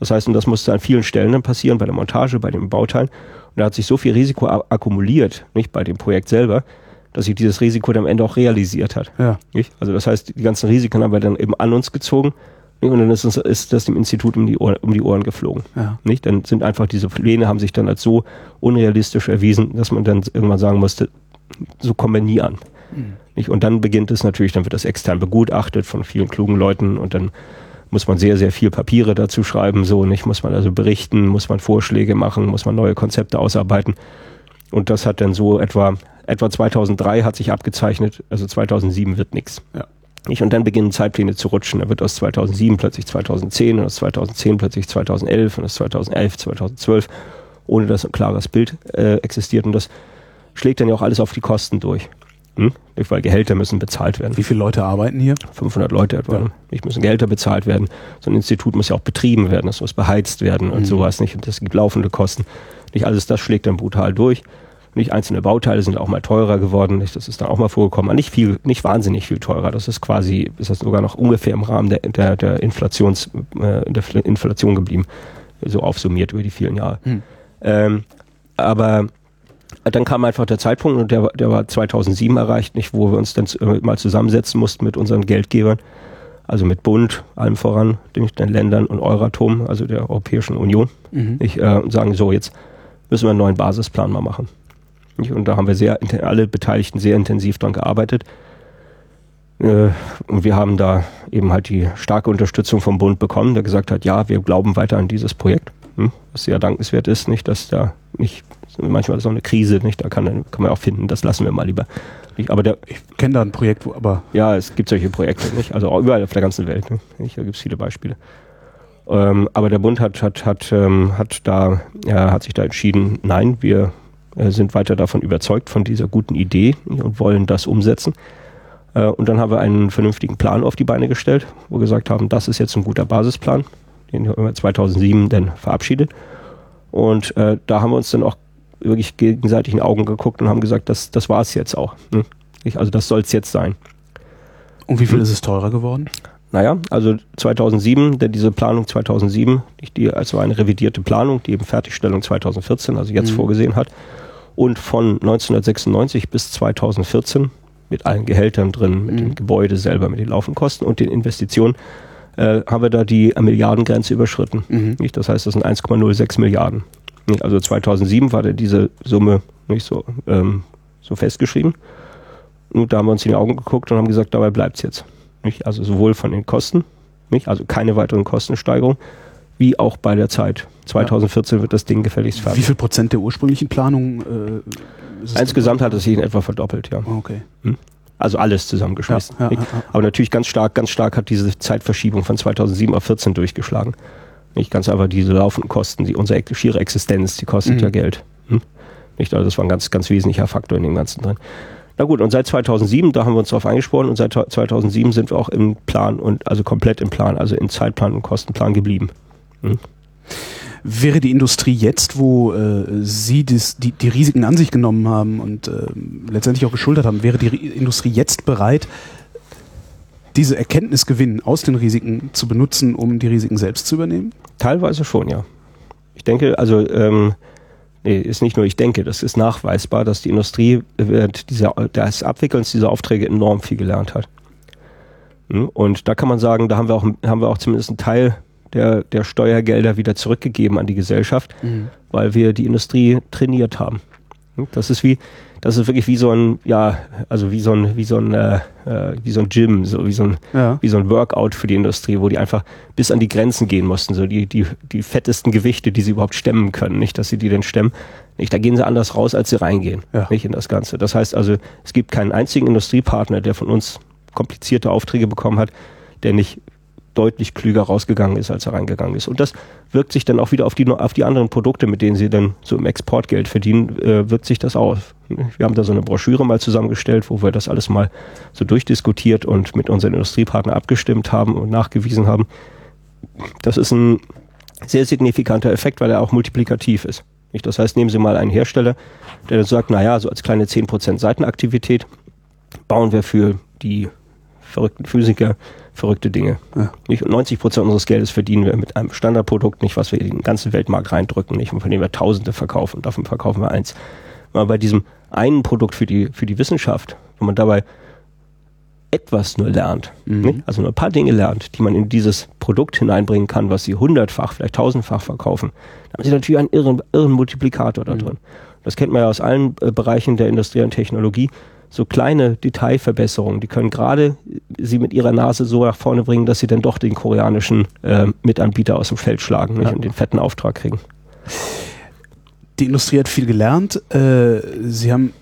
Das heißt, und das musste an vielen Stellen dann passieren, bei der Montage, bei den Bauteilen. Und da hat sich so viel Risiko akkumuliert, nicht bei dem Projekt selber, dass sich dieses Risiko dann am Ende auch realisiert hat. Ja. Nicht? Also das heißt, die ganzen Risiken haben wir dann eben an uns gezogen nicht? und dann ist, uns, ist das dem Institut um die, Ohren, um die Ohren geflogen. Ja. Nicht? Dann sind einfach diese Pläne haben sich dann als so unrealistisch erwiesen, dass man dann irgendwann sagen musste, so kommen wir nie an. Mhm. Nicht? Und dann beginnt es natürlich, dann wird das extern begutachtet von vielen klugen Leuten und dann muss man sehr, sehr viel Papiere dazu schreiben, so nicht, muss man also berichten, muss man Vorschläge machen, muss man neue Konzepte ausarbeiten. Und das hat dann so etwa, etwa 2003 hat sich abgezeichnet, also 2007 wird nichts. Ja. Und dann beginnen Zeitpläne zu rutschen. Da wird aus 2007 plötzlich 2010 und aus 2010 plötzlich 2011 und aus 2011 2012, ohne dass ein klares Bild äh, existiert. Und das schlägt dann ja auch alles auf die Kosten durch. Hm? Weil Gehälter müssen bezahlt werden. Wie viele Leute arbeiten hier? 500 Leute etwa. Ja. Nicht müssen Gehälter bezahlt werden. So ein Institut muss ja auch betrieben werden, es muss beheizt werden und mhm. sowas nicht. Und das gibt laufende Kosten. Nicht alles das schlägt dann brutal durch. Nicht einzelne Bauteile sind auch mal teurer geworden. Nicht, das ist dann auch mal vorgekommen. Aber nicht viel, nicht wahnsinnig viel teurer. Das ist quasi, ist das sogar noch ungefähr im Rahmen der, der, der Inflations, äh, der Inflation geblieben. So aufsummiert über die vielen Jahre. Hm. Ähm, aber dann kam einfach der Zeitpunkt und der, der war 2007 erreicht, nicht, wo wir uns dann mal zusammensetzen mussten mit unseren Geldgebern, also mit Bund, allem voran, den, Ländern und Euratom, also der Europäischen Union, mhm. ich, äh, und sagen, so, jetzt müssen wir einen neuen Basisplan mal machen. Und da haben wir sehr, alle Beteiligten sehr intensiv dran gearbeitet. Äh, und wir haben da eben halt die starke Unterstützung vom Bund bekommen, der gesagt hat, ja, wir glauben weiter an dieses Projekt. Was sehr dankenswert ist, nicht, dass da nicht, manchmal ist auch eine Krise, nicht, da kann, kann man auch finden, das lassen wir mal lieber. Nicht, aber der, ich kenne da ein Projekt, wo aber. Ja, es gibt solche Projekte, nicht? Also überall auf der ganzen Welt, nicht? Da gibt es viele Beispiele. Ähm, aber der Bund hat, hat, hat, ähm, hat da, ja, hat sich da entschieden, nein, wir äh, sind weiter davon überzeugt von dieser guten Idee und wollen das umsetzen. Äh, und dann haben wir einen vernünftigen Plan auf die Beine gestellt, wo wir gesagt haben, das ist jetzt ein guter Basisplan, den haben wir 2007 dann verabschiedet. Und äh, da haben wir uns dann auch wirklich gegenseitig in die Augen geguckt und haben gesagt, das, das war es jetzt auch. Hm? Also das soll es jetzt sein. Und wie viel hm? ist es teurer geworden? Naja, also 2007, denn diese Planung 2007, die also eine revidierte Planung, die eben Fertigstellung 2014, also jetzt mhm. vorgesehen hat, und von 1996 bis 2014 mit allen Gehältern drin, mit mhm. dem Gebäude selber, mit den laufenden Kosten und den Investitionen, äh, haben wir da die Milliardengrenze überschritten. Mhm. Nicht? Das heißt, das sind 1,06 Milliarden. Also 2007 war da diese Summe nicht so, ähm, so festgeschrieben. Und da haben wir uns in die Augen geguckt und haben gesagt, dabei bleibt es jetzt. Nicht? Also sowohl von den Kosten, nicht? also keine weiteren Kostensteigerungen, wie auch bei der Zeit. 2014 ja. wird das Ding gefälligst fertig. Wie viel Prozent der ursprünglichen Planung? Äh, Insgesamt hat es sich in etwa verdoppelt, ja. Okay. Hm? Also alles zusammengeschmissen. Ja, ja, Aber natürlich ganz stark, ganz stark hat diese Zeitverschiebung von 2007 auf 14 durchgeschlagen. Nicht ganz einfach diese laufenden Kosten, die unsere schiere Existenz, die kostet mhm. ja Geld. Hm? Nicht, also das war ein ganz, ganz wesentlicher Faktor in dem Ganzen drin. Na gut, und seit 2007, da haben wir uns darauf eingesprochen und seit 2007 sind wir auch im Plan und also komplett im Plan, also im Zeitplan und Kostenplan geblieben. Hm? Wäre die Industrie jetzt, wo äh, Sie das, die, die Risiken an sich genommen haben und äh, letztendlich auch geschultert haben, wäre die Industrie jetzt bereit, diese Erkenntnisgewinn aus den Risiken zu benutzen, um die Risiken selbst zu übernehmen? Teilweise schon, ja. Ich denke, also ähm, nee, ist nicht nur ich denke, das ist nachweisbar, dass die Industrie während dieser, des Abwickelns dieser Aufträge enorm viel gelernt hat. Hm? Und da kann man sagen, da haben wir auch, haben wir auch zumindest einen Teil der, der Steuergelder wieder zurückgegeben an die Gesellschaft, mhm. weil wir die Industrie trainiert haben. Hm? Das ist wie, das ist wirklich wie so ein, ja, also wie so ein, wie so ein, äh, äh, wie so ein Gym, so wie so ein, ja. wie so ein Workout für die Industrie, wo die einfach bis an die Grenzen gehen mussten, so die, die, die fettesten Gewichte, die sie überhaupt stemmen können, nicht, dass sie die denn stemmen. Nicht, da gehen sie anders raus, als sie reingehen, ja. nicht in das Ganze. Das heißt also, es gibt keinen einzigen Industriepartner, der von uns komplizierte Aufträge bekommen hat, der nicht deutlich klüger rausgegangen ist, als er reingegangen ist. Und das wirkt sich dann auch wieder auf die, auf die anderen Produkte, mit denen sie dann so im Exportgeld verdienen, äh, wirkt sich das aus. Wir haben da so eine Broschüre mal zusammengestellt, wo wir das alles mal so durchdiskutiert und mit unseren Industriepartnern abgestimmt haben und nachgewiesen haben. Das ist ein sehr signifikanter Effekt, weil er auch multiplikativ ist. Das heißt, nehmen Sie mal einen Hersteller, der dann sagt, naja, so als kleine 10% Seitenaktivität bauen wir für die verrückten Physiker verrückte Dinge. Ja. Nicht? Und 90 Prozent unseres Geldes verdienen wir mit einem Standardprodukt, nicht was wir in den ganzen Weltmarkt reindrücken, nicht, von dem wir Tausende verkaufen. Davon verkaufen wir eins. Aber bei diesem einen Produkt für die, für die Wissenschaft, wenn man dabei etwas nur lernt, mhm. also nur ein paar Dinge lernt, die man in dieses Produkt hineinbringen kann, was sie hundertfach, vielleicht tausendfach verkaufen, dann haben sie natürlich einen irren, irren Multiplikator da mhm. drin. Das kennt man ja aus allen äh, Bereichen der Industrie und Technologie so kleine Detailverbesserungen, die können gerade sie mit ihrer Nase so nach vorne bringen, dass sie dann doch den koreanischen äh, Mitanbieter aus dem Feld schlagen nicht? Ja. und den fetten Auftrag kriegen. Die Industrie hat viel gelernt. Äh, sie haben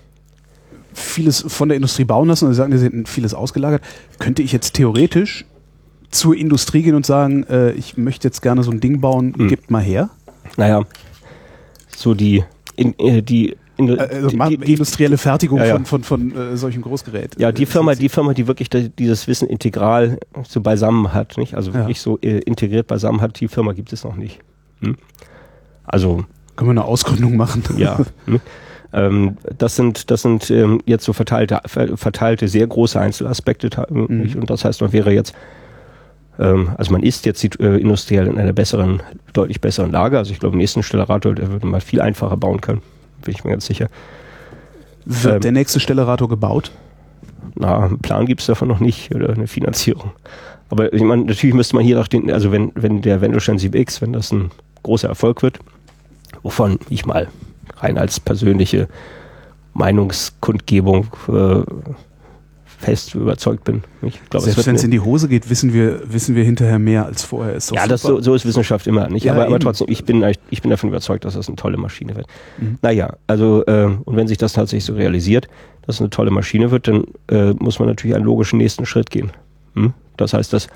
vieles von der Industrie bauen lassen und Sie sagen, Sie hätten vieles ausgelagert. Könnte ich jetzt theoretisch zur Industrie gehen und sagen, äh, ich möchte jetzt gerne so ein Ding bauen, hm. gebt mal her? Naja, so die, in, äh, die also die, die, industrielle Fertigung ja, ja. von, von, von äh, solchen Großgeräten. Ja, die Firma, die Firma, die wirklich dieses Wissen integral so beisammen hat, nicht? Also wirklich ja. so äh, integriert beisammen hat, die Firma gibt es noch nicht. Hm? Also Können wir eine Ausgründung machen? Ja. ne? ähm, das sind, das sind ähm, jetzt so verteilte, ver- verteilte, sehr große Einzelaspekte. ta- nicht? Und das heißt, man wäre jetzt, ähm, also man ist jetzt äh, industriell in einer besseren, deutlich besseren Lage. Also ich glaube, im nächsten Stellarator, würde man viel einfacher bauen können. Bin ich mir ganz sicher. Wird Ähm, der nächste Stellarator gebaut? Na, einen Plan gibt es davon noch nicht oder eine Finanzierung. Aber ich meine, natürlich müsste man hier nach den, also wenn, wenn der Wendelstein 7X, wenn das ein großer Erfolg wird, wovon ich mal rein als persönliche Meinungskundgebung äh, fest überzeugt bin. Es Selbst wenn es in die Hose geht, wissen wir, wissen wir hinterher mehr als vorher. Ist ja, das so, so ist Wissenschaft immer nicht. Ja, aber, aber trotzdem, ich bin, ich bin davon überzeugt, dass das eine tolle Maschine wird. Mhm. Naja, also äh, und wenn sich das tatsächlich so realisiert, dass es eine tolle Maschine wird, dann äh, muss man natürlich einen logischen nächsten Schritt gehen. Hm? Das heißt, das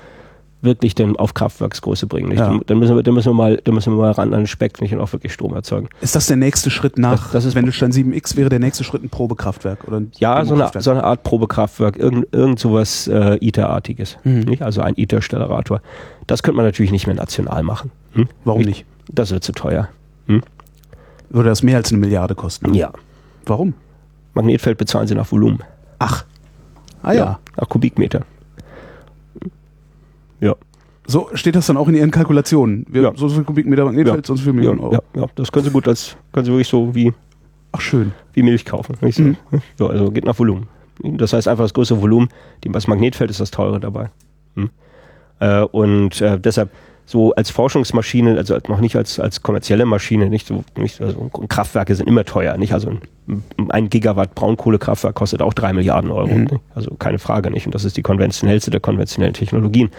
wirklich dann auf Kraftwerksgröße bringen. Nicht? Ja. Dann, müssen wir, dann, müssen wir mal, dann müssen wir mal ran an den Speck nicht, und auch wirklich Strom erzeugen. Ist das der nächste Schritt nach Das- das ist- Wendelstein 7X? Wäre der nächste Schritt ein Probekraftwerk? Oder ein Ja, so eine, so eine Art Probekraftwerk, irgend, irgend sowas äh, ITER-artiges. Mhm. Nicht? Also ein ITER-Stellarator. Das könnte man natürlich nicht mehr national machen. Hm? Warum nicht? Das wird zu teuer. Würde das mehr als eine Milliarde kosten? Ja. Warum? Magnetfeld bezahlen sie nach Volumen. Ach. Ah ja. Nach Kubikmeter. Ja. So steht das dann auch in Ihren Kalkulationen. Wir, Ja. So viel Kubikmeter Magnetfeld, Ja. so und so viel Ja, Millionen Euro. ja, ja, das können sie gut als, können sie wirklich so wie, Ach schön. wie Milch kaufen. So. Mhm. so, also geht nach Volumen. Das heißt einfach das größere Volumen, das Magnetfeld ist das teure dabei. Hm? Äh, und äh, deshalb so als Forschungsmaschine, also noch nicht als, als kommerzielle Maschine, nicht so, nicht, also Kraftwerke sind immer teuer, nicht? Also ein, ein Gigawatt Braunkohlekraftwerk kostet auch drei Milliarden Euro. Mhm. Also keine Frage nicht. Und das ist die konventionellste der konventionellen Technologien.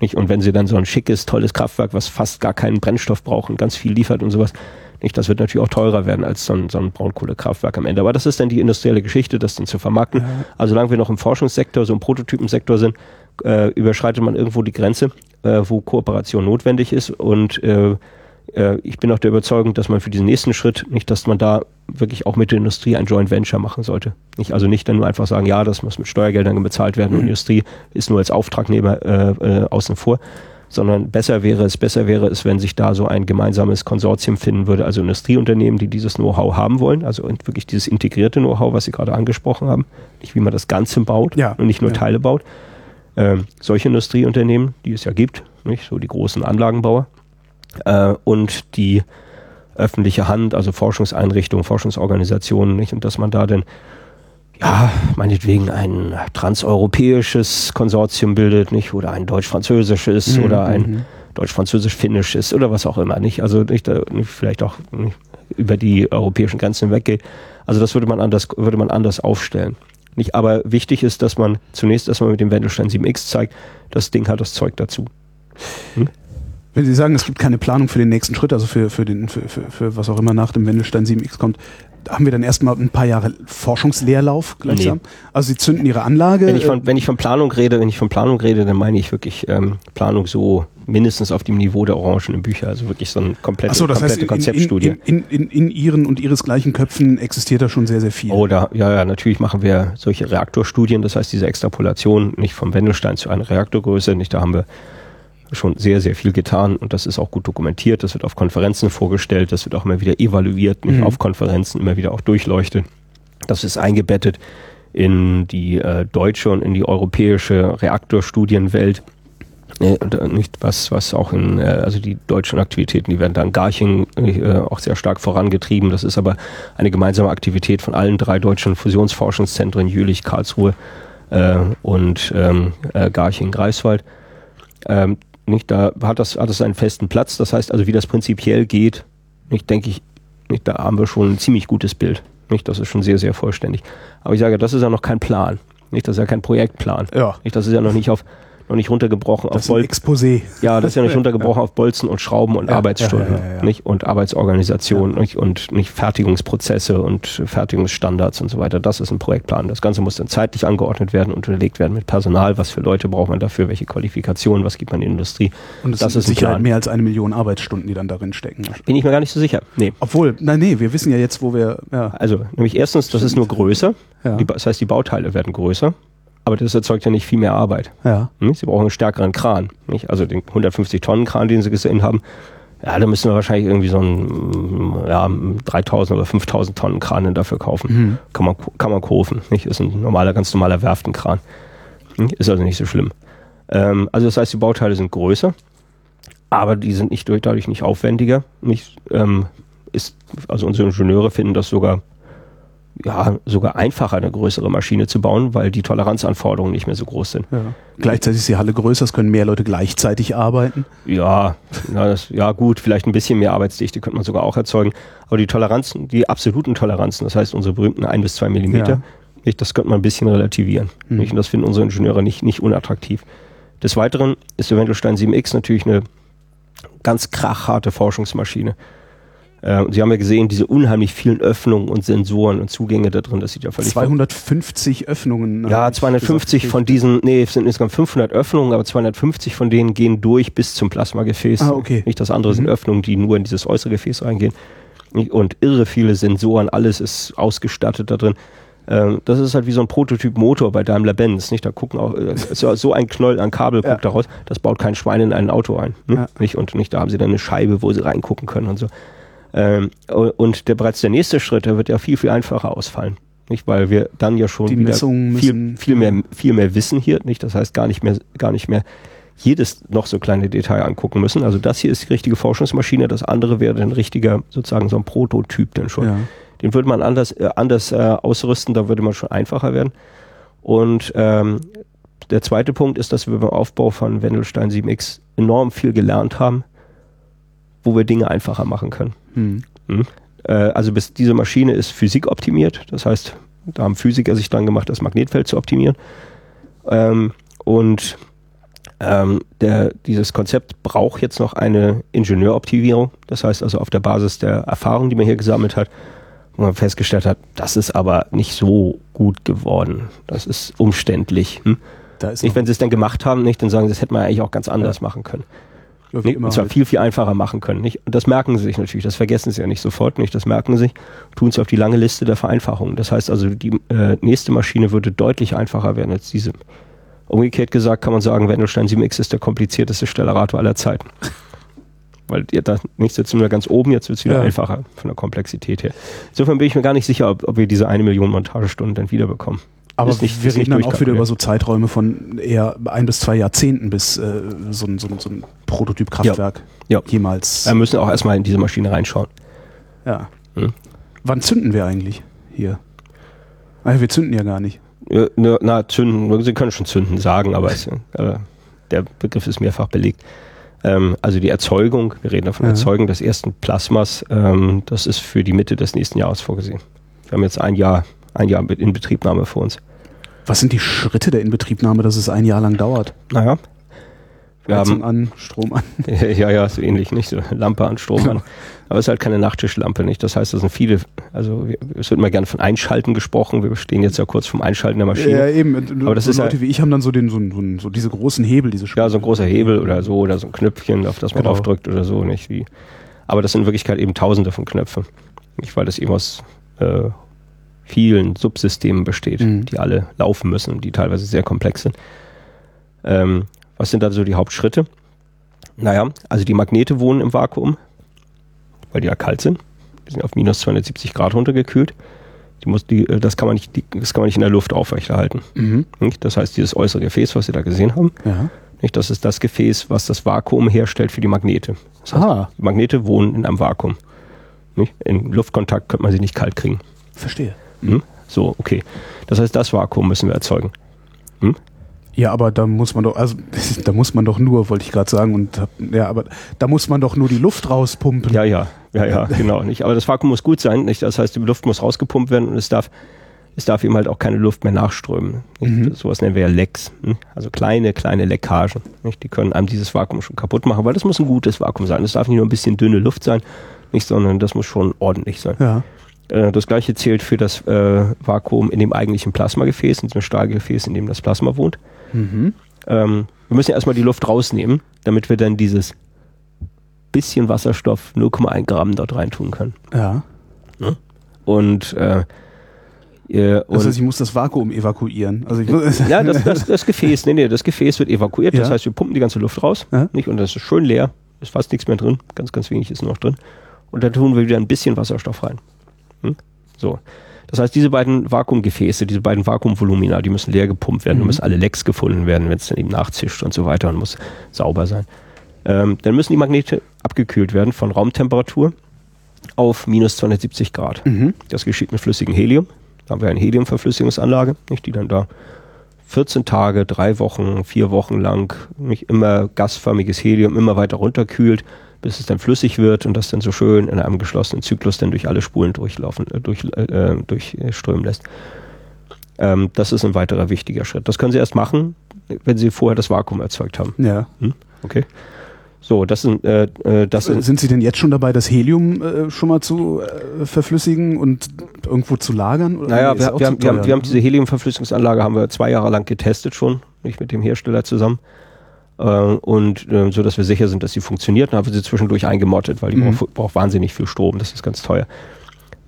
Nicht? Und wenn sie dann so ein schickes, tolles Kraftwerk, was fast gar keinen Brennstoff braucht und ganz viel liefert und sowas, nicht, das wird natürlich auch teurer werden als so ein, so ein Braunkohlekraftwerk am Ende. Aber das ist dann die industrielle Geschichte, das dann zu vermarkten. Also solange wir noch im Forschungssektor, so im Prototypensektor sind, äh, überschreitet man irgendwo die Grenze, äh, wo Kooperation notwendig ist. Und äh, ich bin auch der Überzeugung, dass man für diesen nächsten Schritt nicht, dass man da wirklich auch mit der Industrie ein Joint Venture machen sollte. Nicht, also nicht dann nur einfach sagen, ja, das muss mit Steuergeldern bezahlt werden und die Industrie ist nur als Auftragnehmer äh, äh, außen vor. Sondern besser wäre es, besser wäre es, wenn sich da so ein gemeinsames Konsortium finden würde, also Industrieunternehmen, die dieses Know-how haben wollen, also wirklich dieses integrierte Know-how, was Sie gerade angesprochen haben, nicht wie man das Ganze baut Ja, und nicht nur ja. Teile baut. Ähm, solche Industrieunternehmen, die es ja gibt, nicht so die großen Anlagenbauer äh, und die öffentliche Hand, also Forschungseinrichtungen, Forschungsorganisationen, nicht und dass man da dann ja, meinetwegen ein transeuropäisches Konsortium bildet, nicht? Oder ein deutsch-französisches Mhm, oder ein mhm. deutsch-französisch-finnisches oder was auch immer, nicht? Also nicht, da, nicht vielleicht auch nicht über die europäischen Grenzen hinweggeht. Also das würde man anders, würde man anders aufstellen. Nicht, aber wichtig ist, dass man zunächst erstmal mit dem Wendelstein 7X zeigt, das Ding hat das Zeug dazu. Wenn Sie sagen, es gibt keine Planung für den nächsten Schritt, also für, für, den, für, für, für was auch immer nach dem Wendelstein 7X kommt, haben wir dann erstmal ein paar Jahre Forschungsleerlauf gleichsam? Also Sie zünden Ihre Anlage. Wenn ich, äh, von, wenn ich von Planung rede, wenn ich von Planung rede, dann meine ich wirklich ähm, Planung so mindestens auf dem Niveau der orangenen Bücher, also wirklich so eine komplette, Achso, das heißt, komplette in, Konzeptstudie. in, in, in, in Ihren und Ihresgleichen Köpfen existiert da schon sehr, sehr viel. Oder, ja, ja, natürlich machen wir solche Reaktorstudien, das heißt diese Extrapolation nicht vom Wendelstein zu einer Reaktorgröße, nicht, da haben wir schon sehr, sehr viel getan und das ist auch gut dokumentiert, das wird auf Konferenzen vorgestellt, das wird auch immer wieder evaluiert, nicht Mhm. auf Konferenzen immer wieder auch durchleuchtet. Das ist eingebettet in die äh, deutsche und in die europäische Reaktorstudienwelt. Äh, äh, nicht was, was auch in, äh, also die deutschen Aktivitäten, die werden da in Garching äh, auch sehr stark vorangetrieben. Das ist aber eine gemeinsame Aktivität von allen drei deutschen Fusionsforschungszentren, Jülich, Karlsruhe äh, und ähm, äh, Garching, Greifswald. Ähm, nicht, da hat das, hat das einen festen Platz. Das heißt also, wie das prinzipiell geht, nicht, denke ich, nicht, da haben wir schon ein ziemlich gutes Bild. Nicht, das ist schon sehr, sehr vollständig. Aber ich sage, das ist ja noch kein Plan. Nicht, das ist ja kein Projektplan. Ja. Nicht, das ist ja noch nicht auf, noch nicht runtergebrochen Das auf Bolzen. Exposé. Ja, das ist ja nicht runtergebrochen auf Bolzen und Schrauben und Ja, Arbeitsstunden, ja, nicht? Und Arbeitsorganisation nicht? und nicht Fertigungsprozesse und Fertigungsstandards und so weiter. Das ist ein Projektplan. Das Ganze muss dann zeitlich angeordnet werden und unterlegt werden mit Personal. Was für Leute braucht man dafür? Welche Qualifikationen? Was gibt man in die Industrie? Und es das sind ist sicher mehr als eine Million Arbeitsstunden, die dann darin stecken. Bin ich mir gar nicht so sicher. Nee. Obwohl, nein, nee, wir wissen ja jetzt, wo wir. Also, nämlich erstens, das ist nur größer. Die, das heißt, die Bauteile werden größer. Aber das erzeugt ja nicht viel mehr Arbeit. ja. Nicht? Sie brauchen einen stärkeren Kran. Nicht? Also den 150 Tonnen Kran, den Sie gesehen haben, Ja, da müssen wir wahrscheinlich irgendwie so einen ja, 3000 oder 5000 Tonnen Kran dafür kaufen. Mhm. Kann, man, kann man kaufen. Nicht? Ist ein normaler, ganz normaler Werftenkran. Ist also nicht so schlimm. Ähm, also das heißt, die Bauteile sind größer, aber die sind nicht dadurch nicht aufwendiger. Nicht, ähm, ist, also unsere Ingenieure finden das sogar ja, sogar einfacher, eine größere Maschine zu bauen, weil die Toleranzanforderungen nicht mehr so groß sind. Ja. Gleichzeitig ist die Halle größer, es können mehr Leute gleichzeitig arbeiten. Ja, na, das, ja gut, vielleicht ein bisschen mehr Arbeitsdichte könnte man sogar auch erzeugen. Aber die Toleranzen, die absoluten Toleranzen, das heißt unsere berühmten 1 bis 2 Millimeter, ja. nicht, das könnte man ein bisschen relativieren. Mhm. Nicht? Und das finden unsere Ingenieure nicht, nicht unattraktiv. Des Weiteren ist der Wendelstein 7X natürlich eine ganz krachharte Forschungsmaschine. Äh, Sie haben ja gesehen, diese unheimlich vielen Öffnungen und Sensoren und Zugänge da drin, das sieht ja völlig 250 Öffnungen. Ja, 250 gesagt. von diesen, nee, es sind insgesamt 500 Öffnungen, aber 250 von denen gehen durch bis zum Plasmagefäß. Ah, okay. Nicht das andere mhm. sind Öffnungen, die nur in dieses äußere Gefäß reingehen. Und irre viele Sensoren, alles ist ausgestattet da drin. Ähm, das ist halt wie so ein Prototyp-Motor bei Daimler-Benz, nicht? Da gucken auch, äh, so ein Knoll an Kabel guckt ja. da raus, das baut kein Schwein in ein Auto ein. Ne? Ja. Nicht? Und nicht, da haben sie dann eine Scheibe, wo sie reingucken können und so. Ähm, und der, bereits der nächste Schritt, der wird ja viel, viel einfacher ausfallen. Nicht, weil wir dann ja schon viel, viel, mehr, viel mehr wissen hier, nicht? Das heißt gar nicht mehr, gar nicht mehr jedes noch so kleine Detail angucken müssen. Also das hier ist die richtige Forschungsmaschine, das andere wäre ein richtiger, sozusagen so ein Prototyp dann schon. Ja. Den würde man anders, äh, anders äh, ausrüsten, da würde man schon einfacher werden. Und ähm, der zweite Punkt ist, dass wir beim Aufbau von Wendelstein 7X enorm viel gelernt haben, wo wir Dinge einfacher machen können. Mhm. Mhm. Äh, also bis diese Maschine ist physikoptimiert, das heißt, da haben Physiker sich dran gemacht, das Magnetfeld zu optimieren. Ähm, und ähm, der, dieses Konzept braucht jetzt noch eine Ingenieuroptimierung. Das heißt also auf der Basis der Erfahrung, die man hier gesammelt hat, wo man festgestellt hat, das ist aber nicht so gut geworden. Das ist umständlich. Hm? Da ist nicht, wenn sie es dann gemacht haben, nicht, dann sagen sie, das hätte man eigentlich auch ganz anders ja. machen können. Ja, nee, und zwar halt. viel, viel einfacher machen können. Nicht? Und das merken sie sich natürlich, das vergessen sie ja nicht sofort nicht, das merken sie sich, tun es auf die lange Liste der Vereinfachungen. Das heißt also, die äh, nächste Maschine würde deutlich einfacher werden als diese. Umgekehrt gesagt kann man sagen, Wendelstein 7X ist der komplizierteste Stellarator aller Zeiten. Weil ihr da nicht sitzen wir ganz oben, jetzt wird es wieder ja. einfacher von der Komplexität her. Insofern bin ich mir gar nicht sicher, ob, ob wir diese eine Million Montagestunden dann wiederbekommen. Aber nicht, wir reden dann auch wieder über so Zeiträume von eher ein bis zwei Jahrzehnten, bis äh, so, ein, so, ein, so ein Prototyp-Kraftwerk ja. ja. jemals. Wir müssen auch erstmal in diese Maschine reinschauen. Ja. Hm? Wann zünden wir eigentlich hier? Ah, wir zünden ja gar nicht. Ja, na, zünden, Sie können schon zünden sagen, aber es, äh, der Begriff ist mehrfach belegt. Ähm, also die Erzeugung, wir reden davon ja. Erzeugung des ersten Plasmas, ähm, das ist für die Mitte des nächsten Jahres vorgesehen. Wir haben jetzt ein Jahr, ein Jahr in Betriebnahme vor uns. Was sind die Schritte der Inbetriebnahme, dass es ein Jahr lang dauert? Naja. Wir Heizung haben, an, Strom an. ja, ja, so ähnlich, nicht? So Lampe an, Strom an. Aber es ist halt keine Nachttischlampe, nicht? Das heißt, das sind viele, also es wird immer gerne von Einschalten gesprochen. Wir stehen jetzt ja kurz vom Einschalten der Maschine. Ja, eben. Aber das so ist Leute ja, wie ich haben dann so den, so, so, so diese großen Hebel, diese Sp Ja, so ein großer Hebel oder so, oder so ein Knöpfchen, auf das man genau. draufdrückt oder so, nicht? Wie. Aber das sind in Wirklichkeit eben tausende von Knöpfen. Nicht, weil das eben aus äh, vielen Subsystemen besteht, mhm. die alle laufen müssen, die teilweise sehr komplex sind. Ähm, was sind da so die Hauptschritte? Naja, also die Magnete wohnen im Vakuum, weil die ja kalt sind. Die sind auf minus 270 Grad runtergekühlt. Die muss, die, äh, das, kann man nicht, die, das kann man nicht in der Luft aufrechterhalten. Mhm. Das heißt, dieses äußere Gefäß, was Sie da gesehen haben, ja. nicht, das ist das Gefäß, was das Vakuum herstellt für die Magnete. Das heißt. Die Magnete wohnen in einem Vakuum. Nicht? In Luftkontakt könnte man sie nicht kalt kriegen. Verstehe. Hm? So, okay. Das heißt, das Vakuum müssen wir erzeugen. Hm? Ja, aber da muss man doch, also da muss man doch nur, wollte ich gerade sagen, und ja, aber da muss man doch nur die Luft rauspumpen. Ja, ja, ja, ja, genau. Nicht. Aber das Vakuum muss gut sein, nicht? Das heißt, die Luft muss rausgepumpt werden und es darf, es darf eben halt auch keine Luft mehr nachströmen. Mhm. Sowas nennen wir ja Lecks. Hm? Also kleine, kleine Leckagen. Nicht? Die können einem dieses Vakuum schon kaputt machen, weil das muss ein gutes Vakuum sein. Das darf nicht nur ein bisschen dünne Luft sein, nicht, sondern das muss schon ordentlich sein. Ja. Äh, das gleiche zählt für das äh, Vakuum in dem eigentlichen Plasmagefäß, in diesem Stahlgefäß, in dem das Plasma wohnt. Mhm. Ähm, wir müssen ja erstmal die Luft rausnehmen, damit wir dann dieses bisschen Wasserstoff 0,1 Gramm dort reintun können. Ja. ja? Und äh, äh, das heißt, ich muss das Vakuum evakuieren. Also ja, das, das, das Gefäß, nee, nee, das Gefäß wird evakuiert. Ja. Das heißt, wir pumpen die ganze Luft raus, ja. nicht? Und das ist schön leer. ist fast nichts mehr drin, ganz, ganz wenig ist noch drin. Und dann tun wir wieder ein bisschen Wasserstoff rein. Hm? So. Das heißt, diese beiden Vakuumgefäße, diese beiden Vakuumvolumina, die müssen leer gepumpt werden, mhm. müssen alle Lecks gefunden werden, wenn es dann eben nachzischt und so weiter und muss sauber sein. Ähm, dann müssen die Magnete abgekühlt werden von Raumtemperatur auf minus 270 Grad. Mhm. Das geschieht mit flüssigem Helium. Da haben wir eine Heliumverflüssigungsanlage, nicht, die dann da 14 Tage, drei Wochen, vier Wochen lang nicht immer gasförmiges Helium immer weiter runterkühlt, bis es dann flüssig wird und das dann so schön in einem geschlossenen Zyklus dann durch alle Spulen durchlaufen, äh, durch, äh, durchströmen lässt. Ähm, das ist ein weiterer wichtiger Schritt. Das können Sie erst machen, wenn Sie vorher das Vakuum erzeugt haben. Ja. Hm? Okay. So, das sind, äh, äh das sind. Sind Sie denn jetzt schon dabei, das Helium äh, schon mal zu äh, verflüssigen und irgendwo zu lagern? Oder naja, wir, wir, haben, wir, haben, wir haben diese Heliumverflüssigungsanlage haben wir zwei Jahre lang getestet schon, nicht mit dem Hersteller zusammen. Äh, und äh, so, dass wir sicher sind, dass sie funktioniert. Dann haben wir sie zwischendurch eingemottet, weil die mhm. braucht, braucht wahnsinnig viel Strom, das ist ganz teuer.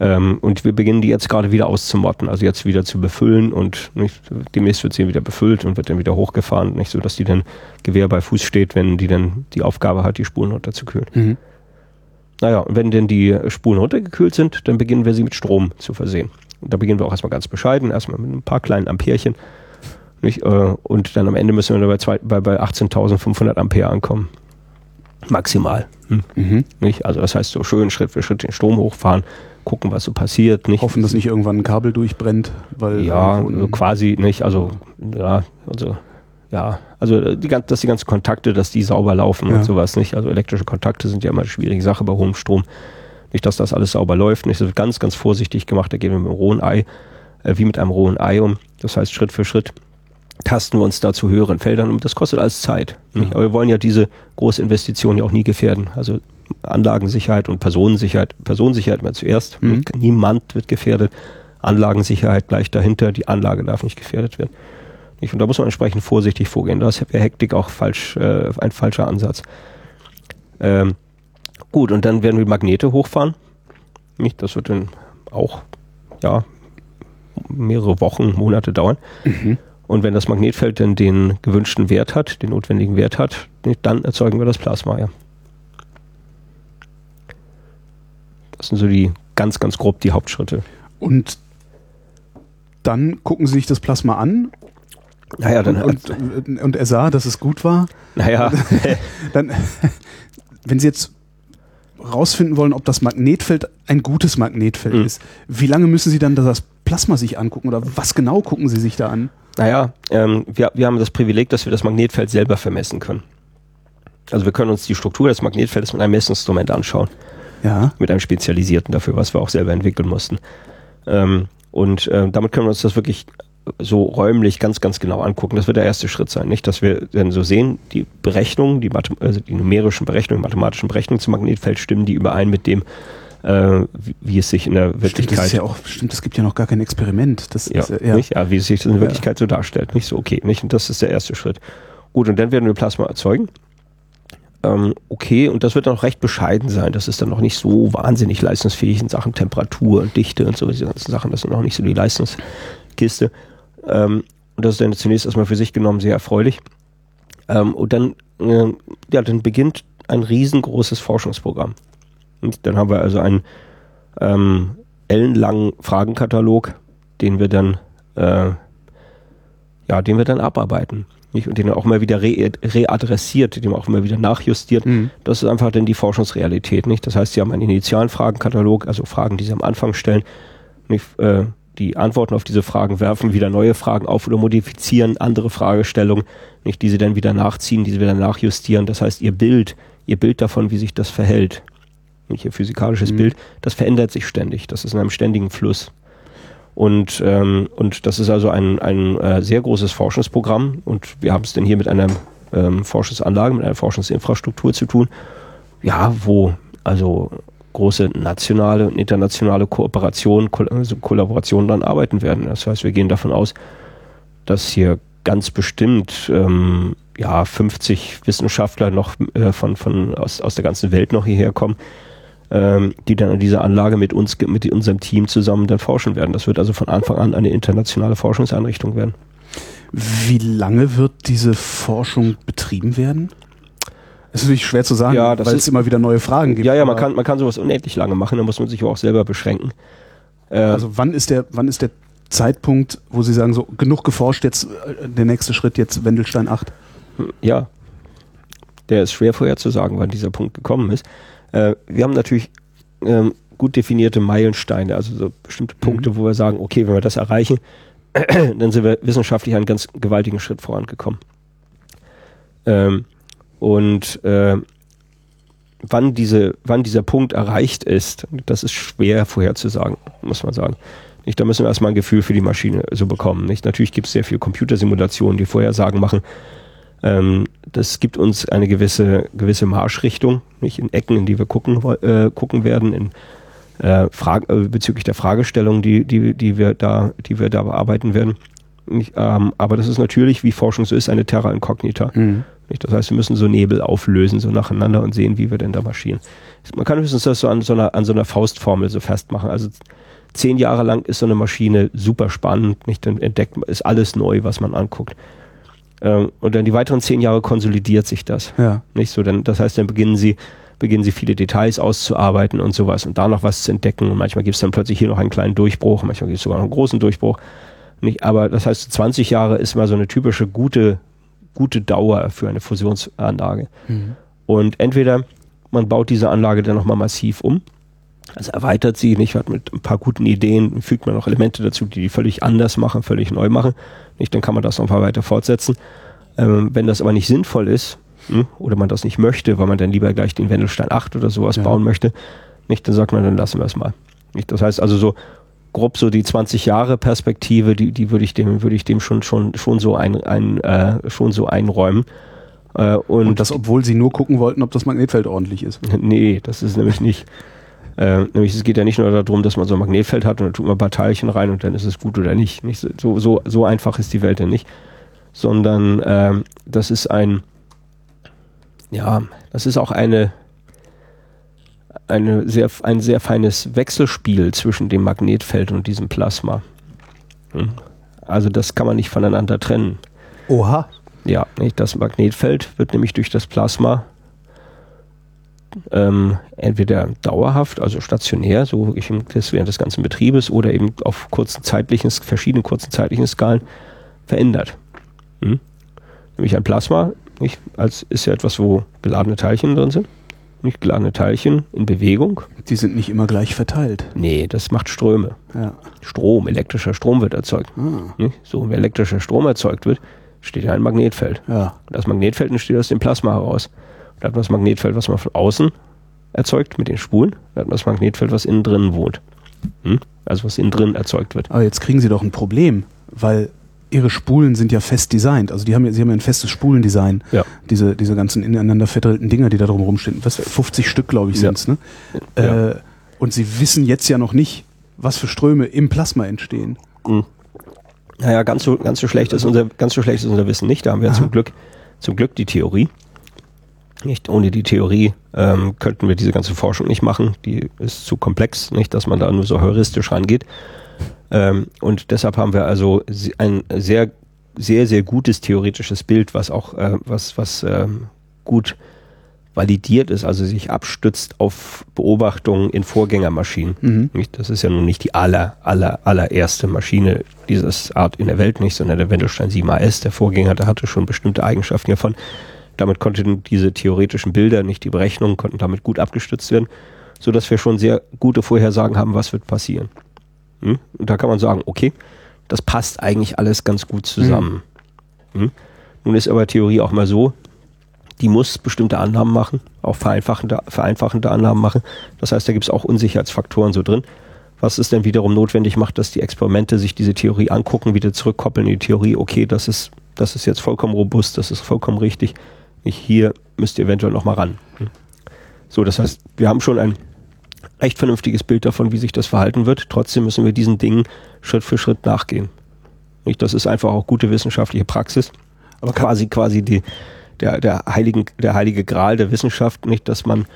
Ähm, und wir beginnen die jetzt gerade wieder auszumotten, also jetzt wieder zu befüllen und nicht, demnächst wird sie wieder befüllt und wird dann wieder hochgefahren, nicht so, dass die dann Gewehr bei Fuß steht, wenn die dann die Aufgabe hat, die Spulen runterzukühlen. Mhm. Naja, und wenn denn die Spulen runtergekühlt sind, dann beginnen wir sie mit Strom zu versehen. Und da beginnen wir auch erstmal ganz bescheiden, erstmal mit ein paar kleinen Amperchen. Nicht? Äh, und dann am Ende müssen wir bei, bei, bei 18.500 Ampere ankommen. Maximal. Hm. Mhm. Nicht? Also das heißt so schön Schritt für Schritt den Strom hochfahren, gucken, was so passiert. Nicht? Hoffen, dass nicht irgendwann ein Kabel durchbrennt, weil ja, quasi nicht. Also ja, also ja, also die, dass die ganzen Kontakte, dass die sauber laufen ja. und sowas nicht. Also elektrische Kontakte sind ja immer eine schwierige Sache bei hohem Strom. Nicht, dass das alles sauber läuft. Nicht, das wird ganz, ganz vorsichtig gemacht. Da gehen wir mit einem rohen Ei, äh, wie mit einem rohen Ei um. Das heißt Schritt für Schritt tasten wir uns da zu höheren Feldern und das kostet alles Zeit. Mhm. Aber wir wollen ja diese große Investition ja auch nie gefährden. Also Anlagensicherheit und Personensicherheit. Personensicherheit mal zuerst. Mhm. Niemand wird gefährdet. Anlagensicherheit gleich dahinter. Die Anlage darf nicht gefährdet werden. Und da muss man entsprechend vorsichtig vorgehen. Da ist Hektik auch falsch, äh, ein falscher Ansatz. Ähm, gut, und dann werden wir Magnete hochfahren. Nicht? Das wird dann auch ja, mehrere Wochen, Monate dauern. Mhm. Und wenn das Magnetfeld dann den gewünschten Wert hat, den notwendigen Wert hat, dann erzeugen wir das Plasma. Ja. Das sind so die ganz, ganz grob die Hauptschritte. Und dann gucken Sie sich das Plasma an. Naja, dann und, und, und er sah, dass es gut war. Naja. dann, wenn Sie jetzt rausfinden wollen, ob das Magnetfeld ein gutes Magnetfeld mhm. ist, wie lange müssen Sie dann das Plasma sich angucken oder was genau gucken Sie sich da an? Naja, ähm, wir, wir haben das Privileg, dass wir das Magnetfeld selber vermessen können. Also wir können uns die Struktur des Magnetfeldes mit einem Messinstrument anschauen. Ja. Mit einem spezialisierten dafür, was wir auch selber entwickeln mussten. Ähm, und äh, damit können wir uns das wirklich so räumlich ganz, ganz genau angucken. Das wird der erste Schritt sein, nicht? Dass wir dann so sehen, die Berechnungen, die, also die numerischen Berechnungen, mathematischen Berechnungen zum Magnetfeld stimmen die überein mit dem, äh, wie, wie, es sich in der Wirklichkeit. Stimmt, das ist ja auch, stimmt, es gibt ja noch gar kein Experiment. Das ja, ist, ja. Nicht? ja, wie es sich in der Wirklichkeit so darstellt. Nicht so, okay, nicht? Und das ist der erste Schritt. Gut, und dann werden wir Plasma erzeugen ähm, okay, und das wird dann auch recht bescheiden sein. Das ist dann noch nicht so wahnsinnig leistungsfähig in Sachen Temperatur und Dichte und so diese ganzen Sachen. Das sind noch nicht so die Leistungskiste. Ähm, und das ist dann zunächst erstmal für sich genommen sehr erfreulich. Ähm, und dann, äh, ja, dann beginnt ein riesengroßes Forschungsprogramm. Und dann haben wir also einen ähm, ellenlangen Fragenkatalog, den wir dann, äh, ja, den wir dann abarbeiten nicht? und den auch immer wieder re readressiert, den auch immer wieder nachjustiert. Mhm. Das ist einfach dann die Forschungsrealität. Nicht? Das heißt, Sie haben einen initialen Fragenkatalog, also Fragen, die Sie am Anfang stellen. Nicht? Äh, die Antworten auf diese Fragen werfen wieder neue Fragen auf oder modifizieren andere Fragestellungen, nicht, die Sie dann wieder nachziehen, die Sie wieder nachjustieren. Das heißt, Ihr Bild, Ihr Bild davon, wie sich das verhält, nicht Ihr physikalisches mhm. Bild, das verändert sich ständig. Das ist in einem ständigen Fluss. Und, ähm, und das ist also ein, ein äh, sehr großes Forschungsprogramm und wir haben es denn hier mit einer ähm, Forschungsanlage, mit einer Forschungsinfrastruktur zu tun, ja, wo also große nationale und internationale Kooperationen, Ko also Kollaborationen dann arbeiten werden. Das heißt, wir gehen davon aus, dass hier ganz bestimmt ähm, ja 50 Wissenschaftler noch äh, von, von aus, aus der ganzen Welt noch hierher kommen, ähm, die dann an dieser Anlage mit uns, mit unserem Team zusammen dann forschen werden. Das wird also von Anfang an eine internationale Forschungseinrichtung werden. Wie lange wird diese Forschung betrieben werden? Das ist natürlich schwer zu sagen, Ja, weil es immer wieder neue Fragen gibt. Ja, ja, man kann, man kann sowas unendlich lange machen, da muss man sich aber auch selber beschränken. Äh, Also wann ist der, wann ist der Zeitpunkt, wo Sie sagen, so genug geforscht, jetzt äh, der nächste Schritt, jetzt Wendelstein 8? ja, der ist schwer vorherzusagen, wann dieser Punkt gekommen ist. Äh, wir haben natürlich ähm, gut definierte Meilensteine, also so bestimmte Punkte, wo wir sagen, okay, wenn wir das erreichen, dann sind wir wissenschaftlich einen ganz gewaltigen Schritt vorangekommen. Ähm, und äh, wann, diese, wann dieser Punkt erreicht ist, das ist schwer vorherzusagen, muss man sagen. Nicht, da müssen wir erstmal ein Gefühl für die Maschine so bekommen. Nicht? Natürlich gibt es sehr viele Computersimulationen, die Vorhersagen machen. Ähm, das gibt uns eine gewisse, gewisse Marschrichtung, nicht in Ecken, in die wir gucken, äh, gucken werden, in äh, Frage, äh, bezüglich der Fragestellung, die, die, die, wir da, die wir da bearbeiten werden. Nicht, ähm, aber das ist natürlich, wie Forschung so ist, eine Terra Incognita. Nicht? Das heißt, wir müssen so Nebel auflösen, so nacheinander und sehen, wie wir denn da marschieren. Man kann höchstens das so an so einer, an so einer Faustformel so festmachen. Also zehn Jahre lang ist so eine Maschine super spannend, nicht? Dann entdeckt man, ist alles neu, was man anguckt. Ähm, und dann die weiteren zehn Jahre konsolidiert sich das. Ja. Nicht so, dann, das heißt, dann beginnen sie, beginnen sie viele Details auszuarbeiten und sowas und da noch was zu entdecken. Und manchmal gibt es dann plötzlich hier noch einen kleinen Durchbruch, manchmal gibt es sogar noch einen großen Durchbruch. Nicht, aber das heißt, 20 Jahre ist mal so eine typische gute, gute Dauer für eine Fusionsanlage. Und entweder man baut diese Anlage dann nochmal massiv um, also erweitert sie nicht, hat mit ein paar guten Ideen, fügt man noch Elemente dazu, die die völlig anders machen, völlig neu machen. Nicht, dann kann man das noch ein paar weiter fortsetzen. Ähm, wenn das aber nicht sinnvoll ist, hm, oder man das nicht möchte, weil man dann lieber gleich den Wendelstein 8 oder sowas Ja. bauen möchte, nicht, dann sagt man, dann lassen wir es mal. Nicht, das heißt also so grob so die 20 Jahre Perspektive, die, die würde ich dem, würde ich dem schon, schon, schon so ein, ein äh, schon so einräumen. Äh, und, Und das, obwohl Sie nur gucken wollten, ob das Magnetfeld ordentlich ist. Nee, das ist nämlich nicht. Äh, nämlich es geht ja nicht nur darum, dass man so ein Magnetfeld hat und dann tut man ein paar Teilchen rein und dann ist es gut oder nicht. nicht so, so, so einfach ist die Welt ja nicht. Sondern ähm, das ist ein, ja, das ist auch eine, eine sehr, ein sehr feines Wechselspiel zwischen dem Magnetfeld und diesem Plasma. Hm. Also das kann man nicht voneinander trennen. Oha. Ja, nicht? das Magnetfeld wird nämlich durch das Plasma ähm, entweder dauerhaft, also stationär, so wirklich im- das während des ganzen Betriebes, oder eben auf kurzen zeitlichen, verschiedenen kurzen zeitlichen Skalen verändert. Hm? Nämlich ein Plasma nicht, als ist ja etwas, wo geladene Teilchen drin sind. Nicht geladene Teilchen in Bewegung. Die sind nicht immer gleich verteilt. Nee, das macht Ströme. Ja. Strom, elektrischer Strom wird erzeugt. Nicht? So, wenn elektrischer Strom erzeugt wird, steht ja ein Magnetfeld. Ja. Und das Magnetfeld entsteht aus dem Plasma heraus. Da hat man das Magnetfeld, was man von außen erzeugt mit den Spulen. Da hat man das Magnetfeld, was innen drin wohnt. Hm? Also was innen drin erzeugt wird. Aber jetzt kriegen Sie doch ein Problem, weil Ihre Spulen sind ja fest designt. Also die haben ja, Sie haben ja ein festes Spulendesign. Ja. Diese, diese ganzen ineinander verdrallten Dinger, die da drum rumstehen. Was, 50 Stück, glaube ich, Ja. sind's, ne? Ja. Äh, und Sie wissen jetzt ja noch nicht, was für Ströme im Plasma entstehen. Naja, ganz so, ganz so schlecht ist unser, ganz so schlecht ist unser Wissen nicht. Da haben wir Aha. zum Glück, zum Glück die Theorie. Nicht ohne die Theorie ähm, könnten wir diese ganze Forschung nicht machen. Die ist zu komplex, nicht, dass man da nur so heuristisch rangeht. Ähm, und deshalb haben wir also ein sehr, sehr, sehr gutes theoretisches Bild, was auch, äh, was, was ähm, gut validiert ist, also sich abstützt auf Beobachtungen in Vorgängermaschinen. Mhm. Nicht? Das ist ja nun nicht die aller, aller, allererste Maschine dieses Art in der Welt nicht, sondern der Wendelstein 7AS, der Vorgänger, der hatte schon bestimmte Eigenschaften hiervon. Damit konnten diese theoretischen Bilder, nicht die Berechnungen, konnten damit gut abgestützt werden, so dass wir schon sehr gute Vorhersagen haben, was wird passieren. Hm? Und da kann man sagen, okay, das passt eigentlich alles ganz gut zusammen. Hm? Nun ist aber Theorie auch mal so, die muss bestimmte Annahmen machen, auch vereinfachende, vereinfachende Annahmen machen. Das heißt, da gibt es auch Unsicherheitsfaktoren so drin, was es dann wiederum notwendig macht, dass die Experimente sich diese Theorie angucken, wieder zurückkoppeln in die Theorie, okay, das ist, das ist jetzt vollkommen robust, das ist vollkommen richtig. Ich, hier müsst ihr eventuell nochmal ran. So, das heißt, wir haben schon ein recht vernünftiges Bild davon, wie sich das verhalten wird. Trotzdem müssen wir diesen Dingen Schritt für Schritt nachgehen. Nicht? Das ist einfach auch gute wissenschaftliche Praxis. Aber quasi, quasi die, der, der, heiligen, der heilige Gral der Wissenschaft, nicht, dass man,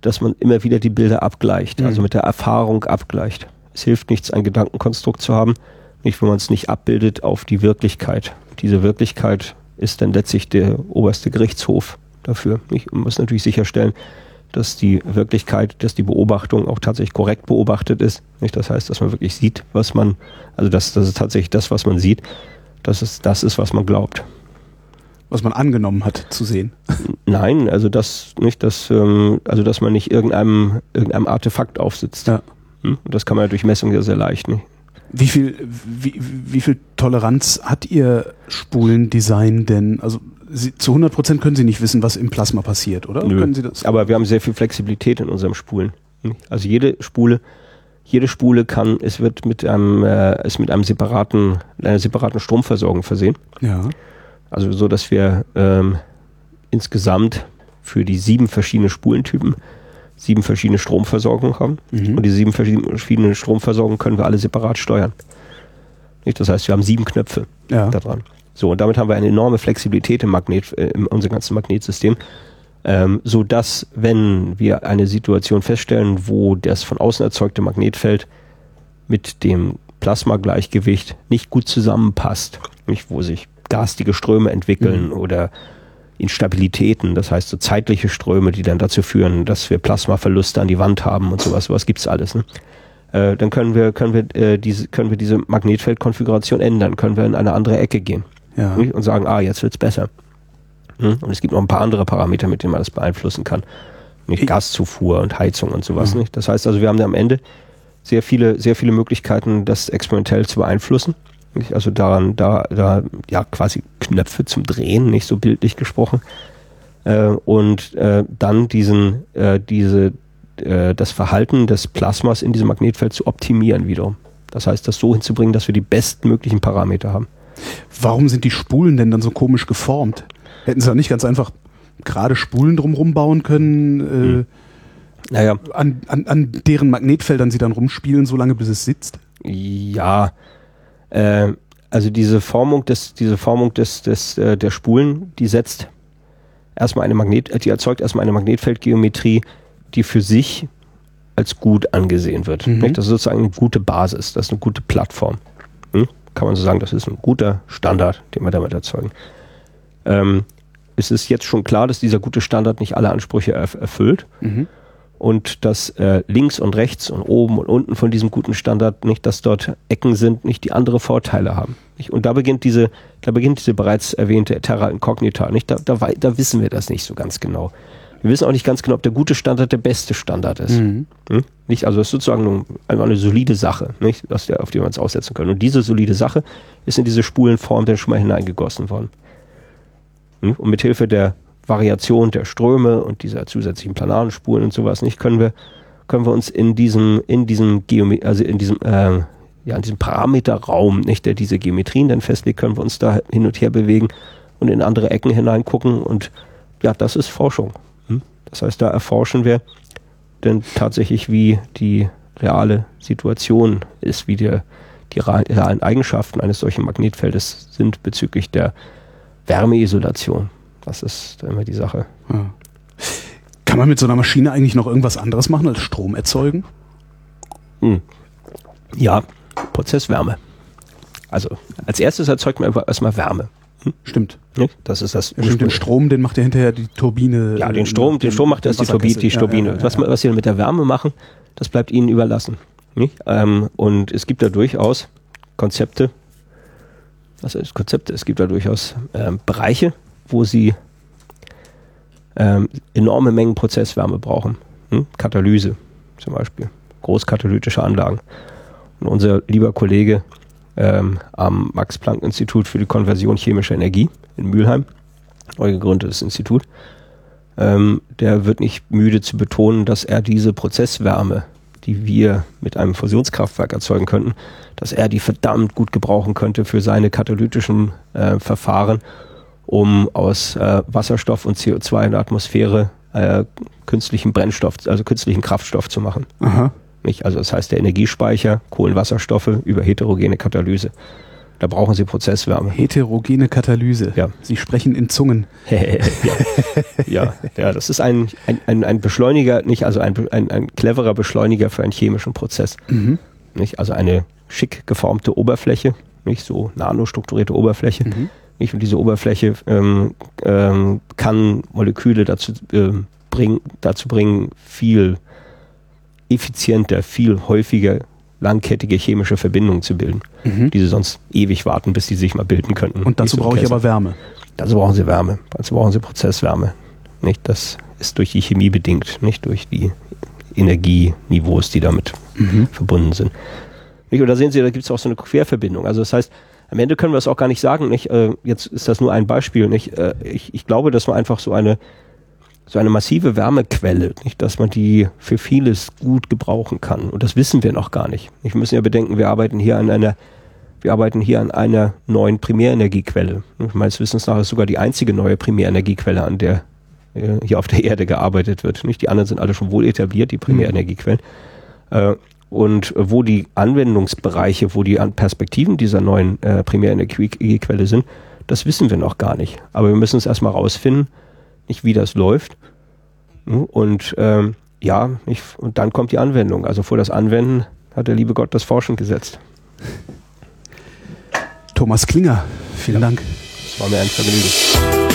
dass man immer wieder die Bilder abgleicht, also mit der Erfahrung abgleicht. Es hilft nichts, ein Gedankenkonstrukt zu haben, nicht, wenn man es nicht abbildet auf die Wirklichkeit. Diese Wirklichkeit ist dann letztlich der oberste Gerichtshof dafür. Nicht? Man muss natürlich sicherstellen, dass die Wirklichkeit, dass die Beobachtung auch tatsächlich korrekt beobachtet ist. Nicht? Das heißt, dass man wirklich sieht, was man, also dass, dass es tatsächlich das, was man sieht, dass es das ist, was man glaubt. Was man angenommen hat zu sehen. Nein, also das nicht, dass, ähm, also dass man nicht irgendeinem, irgendeinem Artefakt aufsitzt. Ja. Hm? Und das kann man ja durch Messung ja sehr leicht. Nicht? Wie viel, wie, wie viel Toleranz hat Ihr Spulendesign denn? Also Sie, zu 100 Prozent können Sie nicht wissen, was im Plasma passiert, oder? Nö. Können Sie das? Aber wir haben sehr viel Flexibilität in unserem Spulen. Also jede Spule, jede Spule kann, es wird mit einem, äh, ist mit einem separaten, einer separaten Stromversorgung versehen. Ja. Also so, dass wir ähm, insgesamt für die sieben verschiedene Spulentypen sieben verschiedene Stromversorgungen haben. Mhm. Und diese sieben verschiedenen Stromversorgungen können wir alle separat steuern. Nicht? Das heißt, wir haben sieben Knöpfe Ja. da dran. So, und damit haben wir eine enorme Flexibilität im Magnet, äh, in unserem ganzen Magnetsystem, ähm, so dass, wenn wir eine Situation feststellen, wo das von außen erzeugte Magnetfeld mit dem Plasmagleichgewicht nicht gut zusammenpasst, nicht, wo sich garstige Ströme entwickeln oder Instabilitäten, das heißt so zeitliche Ströme, die dann dazu führen, dass wir Plasmaverluste an die Wand haben und sowas, sowas gibt's alles. Ne? Äh, dann können wir, können wir äh, diese, können wir diese Magnetfeldkonfiguration ändern, können wir in eine andere Ecke gehen Ja. nicht? und sagen, ah, jetzt wird's besser. Hm? Und es gibt noch ein paar andere Parameter, mit denen man das beeinflussen kann. Nicht Ich- Gaszufuhr und Heizung und sowas. Mhm. Nicht? Das heißt also, wir haben da am Ende sehr viele, sehr viele Möglichkeiten, das experimentell zu beeinflussen. Nicht? Also daran, da, da, ja, quasi Knöpfe zum Drehen, nicht so bildlich gesprochen. Äh, und äh, dann diesen, äh, diese, äh, das Verhalten des Plasmas in diesem Magnetfeld zu optimieren wiederum. Das heißt, das so hinzubringen, dass wir die bestmöglichen Parameter haben. Warum sind die Spulen denn dann so komisch geformt? Hätten Sie da nicht ganz einfach gerade Spulen drumrum bauen können, Naja, äh, an, an, an deren Magnetfeldern Sie dann rumspielen, solange bis es sitzt? Ja, äh, also diese Formung des, diese Formung des, des, äh, der Spulen, die setzt erstmal eine Magnet, äh, die erzeugt erstmal eine Magnetfeldgeometrie, die für sich als gut angesehen wird. Mhm. Das ist sozusagen eine gute Basis, das ist eine gute Plattform. Hm? Kann man so sagen, das ist ein guter Standard, den wir damit erzeugen. Ähm, es ist jetzt schon klar, dass dieser gute Standard nicht alle Ansprüche erf erfüllt Mhm. Und dass äh, links und rechts und oben und unten von diesem guten Standard nicht, dass dort Ecken sind, nicht die andere Vorteile haben. Nicht? Und da beginnt diese, da beginnt diese bereits erwähnte Terra Incognita. Nicht? Da, da, da wissen wir das nicht so ganz genau. Wir wissen auch nicht ganz genau, ob der gute Standard der beste Standard ist. Mhm. Hm? Nicht, also es ist sozusagen einfach eine solide Sache, nicht, auf die wir uns aussetzen können. Und diese solide Sache ist in diese Spulenform dann schon mal hineingegossen worden. Hm? Und mit Hilfe der Variation der Ströme und dieser zusätzlichen planaren Spuren und sowas nicht können wir können wir uns in diesem in diesem Geome also in diesem äh, ja in diesem Parameterraum nicht der diese Geometrien dann festlegt können wir uns da hin und her bewegen und in andere Ecken hineingucken und ja das ist Forschung hm? das heißt da erforschen wir denn tatsächlich wie die reale Situation ist wie der die rea- realen Eigenschaften eines solchen Magnetfeldes sind bezüglich der Wärmeisolation das ist immer die Sache Ja. Kann man mit so einer Maschine eigentlich noch irgendwas anderes machen als Strom erzeugen? Hm. Ja, Prozesswärme. Also als erstes erzeugt man erstmal Wärme. Stimmt. Nicht? Das ist das. Stimmt, den Strom, den macht ja hinterher die Turbine. ja, äh, den Strom, den Strom macht erst die Turbine. Die. Turbine. Ja, ja, ja, was, was sie mit der Wärme machen, das bleibt ihnen überlassen. Ähm, und es gibt da durchaus Konzepte. Was heißt Konzepte? Es gibt da durchaus ähm, Bereiche, wo sie ähm, enorme Mengen Prozesswärme brauchen. Hm? Katalyse zum Beispiel. Großkatalytische Anlagen. Und unser lieber Kollege ähm, am Max-Planck-Institut für die Konversion chemischer Energie in Mülheim, neu gegründetes Institut, ähm, der wird nicht müde zu betonen, dass er diese Prozesswärme, die wir mit einem Fusionskraftwerk erzeugen könnten, dass er die verdammt gut gebrauchen könnte für seine katalytischen äh, Verfahren, um aus äh, Wasserstoff und CO2 in der Atmosphäre äh, künstlichen Brennstoff, also künstlichen Kraftstoff zu machen. Aha. Nicht? Also das heißt der Energiespeicher, Kohlenwasserstoffe über heterogene Katalyse. Da brauchen sie Prozesswärme. Heterogene Katalyse. Ja. Sie sprechen in Zungen. ja. ja, ja, das ist ein, ein, ein, Beschleuniger, nicht also ein, ein, ein cleverer Beschleuniger für einen chemischen Prozess. Mhm. Nicht? Also eine schick geformte Oberfläche, nicht so nanostrukturierte Oberfläche, Mhm. Nicht? Und diese Oberfläche ähm, ähm, kann Moleküle dazu, ähm, bring, dazu bringen, viel effizienter, viel häufiger langkettige chemische Verbindungen zu bilden, mhm. die sie sonst ewig warten, bis sie sich mal bilden könnten. Und dazu brauche ich aber Wärme. Dazu brauchen sie Wärme. Dazu brauchen sie Prozesswärme. Nicht? Das ist durch die Chemie bedingt, nicht durch die Energieniveaus, die damit mhm. verbunden sind. Nicht? Und da sehen Sie, da gibt es auch so eine Querverbindung. Also das heißt, am Ende können wir es auch gar nicht sagen. Nicht? Äh, jetzt ist das nur ein Beispiel. Nicht? Äh, ich, ich glaube, dass man einfach so eine so eine massive Wärmequelle, nicht, dass man die für vieles gut gebrauchen kann. Und das wissen wir noch gar nicht. Wir müssen ja bedenken, wir arbeiten hier an einer, wir arbeiten hier an einer neuen Primärenergiequelle. Meines Wissens nach ist sogar die einzige neue Primärenergiequelle, an der äh, hier auf der Erde gearbeitet wird. Nicht die anderen sind alle schon wohl etabliert, die Primärenergiequellen. Äh, und wo die Anwendungsbereiche, wo die Perspektiven dieser neuen äh, Primärenergiequelle sind, das wissen wir noch gar nicht. Aber wir müssen es erstmal rausfinden nicht wie das läuft. Und ähm, ja, nicht, und dann kommt die Anwendung. Also vor das Anwenden hat der liebe Gott das Forschen gesetzt. Thomas Klinger, vielen ja. Dank. Das war mir ein Vergnügen.